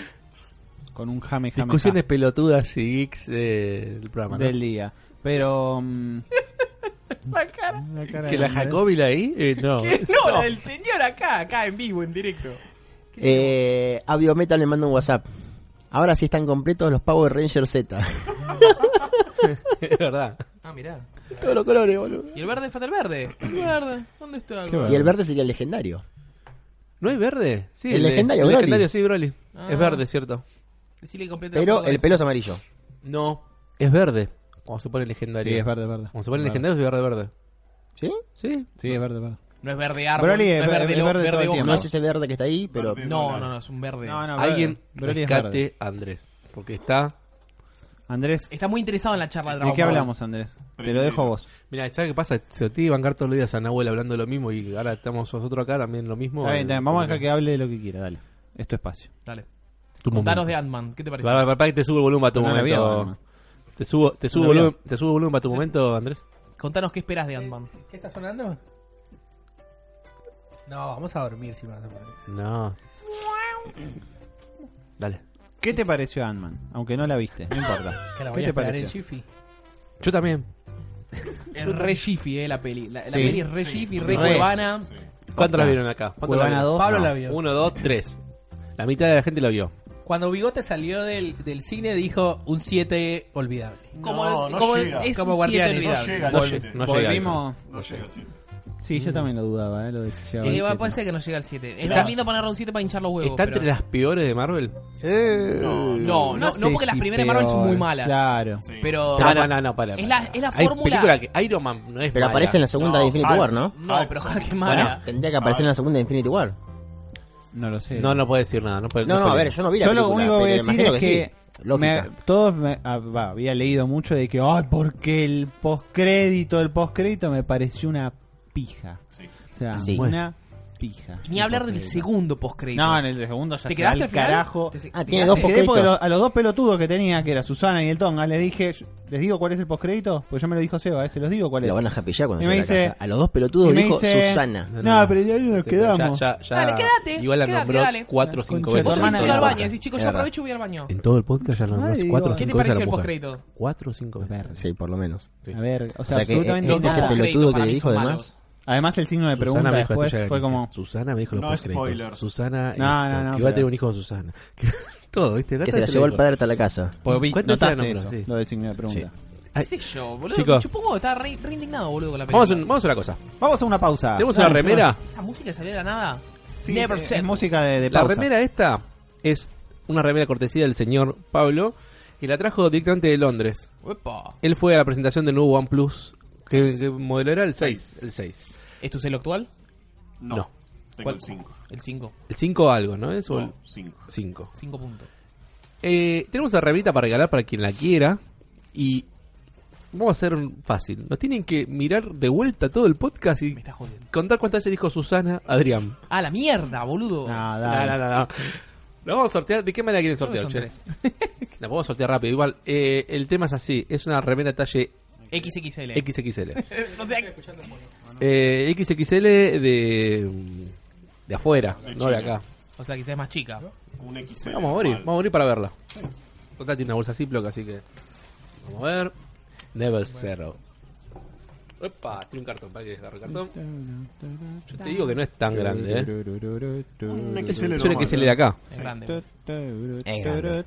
con un jame jame Discusiones pelotudas y geeks eh, del programa. ¿no? del día. Pero. mm, *laughs* La cara. la cara ¿Que la. Jacobila ahí? Eh, no. *laughs* No, la del señor acá, acá en vivo, en directo. Eh, a Biometal le manda un WhatsApp. Ahora sí están completos los Power Rangers Z. *laughs* es verdad. Ah, mirá. Todos los colores, boludo. ¿Y el verde falta el verde? El verde. ¿Dónde está el verde? Y el verde sería el legendario. ¿No hay verde? Sí, El legendario, el Broly. legendario, sí, Broly. Ah. Es verde, cierto. Decirle Pero el pelo es amarillo. No, es verde. Cuando se pone legendario. Sí, es verde, es verde. Cuando se pone Verde. legendario es verde, verde. ¿Sí? Sí. Sí, es verde, verde. No es verde árbol, Broly es no es ver- verde, es lo- verde todo el verde tiempo. No es ese verde que está ahí, pero... Verde. No, no, no, es un verde. No, no, Alguien Broly es verde. rescate a Andrés. Porque está... Andrés, Está muy interesado en la charla de ¿de Dragon qué Ball. hablamos, Andrés? Te lo dejo a vos. Mira, ¿sabes qué pasa? Se te iba a bancar todos los días a Nahuel hablando lo mismo y ahora estamos nosotros acá también lo mismo. Está bien, está bien, Vamos a dejar que hable de lo que quiera, dale. Es tu espacio. Dale. Tu Contanos momento. de Ant-Man. ¿Qué te parece? Para, para, para que te subo el volumen para tu No momento. Batman. te subo, te subo No volumen, te subo volumen para tu momento, Andrés. Contanos qué esperas de Ant-Man. ¿Qué está sonando? No, vamos a dormir si vas a poner. No. Dale. ¿Qué te pareció Ant-Man? Aunque no la viste, no importa. Que la ¿Qué voy a te en pareció? Yo también. Es re Jiffy, eh, la peli. La, la Sí. peli es re Jiffy, re Re. cuevana. Sí. ¿Cuántos la vieron acá? ¿Cuántos la vieron? 2. Pablo no. la vio. Uno, dos, tres. La mitad de la gente la vio. Cuando Bigote salió del, del cine dijo un 7 olvidable. Como, No, no como llega. es Como siete No olvidable. llega al Vol- 7. no llega. Volvimos. No llega al 7. Sí, yo también lo dudaba, ¿eh? Lo de Sí, puede ser que no llegue al 7. Es más lindo ponerle un 7 para hinchar los huevos. ¿Está pero- entre las peores de Marvel? No, no, no, sé porque las si primeras de Marvel son muy malas. Claro. Sí. Pero. No, no, no, no, para. Es la- es la Hay fórmula- película que Iron Man no es Pero mala. aparece en la segunda No, de Infinity Hulk. War, ¿no? No, pero *laughs* Bueno, mala. tendría que aparecer en la segunda de Infinity War. No lo sé. No, no puede decir nada. No, puede, No, no, a ver, yo no vi la Yo lo película, único que voy a decir imagino es que, que, sí. Lógica. me- todos me- ah, había leído mucho de que, ay, porque el postcrédito, el postcrédito me pareció una pija. Sí. O sea, Sí. una pija. Ni hablar del postcrédito. segundo post No, en el segundo ya ¿Te se quedaste va al final? carajo. Te- Ah, te tiene dos postcréditos. lo- a los dos pelotudos que tenía, que era Susana y el Tonga, les dije, ¿les digo cuál es el postcrédito? Pues ya me lo dijo Seba, ¿eh? se los digo cuál es. Lo van a japillar cuando llegue a la casa. A los dos pelotudos dijo dice- Susana. No, pero ya nos Ya- quedamos. Ya, ya, Dale, quédate, Igual la quédate, nombró dale. cuatro o cinco veces. Tu te hermana al baño, decís, chicos, yo aprovecho y voy al baño. En todo el podcast ya lo nombró cuatro o. ¿Qué te cinco veces a pareció la el postcrédito? Cuatro o cinco veces. Sí, por lo menos. A ver, o sea, absolutamente ese pelotudo que le dijo además. Además el signo de pregunta me después fue que como... Susana me dijo los No spoilers. Susana No, esto, no, no, que iba a tener un hijo con Susana. *laughs* Todo, ¿viste? Que se la llevó el padre hasta la casa. Porque vi- ¿Cuántas veces la notaste eso, Sí. lo del signo de pregunta. Sí. ¿Qué sé yo, boludo? Chicos. Supongo estaba re, re indignado, boludo, con la película. Vamos a, vamos a una cosa. Vamos a una pausa. Tenemos una Dale, remera. Esa música salió de la nada. Sí, Never es, said. es música de, de La pausa. remera esta es una remera cortesía del señor Pablo y la trajo directamente de Londres. Uepa. Él fue a la presentación del nuevo OnePlus. ¿Qué, qué modelo era? El 6. El 6. ¿Es tu celo actual? No. No. Tengo ¿Cuál? el 5. El 5. El 5 algo, ¿no? Es No, 5. 5. 5 puntos. Eh, tenemos una remita para regalar para quien la quiera. Y vamos a hacer fácil. Nos tienen que mirar de vuelta todo el podcast y Me estás jodiendo. contar cuántas veces dijo Susana Adrián. Ah, la mierda, boludo. No, No, dale. no, no, no. Lo vamos a sortear. ¿De qué manera quieren sortear, che? La *laughs* podemos sortear rápido. Igual, eh, el tema es así. Es una remera talle XXL. XXL. *laughs* no sé. Eh, XXL de, de afuera, De no de acá. O sea, quizás es más chica. Un XL. Vamos a morir, normal. vamos a morir para verla. Total tiene una bolsa Ziploc, así que. Vamos a ver. Never Zero. Opa, tiene un cartón, para que agarre el cartón. Yo te digo que no es tan grande, eh. Un XL Es un normal. XL de acá. Es grande. Es grande.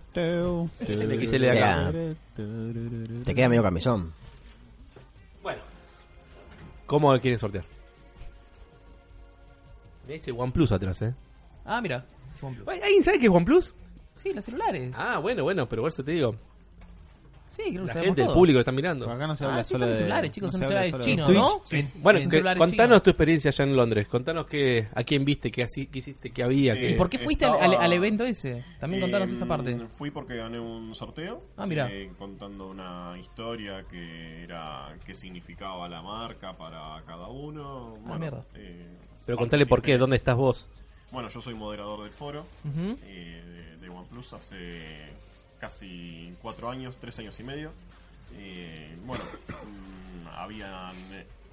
El XL de O acá. sea, Te queda medio camisón. ¿Cómo quieren sortear? Me dice OnePlus atrás, eh. Ah, mira. Es OnePlus. ¿Alguien sabe qué es OnePlus? Sí, los celulares. Ah, bueno, bueno, pero por eso te digo. Sí, creo que La gente, el todo. público lo está mirando. Acá no se Ah, habla sí, solo son de celulares, chicos, son se habla celulares chinos, ¿no? En- Bueno, en que- celulares contanos tu experiencia allá en Londres. Contanos que, a quién viste, qué, así, qué hiciste, qué había. Eh, qué- ¿Y por qué fuiste al, Estaba- al- al evento ese? También contanos Eh, esa parte. Fui porque gané un sorteo. Ah, mira. eh, contando una historia que era qué significaba la marca para cada uno. Bueno, mierda. eh, Pero contale por qué. ¿dónde estás vos? Bueno, yo soy moderador del foro eh, de, de OnePlus hace casi cuatro años, tres años y medio. Eh, bueno, mm, habían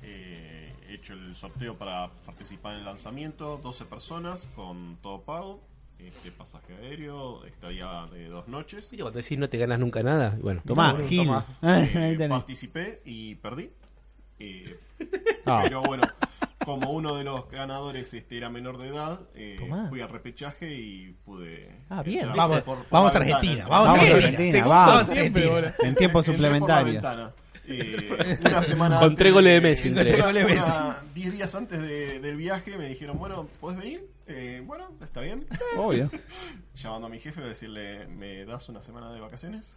eh, hecho el sorteo para participar en el lanzamiento, 12 personas con todo pago. este pasaje aéreo, estadía de dos noches. ¿Viste cuando decís no te ganas nunca nada? Bueno, Tomá, bueno, Gil. tomá. Eh, *laughs* participé y perdí. Eh, Ah. Pero bueno, como uno de los ganadores este, era menor de edad, eh, fui al repechaje y pude. Ah, bien. entrar Vamos, por- por vamos a. Argentina. Vamos a Vamos a Argentina. Argentina, vamos. siempre, boludo. En tiempo suplementario. Eh, *laughs* una semana Con tres goles de Messi, una- Diez días antes de- del viaje me dijeron, bueno, ¿podés venir? Eh, bueno, está bien. *laughs* Obvio. *laughs* Llamando a mi jefe a decirle, ¿me das una semana de vacaciones?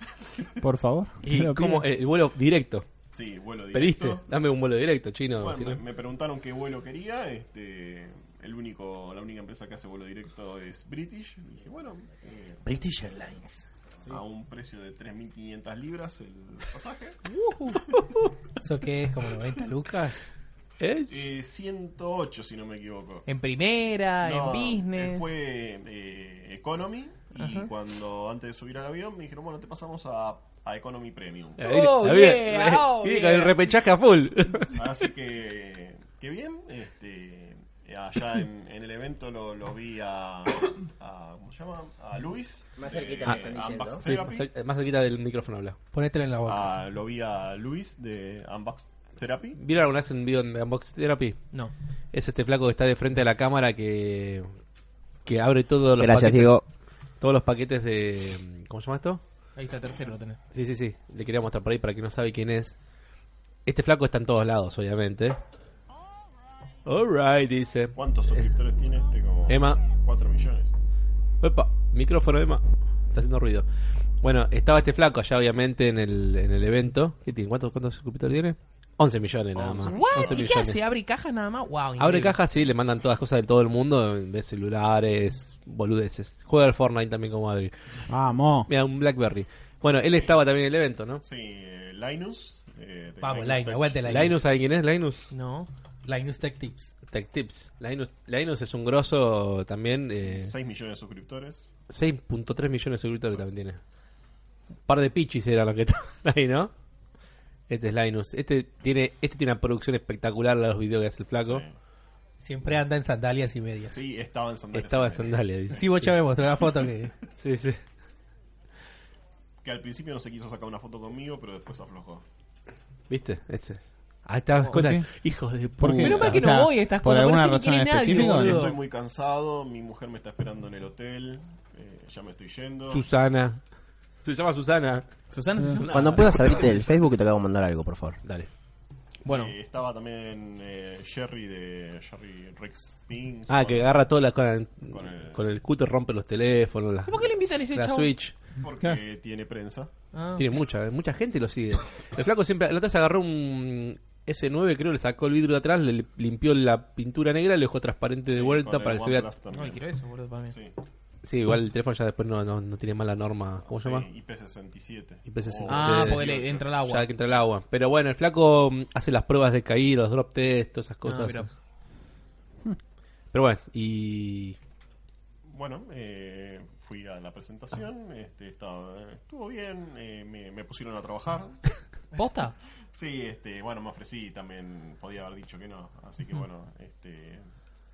Por favor. ¿Y cómo? pido. Eh, el vuelo directo. Sí, vuelo ¿Pediste? directo. Dame un vuelo directo, chino. Bueno, si no- me, me preguntaron qué vuelo quería. Este, el único, la única empresa que hace vuelo directo es British. Y dije, bueno, eh, British Airlines. a un precio de 3.500 libras el pasaje. *laughs* ¿Eso qué es? ¿Como 90 lucas? ¿Eh? Eh, 108, si no me equivoco. En primera, No, en business. eh, Fue eh, Economy. Y Ajá. cuando antes de subir al avión me dijeron, bueno, te pasamos a, a Economy Premium. Oh, ahí- yeah, *laughs* oh, sí, yeah. el repechaje a full. *laughs* Así que, que bien. Este, allá en, en el evento lo, lo vi a, a- ¿Cómo se llama? A Luis. Más de cerquita, me están diciendo. Unbox Sí, Therapy. más cer- más cerquita del micrófono habla. Ponételo en la boca. Ah, lo vi a Luis de Unbox Therapy. ¿Vieron alguna vez un video de Unbox Therapy? No. Es este flaco que está de frente a la cámara que, que abre todos los Gracias, paquetes, Diego. todos los paquetes de... ¿Cómo se llama esto? Ahí está, tercero lo tenés. Sí, sí, sí. Le quería mostrar por ahí para quien no sabe quién es. Este flaco está en todos lados, obviamente. Alright, dice. ¿Cuántos suscriptores tiene este? Como Emma. 4 millones. Epa, micrófono, Emma. Está haciendo ruido. Bueno, estaba este flaco allá, obviamente, en el, en el evento. ¿Qué tiene? ¿Cuántos, cuántos suscriptores tiene? 11 millones nada más. 11 What? 11 ¿Y qué hace? ¿Abre cajas nada más? Wow, Abre cajas, sí, le mandan todas cosas de todo el mundo. Ve celulares, boludeces. Juega al Fortnite también como Adri. Vamos. Mira, un Blackberry. Bueno, él estaba también en el evento, ¿no? Sí, eh, Linus. eh, de Vamos, Linus Linus, aguante Linus. Linus, ¿sabe quién es? Linus. No. Linus Tech Tips. Tech Tips. Linus, Linus es un grosso también. Eh, 6 millones de suscriptores. 6.3 millones de suscriptores también tiene. Un par de pichis era lo que *laughs* estaban ahí, ¿no? Este es Linus. Este tiene, este tiene una producción espectacular de los videos que hace el flaco. Sí. Siempre anda en sandalias y medias. Sí, Sí, estaba en sandalias. Estaba en sandalias, dice. vos ya me mostró la foto que... *laughs* Sí, sí. Que al principio no se quiso sacar una foto conmigo, pero después aflojó. ¿Viste? Este. Ahí te das ¿Por cuenta. qué? Hijos de ¿Por puta. qué? Menos mal que no voy a estas ¿por cosas. alguna Parece que razón no quiere nadie, específica? Estoy muy cansado, mi mujer me está esperando en el hotel, eh, ya me estoy yendo. Susana. Se llama Susana. Susana se llama- Cuando puedas abrirte el Facebook te acabo de mandar algo, por favor. Dale. Bueno, Eh, estaba también eh, Jerry de Jerry Rex Things. Ah, con- que agarra todas las cosas Con el- con el cúter, rompe los teléfonos, ¿y ¿por qué le invitan a ese la chavo? Switch. Porque tiene prensa. Ah. Tiene mucha, mucha gente lo sigue. El flaco siempre, la otra vez agarró un S9, creo, le sacó el vidrio de atrás, le limpió la pintura negra, le dejó transparente de Sí, vuelta con para el que se vea. OnePlus también. No, quiero eso, boludo, para mí. Sí, Sí, igual el teléfono ya después no, no, no tiene más la norma. ¿Cómo se sí, llama? IP67. IP67. Ah, porque le entra el agua. Ya que entra el agua. Pero bueno, el flaco mm, hace las pruebas de caída, los drop test, todas esas Ah, cosas. mira. Pero bueno, y. Bueno, eh, fui a la presentación, este, estaba, estuvo bien, eh, me, me pusieron a trabajar. *laughs* ¿Posta? Sí, este, bueno, me ofrecí también, podía haber dicho que no, así que bueno, este,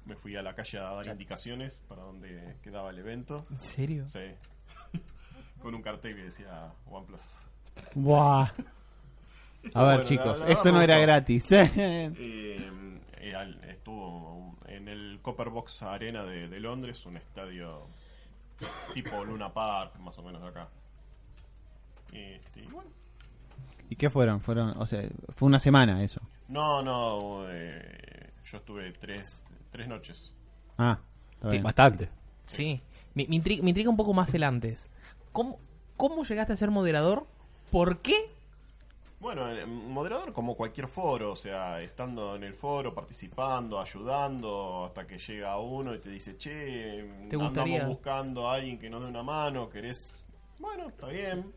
me fui a la calle a dar indicaciones para donde quedaba el evento. ¿En serio? Sí. *laughs* Con un cartel que decía OnePlus. Buah. *laughs* A ver, Bueno, chicos, la- la esto no era gratis. Eh, *laughs* eh, estuvo en el Copper Box Arena de, de Londres, un estadio tipo Luna Park, más o menos de acá. Este, y bueno, ¿Y qué fueron? Fueron, o sea, fue una semana eso. no, no, eh, yo estuve tres, tres noches. Ah, está bien. Bastante. Sí. Me, me intri- me intriga un poco más el antes. ¿Cómo, ¿Cómo llegaste a ser moderador? ¿Por qué? Bueno, eh, moderador como cualquier foro, o sea, estando en el foro, participando, ayudando, hasta que llega uno y te dice, che, ¿Te andamos buscando a alguien que nos dé una mano, querés... Bueno, está bien.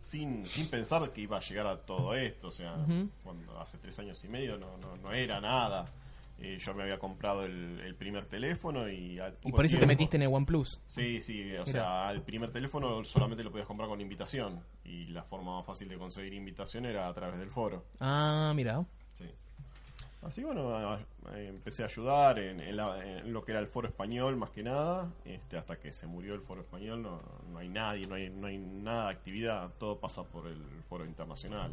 Sin, sin pensar que iba a llegar a todo esto, o sea, cuando hace tres años y medio no, no, no era nada. Eh, yo me había comprado el, el primer teléfono y al Y por eso te metiste en el OnePlus. Sí, sí, o Mira. sea, al primer teléfono solamente lo podías comprar con invitación y la forma más fácil de conseguir invitación era a través del foro. Ah, mira. Sí. Así bueno, empecé a ayudar en, en la- en lo que era el foro español más que nada, este, hasta que se murió el foro español no, no hay nadie, no hay, no hay nada de actividad, todo pasa por el foro internacional.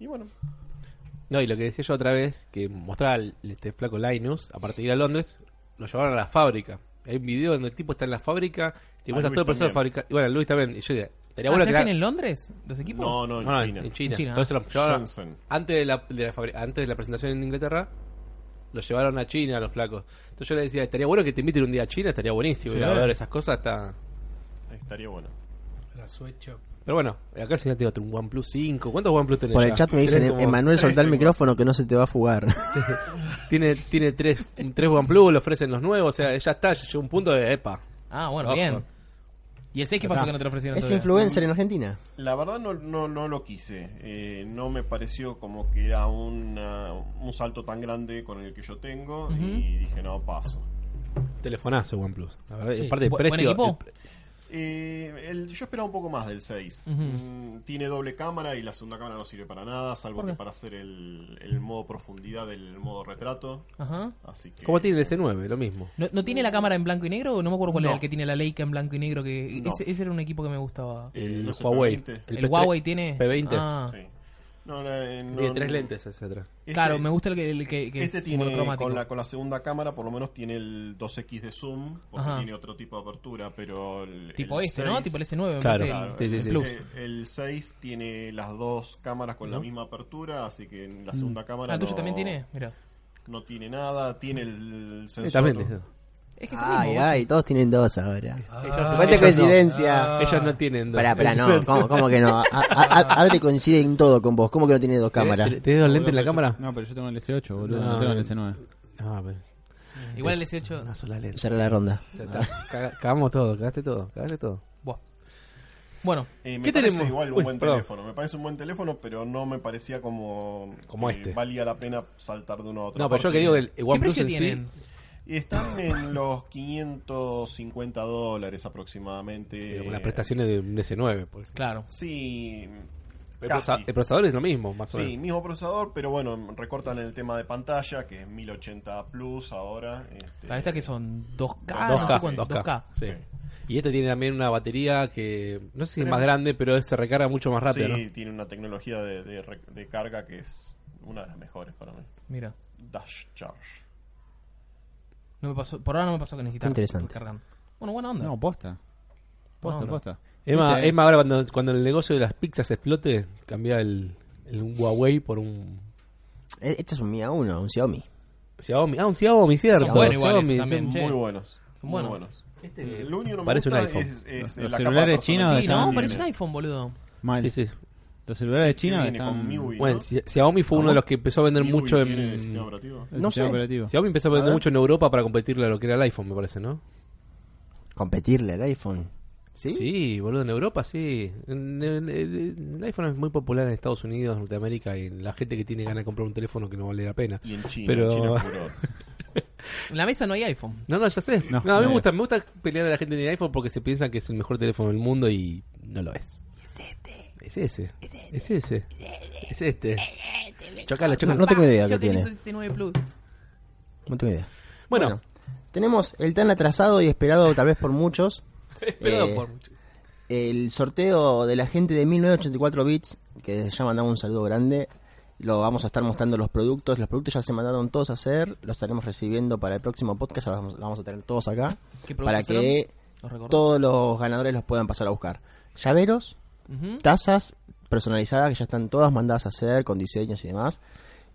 Y bueno, No, y lo que decía yo otra vez, que mostraba el- este flaco Linus, aparte de ir a Londres, lo llevaron a la fábrica. Hay un video donde el tipo está en la fábrica, te muestra todo el proceso de también. fábrica. Y bueno, Luis también. Y yo decía, estaría Ah, bueno ¿Se hacen en Londres los equipos? no, no, en No, China. en China. En China. Entonces lo llevaron- antes de la, de la fabri- antes de la presentación en Inglaterra, lo llevaron a China los flacos. Entonces yo le decía, estaría bueno que te inviten un día a China, estaría buenísimo. Sí. ir a ver esas cosas está... Estaría bueno. La sweatshop. Pero bueno, acá el señor tiene otro, un OnePlus 5. ¿Cuántos OnePlus tenés? Por el ya? chat me dicen, Emanuel, soltá el tengo. micrófono que no se te va a fugar. *laughs* Tiene, tiene tres, tres OnePlus, le ofrecen los nuevos, o sea, ya está, ya llegó un punto de epa. Ah, bueno, Ojo. bien. ¿Y el 6 qué pasó que no te lo ofrecieron es todavía? influencer en Argentina. La verdad no, no, no lo quise. Eh, no me pareció como que era una- un salto tan grande con el que yo tengo y dije, no, paso. Telefonazo OnePlus. La verdad, Sí. aparte de precio. equipo. el- Eh, el- yo esperaba un poco más del 6. Ujú. Mm, tiene doble cámara y la segunda cámara no sirve para nada, salvo ¿Por que para hacer el, el modo profundidad del modo retrato. Ajá. Así que. ¿Cómo tiene el S9? Lo mismo. ¿No, no tiene la cámara en blanco y negro? No me acuerdo cuál No. era el que tiene la Leica en blanco y negro. que No. ese, ese era un equipo que me gustaba. Eh, El Huawei. P20. ¿El, P3 Huawei tiene? P20. Ah, Sí. No, no, eh, no- Tiene tres no- lentes, etcétera. este- Claro, me gusta el que, el que, que Este es tiene con la, con la segunda cámara, por lo menos tiene el 2X de zoom, porque Ajá. tiene otro tipo de apertura, pero el, Tipo el este, ¿no? 6 Tipo el S9, me Claro, Claro, el, sí, sí, el sí. Plus. el 6 tiene las dos cámaras con la misma apertura, así que en la Mm. segunda cámara Ah, ¿el tuyo no, también tiene? Mira. no tiene nada, tiene el Eh, sensor. Es que es el Ay, mismo, ay, todos tienen dos ahora. Ah, Cuánta coincidencia. Ellos no tienen dos. Pará, pará, no, ¿cómo, cómo que no? A- a- a- ahora te coincide en todo con vos. ¿Cómo que no tiene dos cámaras? ¿Tenés dos lentes en la cámara? No, pero yo tengo el S8, boludo. No, No, tengo el no. S9. Ah, pero Igual el S8. una sola lente. Ya era la ronda. Ya está. Caga- Cagamos todo, cagaste todo, cagaste todo. Buah. Bueno, Eh, me ¿Qué parece tenemos? igual un Uy, buen perdón. teléfono. Me parece un buen teléfono, pero no me parecía como, Como que este. valía la pena saltar de uno a otro. No, pero yo que digo que el ¿qué OnePlus precio en sí- tienen? Están en los 550 dólares aproximadamente. Pero con las prestaciones de un S9. Pues. Claro. Sí, El, casi. prosa- el procesador es lo mismo, más o Sí, mismo procesador, pero bueno, recortan el tema de pantalla, que es 1080 Plus ahora. este, La esta que son 2K, 2K, no sé cuánto, 2K, 2K. sí. Sí. Y este tiene también una batería que no sé si es más grande, pero se recarga mucho más rápido, Sí, ¿no? tiene una tecnología de, de carga que es una de las mejores para mí. Mira. Dash Charge. No me pasó, por ahora no me pasó que necesitaba. Interesante. Bueno, buena onda. No, posta. Posta, onda. posta. Es más, ¿Viste? es más, ahora cuando, cuando el negocio de las pizzas explote, cambia el, el un Huawei por un Eh, Esto es un Mi A1, un Xiaomi. Xiaomi. Ah, un Xiaomi, cierto. Son buenos igual Xiaomi, también, son- che. Muy buenos. Son muy buenos. Este Lo único no me parece un gusta iPhone. es, es Los- los celulares chinos Sí, no, parece un iPhone, boludo. Mal. Sí, sí. Los celulares chinos viene están... con MIUI, Bueno, ¿no? Xi- Xiaomi fue uno de los que empezó a vender MIUI mucho en... sistema operativo. el No sistema sé. operativo. Xiaomi empezó a vender mucho en Europa para competirle a lo que era el iPhone, me parece, ¿no? Competirle al iPhone. ¿Sí? Sí, boludo, en Europa sí. En- en- en- el iPhone es muy popular en Estados Unidos, Norteamérica, y la gente que tiene ganas de comprar un teléfono que no vale la pena. Y en China, Pero- en China. *laughs* En la mesa no hay iPhone. No, no, ya sé. No, No, a mí no me gusta, me gusta pelear a la gente de iPhone porque se piensan que es el mejor teléfono del mundo y no lo es. Es ese. Es ese. Es este. Chocala, No, chocala. no tengo idea Yo qué tengo tiene. ese 9 Plus. No tengo idea. Bueno, tenemos el tan atrasado y esperado tal vez por muchos. *laughs* esperado eh, por mucho. El sorteo de la gente de 1984 bits, que ya mandamos un saludo grande. Lo vamos a estar mostrando los productos. Los productos ya se mandaron todos a hacer. Los estaremos recibiendo para el próximo podcast. Ya los vamos, los vamos a tener todos acá. ¿Qué Para que todos los ganadores los puedan pasar a buscar. Llaveros, Tazas personalizadas que ya están todas mandadas a hacer con diseños y demás.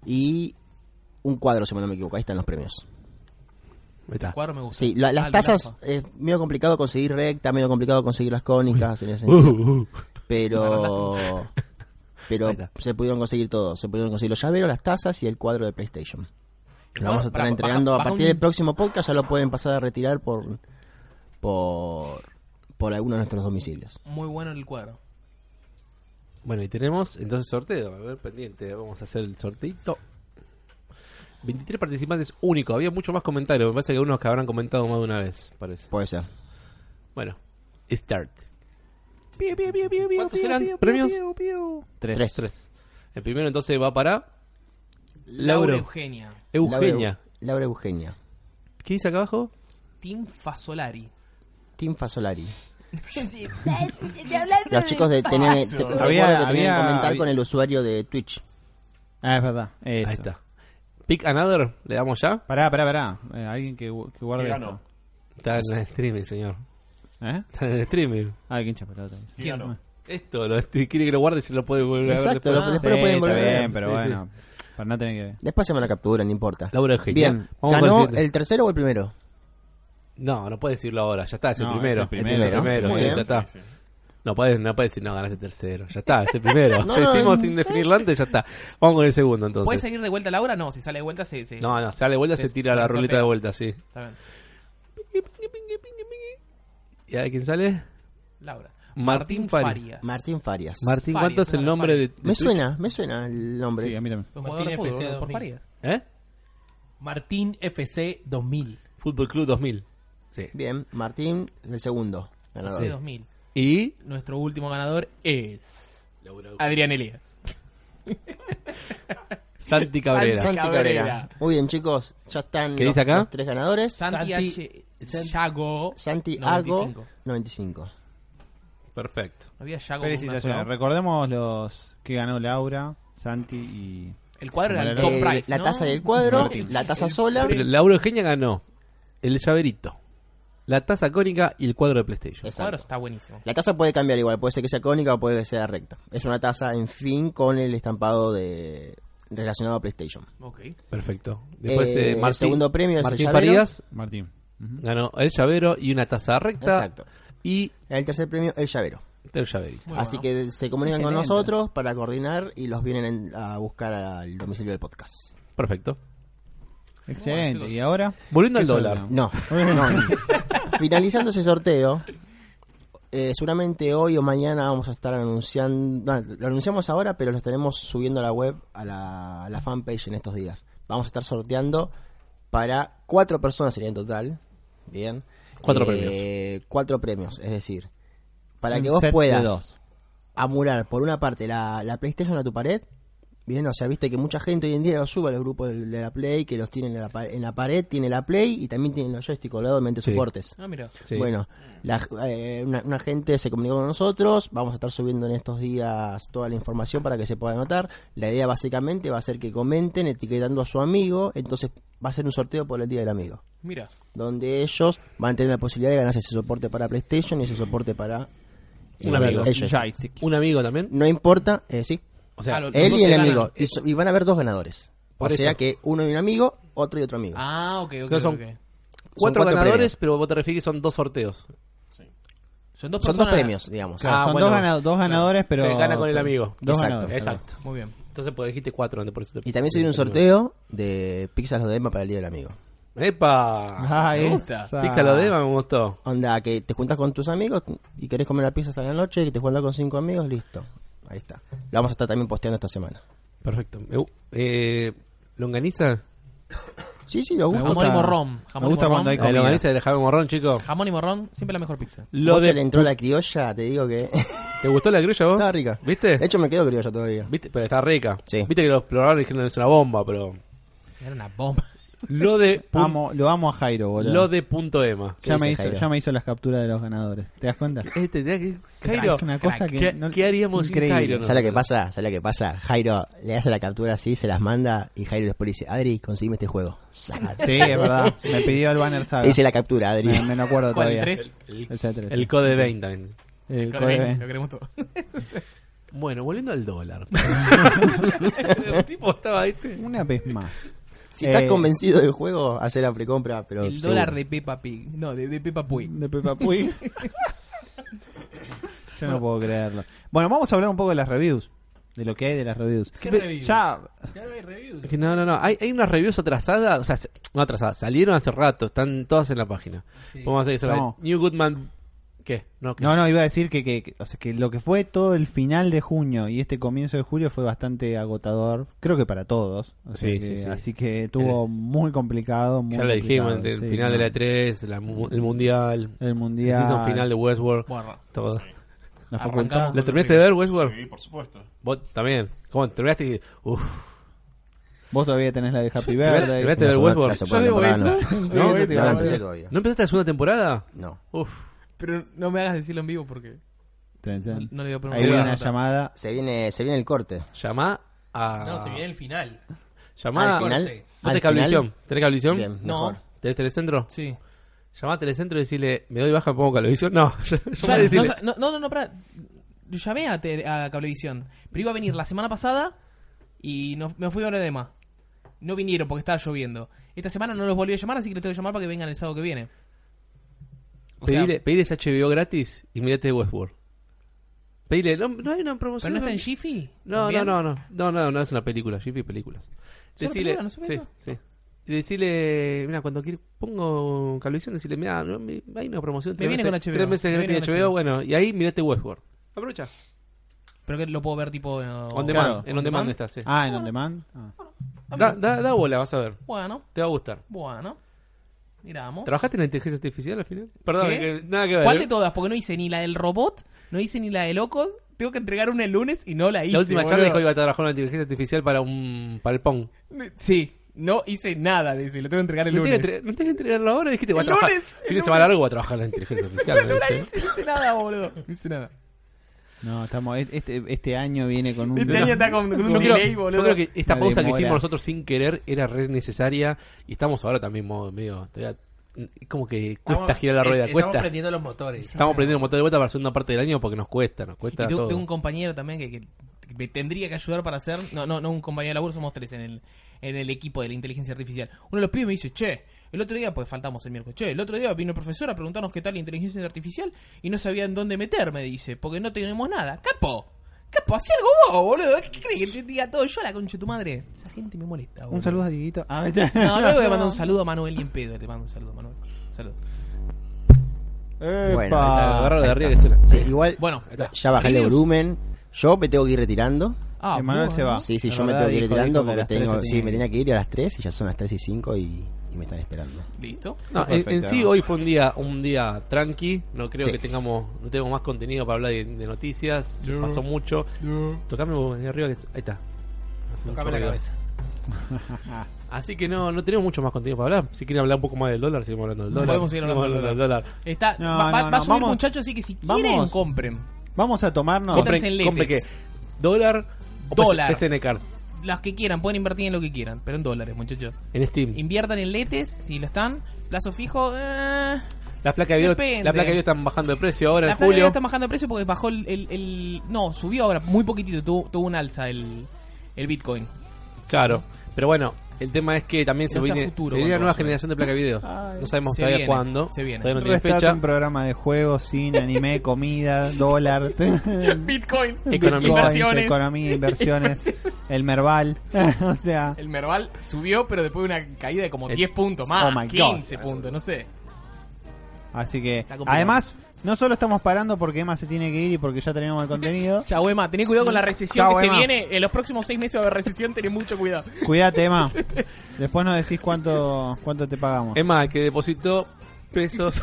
Y un cuadro, si no me equivoco. Ahí están los premios. Está. Cuadro me gusta. Sí, la- Ah, las el de tazas es medio complicado conseguir recta, medio complicado conseguir las cónicas en ese Uh, sentido. uh. Pero *laughs* pero está. se pudieron conseguir todos. Se pudieron conseguir los llaveros, las tazas y el cuadro de PlayStation. Lo vamos a estar entregando baja- a partir un- del próximo podcast. Ya lo pueden pasar a retirar por por por alguno de nuestros domicilios. Muy bueno el cuadro. Bueno, y tenemos entonces sorteo. A ver, pendiente. Vamos a hacer el sorteito. 23 participantes únicos. Había mucho más comentarios. Me parece que algunos que habrán comentado más de una vez. Parece. Puede ser. Bueno, start. ¿Cuántos eran premios? Tres. Tres. Tres. El primero entonces va para. Laura. Eugenia. Eugenia. Laura, Eugenia. ¿Qué dice acá abajo? Tim Fasolari. Team Fasolari. *laughs* Los chicos de tenían, te- recuerdo Había- que tenían que había- comentar había- con el usuario de Twitch. Ah, es verdad. Eso. Ahí está. Pick Another, ¿le damos ya? Pará, pará, pará. Eh, alguien que, gu- que guarde ¿Qué esto. ganó? Está en el streaming, señor. ¿Eh? Está en el streaming. Ah, ¿quién hincha pelota? ¿Quién ganó? Esto, lo, quiere que lo guarde y se lo puede volver a ver Exacto, después. lo- después lo pueden volver bien, pero Sí, bueno. Para no tener que ver. Después se me la captura, no importa. Laura. Bien, ¿ganó el tercero o el primero? No, no puede decirlo ahora. Ya está, es el No, primero. es el primero. Es el primero, Muy sí, bien. ya está. Sí, sí. No puede, no puede decir, no, ganaste tercero. Ya está, es el primero. *laughs* No, ya no, hicimos no. sin definirlo antes, ya está. Vamos con el segundo entonces. ¿Puede seguir de vuelta Laura? No, si sale de vuelta se... se- No, no, sale de vuelta, se, Se- tira se la ruleta de vuelta, sí. Está bien. ¿Y a quién sale? Laura. Martín Farias. Farias. Martín Farias. Martín, Farias, ¿cuánto es el Farias. nombre de, de me Twitch? suena, me suena el nombre. Sí, a mí también. Martín FC ¿no? por 2000. Farias. ¿Eh? Martín FC 2000. Fútbol Club 2000. Sí. Bien, Martín, el segundo. ganador. Sí, 2000. Y Nuestro último ganador es... Adrián Elías. *laughs* Santi Cabrera. Santi Santi Cabrera. Cabrera. Muy bien, chicos. Ya están ¿Qué los, dice acá? los tres ganadores. Santi, Santi- H. Yago. Santi 95. Argo, 95. Perfecto. Había Yago Felicitaciones. Recordemos los que ganó Laura, Santi y. El cuadro era el top price, la taza del cuadro, Martín. la taza sola. Pero Laura Eugenia ganó el llaverito, la taza cónica y el cuadro de PlayStation. El cuadro está buenísimo. La taza puede cambiar igual, puede ser que sea cónica o puede que sea recta. Es una taza, en fin, con el estampado de relacionado a PlayStation. Ok. Perfecto. Después Eh, eh, el Martín, segundo premio es el Martín. Farías Martín. Ganó el llavero y una taza recta Exacto. y El tercer premio, el llavero. el llaverito. Así que se comunican con nosotros para coordinar y los vienen en- a buscar al domicilio del podcast. Perfecto. Excelente. ¿Y ahora? Volviendo al ¿Qué dólar. *laughs* No, no. Finalizando ese sorteo, eh, seguramente hoy o mañana vamos a estar anunciando. no, lo anunciamos ahora, pero lo estaremos subiendo a la web, a la, a la fanpage en estos días. Vamos a estar sorteando para cuatro personas sería en total. Bien. Cuatro premios. Cuatro premios, es decir, para Un que vos puedas amurar por una parte la, la PlayStation a tu pared. Bien, o sea, viste que mucha gente hoy en día lo sube a los grupos de, de la Play, que los tienen en la, pa- en la pared, tiene la Play y también tienen los joysticks colgados mediante Sí. soportes. Ah, mira. Sí. Bueno, la- eh, una, una gente se comunicó con nosotros, vamos a estar subiendo en estos días toda la información para que se pueda anotar. La idea básicamente va a ser que comenten etiquetando a su amigo, entonces va a ser un sorteo por el Día del Amigo, Mira. donde ellos van a tener la posibilidad de ganarse ese soporte para PlayStation y ese soporte para eh, Un amigo. ellos. Joystick. Un amigo también. No importa, eh, sí, O sea, él y el amigo. Y, so- y van a haber dos ganadores. Por o sea eso. que uno y un amigo, otro y otro amigo. Ah, ok, ok. Creo son- ok. cuatro, cuatro ganadores, premios. pero vos te refieres que son dos sorteos. Son dos Son dos personas. premios, digamos. Claro, Ah, son bueno. dos, gana- dos ganadores, pero. Que gana con el amigo. Dos Exacto. ganadores. Exacto. Muy bien. Entonces, pues dijiste cuatro antes, por eso te- Y también se viene un sorteo de Pixar de Dema para el Día del Amigo. ¡Epa! Ah, Me. Pizza lo dema, me gustó. Onda, que te juntas con tus amigos y querés comer la pizza hasta la noche y te juntas con cinco amigos, listo. Ahí está. Lo vamos a estar también posteando esta semana. Perfecto. Me Eh, ¿Longaniza? Sí, sí, lo gusta. Jamón y morrón. Jamón gusta y morrón. cuando hay La comida. longaniza de Jaime Morrón, chicos. Jamón y morrón, siempre la mejor pizza. Lo que le de... entró la criolla, te digo que ¿Te gustó la grulla vos? estaba rica. ¿Viste? De hecho, me quedo criolla todavía. ¿Viste? Pero está rica. Sí. Viste que los exploradores dijeron que es una bomba, pero... Era una bomba. Lo de... Amo, lo amo a Jairo, boludo. Lo de punto ema. ¿Qué ya, me hizo, Jairo? ya me hizo las capturas de los ganadores. ¿Te das cuenta? Este, que- Jairo, es una cosa que. ¿qué- no- qué haríamos sin increíble. Jairo, no? ¿Sabes lo que pasa? ¿Sabes lo que pasa? Jairo le hace la captura así, se las manda y Jairo después le dice, Adri, conseguime este juego. Sácate. Sí, es verdad. Me pidió el banner saga. Te dice la captura, Adri. Me, me lo acuerdo ¿Cuál, el todavía. 3? El, El C3. el code 20 también. El Lo code- queremos todo. Bueno, volviendo al dólar. *laughs* el tipo estaba, ¿viste? Una vez más. Si estás Eh, convencido del juego, hace la precompra, pero El seguro. dólar de Peppa Pig. No, de, de Peppa Pig. De Peppa Pig. *laughs* Yo no puedo creerlo. Bueno, vamos a hablar un poco de las reviews. De lo que hay de las reviews. ¿Qué reviews? Ya, Ya no hay reviews. No, no, no. Hay, hay unas reviews atrasadas. O sea, se- no atrasadas. Salieron hace rato. Están todas en la página. Sí. Vamos a hacer eso. No. New Goodman. ¿Qué? No, ¿qué? no, no, iba a decir que, que, que- o sea, que lo que fue todo el final de junio y este comienzo de julio fue bastante agotador. Creo que para todos. O sea Sí, que- sí, sí. Así que estuvo muy complicado. Muy Ya lo dijimos. El sí, final no. de la E3, la mu- el mundial. El El mundial. season final de Westworld. Bueno, Todo. Sí, La Arrancamos. facultad. ¿Lo terminaste de ver, Westworld? sí, por supuesto. Vos también. ¿Cómo terminaste? y- Uf. Vos todavía tenés la de Happy Birthday. Vete del Una Westworld. Yo *laughs* eso. No. ¿No empezaste la segunda temporada? No. Uf. Pero no me hagas decirlo en vivo porque no le digo Ahí pronunciar. viene una nota. llamada. Se viene, se viene el corte. Llamá a. No, se viene el final. Llamá Al final. corte. ¿Vos al tenés cablevisión? final, ¿Tenés cablevisión? Bien, No. mejor. ¿Tenés telecentro? Sí. Llamá a telecentro y decirle, me doy baja, pongo cablevisión. No, *laughs* decirle, no, no, no, no, pará. Llamé a, tele- a Cablevisión. Pero iba a venir la semana pasada y no, me fui a de más. No vinieron porque estaba lloviendo. Esta semana no los volví a llamar, así que les tengo que llamar para que vengan el sábado que viene. Sea, pedile, ese HBO gratis y mirate Westworld. Pedile, no, no hay una promoción. ¿Pero no está en Jiffy? No, no, no, no, no, no, no es una película, Jiffy películas. ¿Solo Decile, película, no sí, sí. Y decirle, mira, cuando quiero, pongo cablevisión, decirle, mira, no, me- hay una promoción. Me viene meses- con HBO, Tres meses me gratis viene de con HBO, HBO. bueno, y ahí mirate Westworld. Aprovecha. Pero que lo puedo ver tipo... eh, On Claro. demand, en on On demand demand. está, sí. Ah, en on demand. Ah. Da, da, da bola, vas a ver. Bueno, Te va a gustar. bueno. Miramos. ¿Trabajaste en la inteligencia artificial al final? Perdón, nada que ver. ¿Cuál ¿eh? de todas? Porque no hice ni la del robot, no hice ni la de locos. Tengo que entregar una el lunes y no la hice. La última charla dijo que iba a trabajar en la inteligencia artificial para un para el Pong. Sí, no hice nada de eso y lo tengo que entregar el ¿No lunes. no tenés que entregarlo ahora? Dijiste, voy a El trabajar. lunes, el fin de semana largo voy a trabajar en la inteligencia *laughs* artificial. no la ¿viste? hice, no hice nada, boludo. No hice nada. No, estamos, este, este año viene con un... Este año está con, con un Yo creo, delay, yo boludo. creo que esta pausa que hicimos nosotros sin querer era re necesaria y estamos ahora también modo- medio... todavía- como que cuesta Estamos- girar la rueda, eh, Estamos cuesta. prendiendo los motores. Estamos prendiendo motor de vuelta para la segunda parte del año porque nos cuesta, nos cuesta Y tengo, todo. tengo un compañero también que, que- que me tendría que ayudar para hacer. No, no, no un compañero de laburo, somos tres en el, en el equipo de la inteligencia artificial. Uno de los pibes me dice, che, el otro día, pues faltamos el miércoles, che, el otro día vino el profesor a preguntarnos qué tal la inteligencia artificial y no sabía en dónde meterme, dice, porque no tenemos nada. ¡Capo! ¡Capo! ¡Hacé algo vos, boludo! ¿Qué crees que te diga todo yo a la concha de tu madre? Esa gente me molesta, boludo. Un saludo a Dieguito. Ah, vete. No, luego voy a mandar un *laughs* saludo a Manuel y en pedo. Le mando un saludo Manuel. Salud. Bueno, de arriba que. Sí, igual Bueno, ya bajé el volumen. Yo me tengo que ir retirando. Ah, Emanuel bueno. se va. Sí, sí, La yo me tengo que ir dijo- retirando dijo que a porque tengo, sí, me que tenía que ir a las 3 y ya son las 3 y 5 y, y me están esperando. Listo. No, en, sí hoy fue un día un día tranqui, no creo Sí. que tengamos no tenemos más contenido para hablar de, de noticias, pasó mucho. Tocame vos, ahí arriba que ahí está. Tocame la cabeza. *laughs* Así que no no tenemos mucho más contenido para hablar. Si quieren hablar un poco más del dólar, seguimos hablando del dólar. Podemos seguir hablando del dólar. Está, No, va, va- no, va a subir vamos- muchachos, así que si vamos. quieren, compren. Vamos a tomarnos... Compren- Compren, qué? ¿Dólar Dólar. Card? Las que quieran, pueden invertir en lo que quieran, pero en dólares, muchachos. En Steam. Inviertan en letes, si lo están. Plazo fijo, eh, Las placas de video, Depende. la placa de video están bajando de precio ahora la en julio. está bajando de precio porque bajó el, el- el- No, subió ahora muy poquitito, tuvo, tuvo un alza el, el Bitcoin. Claro, pero bueno, el tema es que también se No viene, futuro se viene una nueva generación de placa de videos. Ay. no sabemos todavía viene, cuándo. se viene. Todavía no tiene fecha. un programa de juegos, cine, anime, comida, *laughs* dólar, *laughs* Bitcoin, *laughs* Economía. inversiones. economía, inversiones, el Merval, o sea, El Merval subió, pero después de una caída de como El- 10 puntos más, Oh my God. 15 puntos, no sé. así que además no solo estamos parando porque Emma se tiene que ir y porque ya tenemos el contenido. *laughs* Chau, Emma, tené cuidado con la recesión Chau, que Emma. se viene. En los próximos seis meses haber recesión, tenés mucho cuidado. Cuídate, Emma. *laughs* Después nos decís cuánto cuánto te pagamos. Emma, que depositó pesos.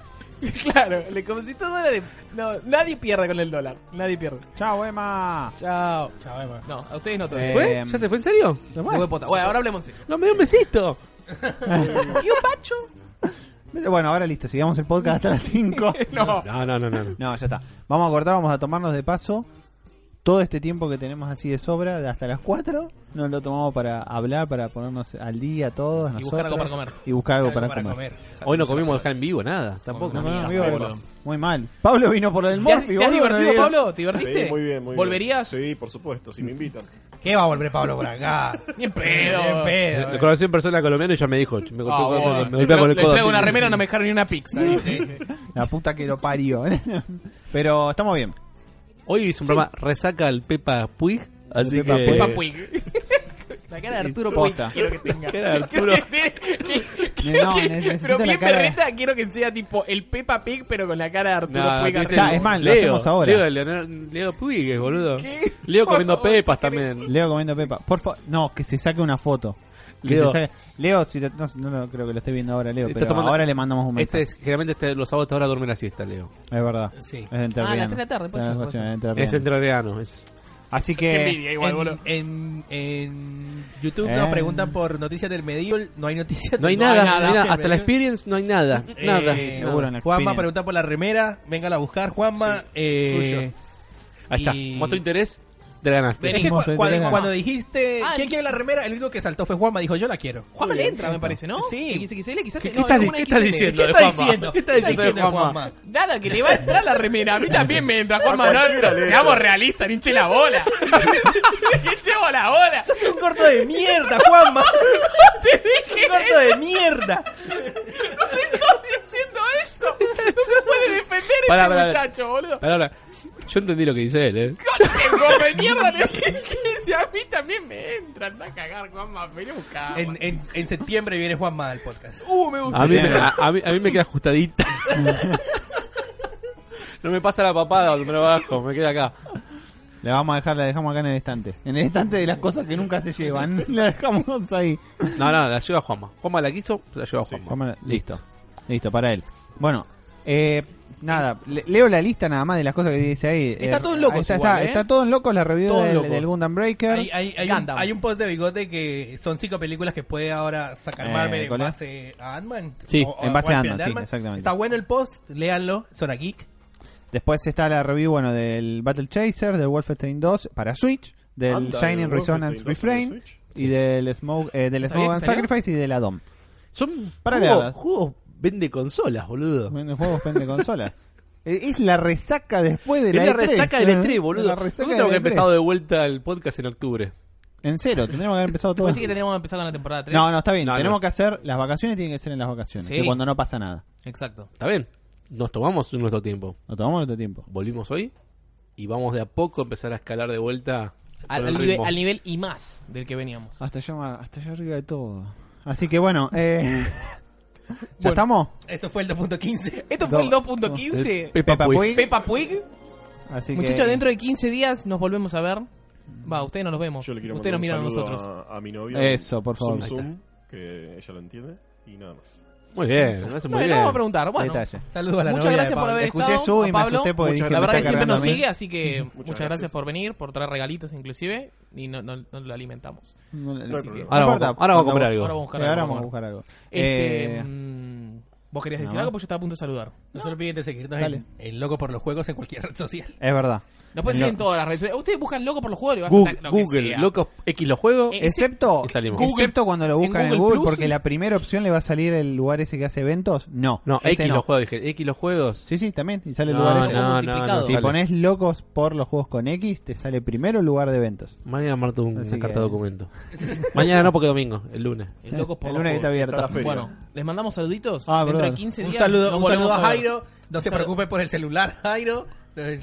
*laughs* claro, le depositó dólares. No, nadie pierde con el dólar. Nadie pierde. Chao, Emma. Chao. Chao, Emma. No, a ustedes no todavía. Eh, ¿Fue? Em, ¿Ya se fue en serio? ¿Se fue? de. Bueno, ahora hablemos en serio. No me dio un besito. ¿Y un pacho? Bueno, ahora listo, sigamos el podcast hasta las 5. *laughs* No. No, no, no, no. no. No, ya está. Vamos a cortar, vamos a tomarnos de paso todo este tiempo que tenemos así de sobra, de hasta las 4. Nos lo tomamos para hablar, para ponernos al día todos. Y buscar algo para comer. Y buscar algo para, comer. Hoy no comimos acá en vivo, nada. Tampoco. No, muy mal. Pablo vino por el ¿Te has, Morphy, te has divertido. Pablo? ¿Te divertiste? Sí, muy bien, muy ¿Volverías? bien. Sí, por supuesto, si me invitan. ¿Qué va a volver Pablo por acá? *laughs* Ni en pedo. Ni en pedo. Lo conocí en persona colombiana y ya me dijo. Me golpeó, Ah, con- bueno. el codo. traigo así. una remera, no me dejaron ni una pizza. dice. La puta que lo parió. *laughs* Pero estamos bien. Hoy hice un programa Resaca al Pepa Puig. Así Pepa que. Puig. Pepa Puig. *laughs* La cara de Arturo Puig Posta. quiero que tenga. Cara de Arturo. Quiero que- quiero No, que- pero bien berreta, quiero que sea tipo el Peppa Pig, pero con la cara de Arturo No, Puig. Ya, es más, lo Leo, hacemos ahora. Leo, Leonardo- Leo Puig, boludo. ¿Qué? Leo comiendo *laughs* pepas también. Leo comiendo Pepa. Por favor, no, que se saque una foto. Leo. Leo, si lo- no, no, no creo que lo esté viendo ahora, Leo, pero tomando- ahora le mandamos un Este mensaje. es, generalmente este, los sábados ahora duerme la siesta, Leo. Es verdad. Sí. Es de Ah, a las entrerriano. tres de la tarde, puede Es entrerriano. Es entrerriano. Es... Así Qué que envidia igual, boludo. en, en, en YouTube Eh. nos preguntan por noticias del Medieval. No hay noticias No hay del- nada, no hay nada. Hasta la experience no hay nada. Eh, Nada. seguro en la Juanma pregunta por la remera. Venga a buscar, Juanma. Sí, Eh, suyo. Ahí está. Mostró interés, te la ganaste. es que cu- te cuando, cuando dijiste Ah, ¿quién el- quiere la remera? El único que saltó fue Juanma. Dijo yo la quiero. Juanma le entra, me parece, ¿no? Sí. XXL, quizás. ¿Qué- no, qué estás- alguna qué estás XL. diciendo? ¿Qué de está Juanma? diciendo? ¿Qué está diciendo de Juanma? Nada, que le va a entrar la remera. A mí también me entra, Juanma. No, cualquiera le entra. seamos realistas, hinche la bola. *laughs* Hinchemos la bola. ¡Sos un corto de mierda, Juanma! *laughs* Te ¡Es dije un corto de mierda! No estoy diciendo eso. No se puede defender Pará, este pará. muchacho, boludo. Yo entendí lo que dice él, ¿eh? *laughs* ¡Qué gorro de mierda! dije, a mí también me entra. Anda a cagar, Juanma. Vení a buscar. En, en, en septiembre viene Juanma al podcast. Uh, me gusta. A mí, me- a, a mí, a mí me queda ajustadita. *laughs* No me pasa la papada cuando me lo bajo, me queda acá. le vamos a dejar, la dejamos acá en el estante. En el estante de las cosas que nunca se llevan. *laughs* La dejamos ahí. No, no, la lleva Juanma. Juanma la quiso, la lleva Juanma. La- Listo. Listo, para él. Bueno, eh, nada, le- leo la lista nada más de las cosas que dice ahí. Está Eh, todo en locos ahí Está, igual, está, ¿eh? está todo en locos la review del, locos. del Gundam Breaker. Hay, hay, hay, un, Gundam. hay un post de bigote que son cinco películas que puede ahora sacar Eh, Marvel en base a Ant-Man. Sí, O- en base a Ant-Man, sí, exactamente. Está bueno el post, léanlo, Zona Geek. Después está la review bueno del Battle Chaser, del Wolfenstein 2 para Switch, del Anda, Shining Resonance Wolfenstein 2 para Refrain y del Smoke, eh, del ¿Sabía Smoke and? Sacrifice y de la DOM. Son Para juegos, leerlas. juegos vende consolas, boludo. Bueno, juegos vende consola. *laughs* Eh, Es la resaca después de Es la la E3. resaca del E3, boludo. La resaca Nosotros tenemos que haber empezado E3. de vuelta el podcast en octubre. En cero, tendríamos que haber empezado todo. Decir que tenemos que empezar con la temporada 3. No, no, está bien. No, tenemos no. que hacer. Las vacaciones tienen que ser en las vacaciones. Sí. Que cuando no pasa nada. Exacto. ¿Está bien? Nos tomamos nuestro tiempo. Nos tomamos nuestro tiempo. Volvimos hoy y vamos de a poco a empezar a escalar de vuelta Al, nivel, al nivel y más del que veníamos. Hasta allá, hasta allá arriba de todo. Así que bueno, eh, *laughs* *laughs* ¿ya Bueno. estamos? Esto fue el 2.15. Esto fue el No. 2.15. Peppa Peppa Pig. Pig. Peppa Pig. Así Muchachos, que, dentro de 15 días nos volvemos a ver. Va, ustedes no nos vemos. Yo le quiero Ustedes nos miran a nosotros. A, a mi novia. Eso, por favor. Ahí Zum, que ella lo entiende. Y nada más. Muy bien, lo hace muy Bueno, bien. vamos a preguntar. Bueno, Detalle. Saludos a la muchas novia gracias de por Pablo. haber Escuché estado. su y a me Pablo. asusté porque Muchas dije La me verdad que está siempre nos cargando a mí. sigue, así que muchas, Muchas gracias. gracias. por venir, por traer regalitos inclusive. Y no, no, no lo alimentamos. No, hay problema. Ahora vamos, importa, ahora vamos a comprar algo. Ahora vamos a buscar ahora algo. vamos a buscar algo. Este, Eh, mm, ¿Vos querías decir nada algo? Porque yo estaba a punto de saludar. No se olviden de seguirnos Dale. en, en Loco por los Juegos en cualquier red social. es verdad. Nos pueden En seguir en todas las redes sociales. Ustedes buscan loco por los juegos y vas a Google, estar lo que Google sea. locos X los juegos. Eh, Excepto, Y salimos. excepto cuando lo buscan en Google Google, Plus, porque sí. la primera opción le va a salir el lugar ese que hace eventos. No, no, ese X no. los juegos, dije. X los juegos. Sí, sí, también. Y sale el lugar no, ese. no, no, multiplicado. no Si sale. pones locos por los juegos con X, te sale primero el lugar de eventos. Mañana Marta un, Así una carta que- de documento. *laughs* Mañana no, porque domingo, el lunes. El loco por el los lunes que está juegos. abierta. Está la feria. Bueno, les mandamos saluditos. Ah, Dentro de brother. 15 Un días. saludo, nos un volvemos saludo a ver. Jairo. No se preocupe por el celular, *laughs* Jairo.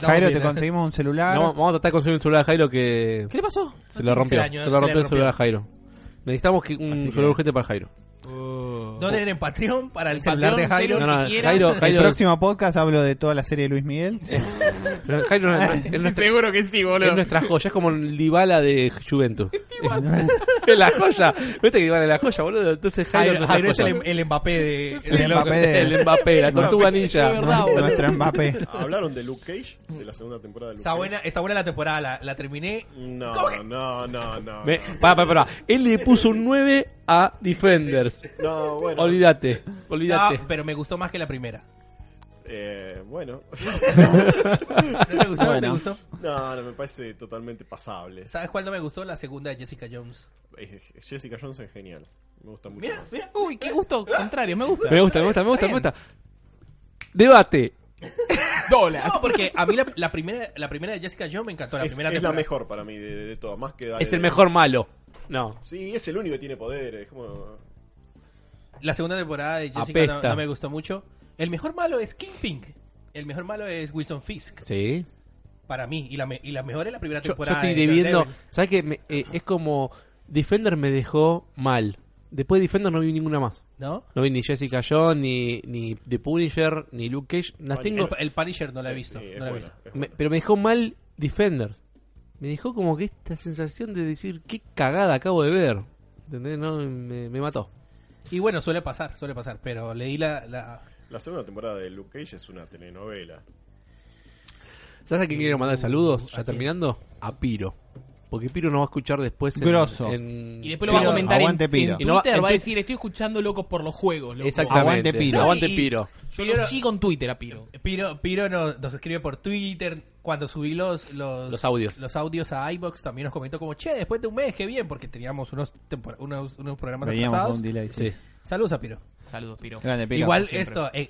Jairo, te conseguimos un celular. No, vamos a tratar de conseguir un celular a Jairo que ¿Qué le pasó? se lo rompió. Se le rompió el celular a Jairo. Necesitamos que un celular urgente para Jairo. Donen en Patreon para el celular de Jairo. No, que no, quiera. Jairo, el Jairo, próximo podcast hablo de toda la serie de Luis Miguel. pero Jairo no- no- es, nuestra, Seguro que sí, boludo. es nuestra joya, es como el Dybala de Juventus. *laughs* es la joya. ¿Viste que Dybala es la joya, boludo? Entonces Jairo, Jairo, es Jairo nuestra es el, el Mbappé de, El. Mbappé de- El Mbappé, la tortuga ninja. Nuestro Mbappé. ¿Hablaron de Luke Cage? De la segunda temporada de Luke Está Cage. buena, está buena la temporada, la, la terminé. No, no, no, no. Me- no. pará, pará, pará. Él le puso un 9 a Defenders. No, bueno. Olvídate, Ah, olvídate. pero me gustó más que la primera. Eh, bueno. *laughs* ¿No te gustó? ¿No te Bueno. gustó? no, no, me parece totalmente pasable. ¿Sabes cuál no me gustó? La segunda de Jessica Jones. Eh, Jessica Jones es genial. Me gusta mucho Mira, más. mira. Uy, qué gusto contrario. Me gusta. Me gusta, me gusta, me gusta, me gusta. Debate. *laughs* Dólar. No, porque a mí la, la primera, la primera de Jessica Jones me encantó. La Es, primera es la mejor para mí de, de todas. Más que Es el mejor malo. No. Sí, es el único que tiene poderes. Como... La segunda temporada de Jessica no, Apesta. no me gustó mucho. El mejor malo es Kingpin. El mejor malo es Wilson Fisk. Sí. Para mí. Y la, me- y la mejor es la primera Yo, yo temporada. estoy de debiendo. Daredevil. ¿Sabes qué? Me- eh, es como. Defender me dejó mal. Después de Defender no vi ninguna más. ¿No? No vi ni Jessica Jones, ni, ni The Punisher, ni Luke Cage. Las tengo. El, el Punisher no la he visto. Sí, es no la he buena, visto. es me- buena. pero me dejó mal Defenders. Me dejó como que esta sensación de decir, qué cagada acabo de ver. ¿Entendés? No, me, me mató. Y bueno, suele pasar, suele pasar. Pero leí la... la... La segunda temporada de Luke Cage es una telenovela. ¿Sabes a quién quiero mandar saludos? ¿A Ya terminando. A Piro. Porque Piro nos va a escuchar después en, Grosso. en- Y después lo va a Piro, comentar en, aguante, en Piro. Y no va- Twitter. Va a en- decir, estoy escuchando locos por los juegos. loco". Exactamente. Aguante Piro. Aguante Y- Piro. Yo Piro- lo sigo en Twitter a Piro. Piro, Piro nos, nos escribe por Twitter. Cuando subí los, los, Los audios. los audios a iBox también nos comentó como, che, después de un mes, qué bien, porque teníamos unos, tempor- unos, unos programas Veníamos atrasados. con un delay. Sí. Saludos a Piro. Saludos, Piro. Grande, Piro. Igual siempre. esto, eh,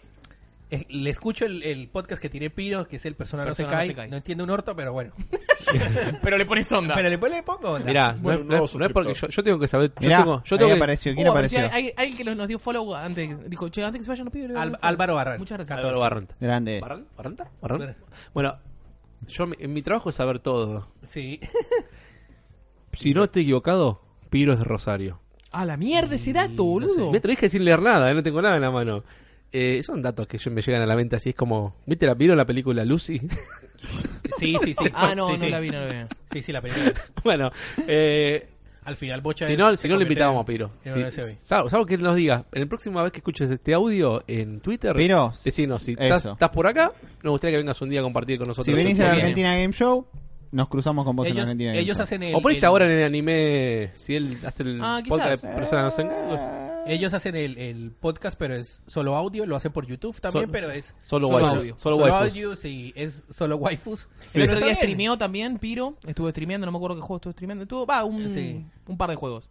eh, le escucho el, el podcast que tiene Piro, que es el Persona, Persona no, no se cae. No entiende un orto, pero bueno. *laughs* Pero le pones onda. Pero después le pongo onda. Mirá, no, Bueno, es- no es, nuevo no es porque yo, tengo que saber. Yo tengo, yo tengo que- apareció. ¿Quién Oh, apareció? hay, hay alguien que nos dio follow antes. Dijo, che, antes que se vayan los pibes. le- Al- Álvaro Barran. Muchas gracias. Álvaro Barranta. Grande. ¿Barran- ¿Barranta? ¿Barran? Bueno, yo mi- en mi trabajo es saber todo. Sí. *laughs* Si no estoy equivocado, Piro es de Rosario. A la mierda ese dato, boludo. Me te lo dije sin leer nada, eh, no tengo nada en la mano. Eh, son datos que yo- me llegan a la mente así, es como... ¿Viste la Piro la película Lucy? *laughs* Sí, sí, sí. Ah, no, Sí, no sí. la vi, no la vi. Sí, sí, la película. *laughs* bueno, eh, Al final, Bocha. si no, si no le convierte invitábamos a Piro. Sí, salvo, salvo que nos diga, en la próxima vez que escuches este audio en Twitter, Piro, decinos si estás, estás por acá, nos gustaría que vengas un día a compartir con nosotros. Si venís a la. Argentina Game Show, nos cruzamos con vos en la Ellos, Argentina Game ellos hacen el. O el- ahora en el anime, si él hace el Ah, podcast de Persona no Ellos hacen el, el podcast, pero es solo audio. Lo hacen por YouTube también, pero es. solo Solo waifus, audio. Solo Solo, waifus. audio, sí. Es solo waifus. El Pero otro día streameó también, Piro. Estuvo streameando, no me acuerdo qué juego estuvo streameando. Estuvo, va, un, Sí. un par de juegos.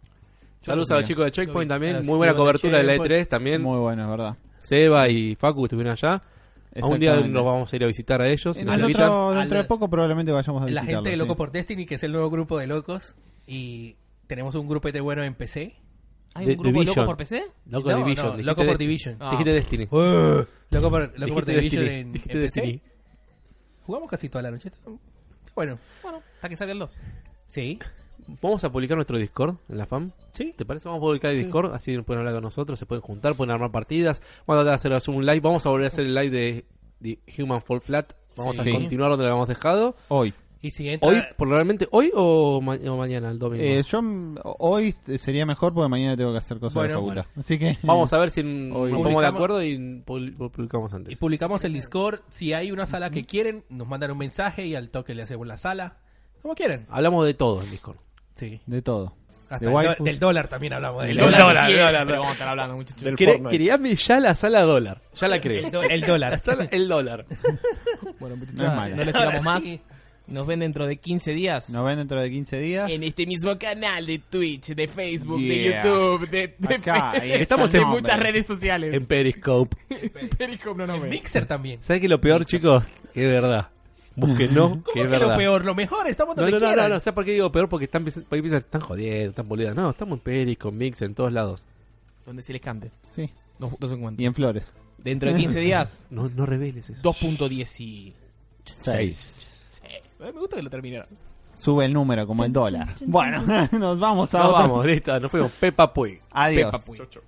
Saludos a los chicos de Checkpoint también, muy buena cobertura de la Checkpoint. E3 también. Muy bueno, es verdad. Seba y Facu estuvieron allá. A un día nos vamos a ir a visitar a ellos. En nos dentro, dentro de poco probablemente vayamos a La visitarlo. gente de sí. Loco por Destiny, que es el nuevo grupo de locos. Y tenemos un grupete bueno en PC. ¿Hay un grupo de locos por PC? Loco No, Division. no, Loco por de- Division. Ah. Dijiste Destiny. Uh, loco por, loco por Division Destiny. en, en PC. Destiny. Jugamos casi toda la noche. Bueno, Bueno, hasta que salga el 2. sí. Vamos a publicar nuestro Discord en la FAM. Sí. ¿Te parece? Vamos a publicar el Discord, así pueden hablar con nosotros, se pueden juntar, pueden armar partidas. Vamos a hacer un live. Vamos a volver a hacer el live de, de Human Fall Flat. Vamos a continuar donde lo habíamos dejado. Hoy. Y si entra. Hoy, probablemente, hoy o, ma- o mañana, el domingo. Eh, yo hoy sería mejor porque mañana tengo que hacer cosas Bueno, de facultad. Así que Vamos a ver si Hoy- nos ponemos de acuerdo y publicamos Y antes. publicamos el Discord. Si hay una sala que quieren, nos mandan un mensaje y al toque le hacemos la sala. Como quieran. Hablamos de todo en Discord. Sí. de todo. Hasta De el do- waifus. del dólar también hablamos. Del El dólar. dólar, el dólar. Pero vamos a estar hablando, muchachos. Del Cre- ya la sala dólar. Ya la creé. El, do- el dólar. *laughs* La sala- el dólar. *laughs* Bueno, muchachos, No no les tiramos más. sí. Nos ven dentro de 15 días. Nos ven dentro de 15 días. En este mismo canal de Twitch, de Facebook, Yeah. de YouTube, de, de Acá, *laughs* Estamos en- muchas redes sociales. En Periscope. Periscope no nos En. Mixer también. ¿Sabes qué lo peor, chicos? Que es verdad. Búsquenlo, ¿Cómo que que es verdad. lo peor? Lo mejor, estamos No, donde no, no, no, quieran. no, ¿sabes por qué digo peor? Porque están, piensan- porque piensan, están jodiendo, están boludas. No, estamos en Periscope, Mix, en todos lados. Donde se les cante. Sí. Dos, dos encuentros. Y en Flores. Dentro de 15 días, *laughs* No, no reveles eso. 2.16. 6. Sí. Me gusta que lo terminaron. Sube el número como el dólar. Bueno, *laughs* nos vamos a No, otro- vamos, listo, nos fuimos. Pepa Puig. Adiós. Peppa Pig. Chau, chau.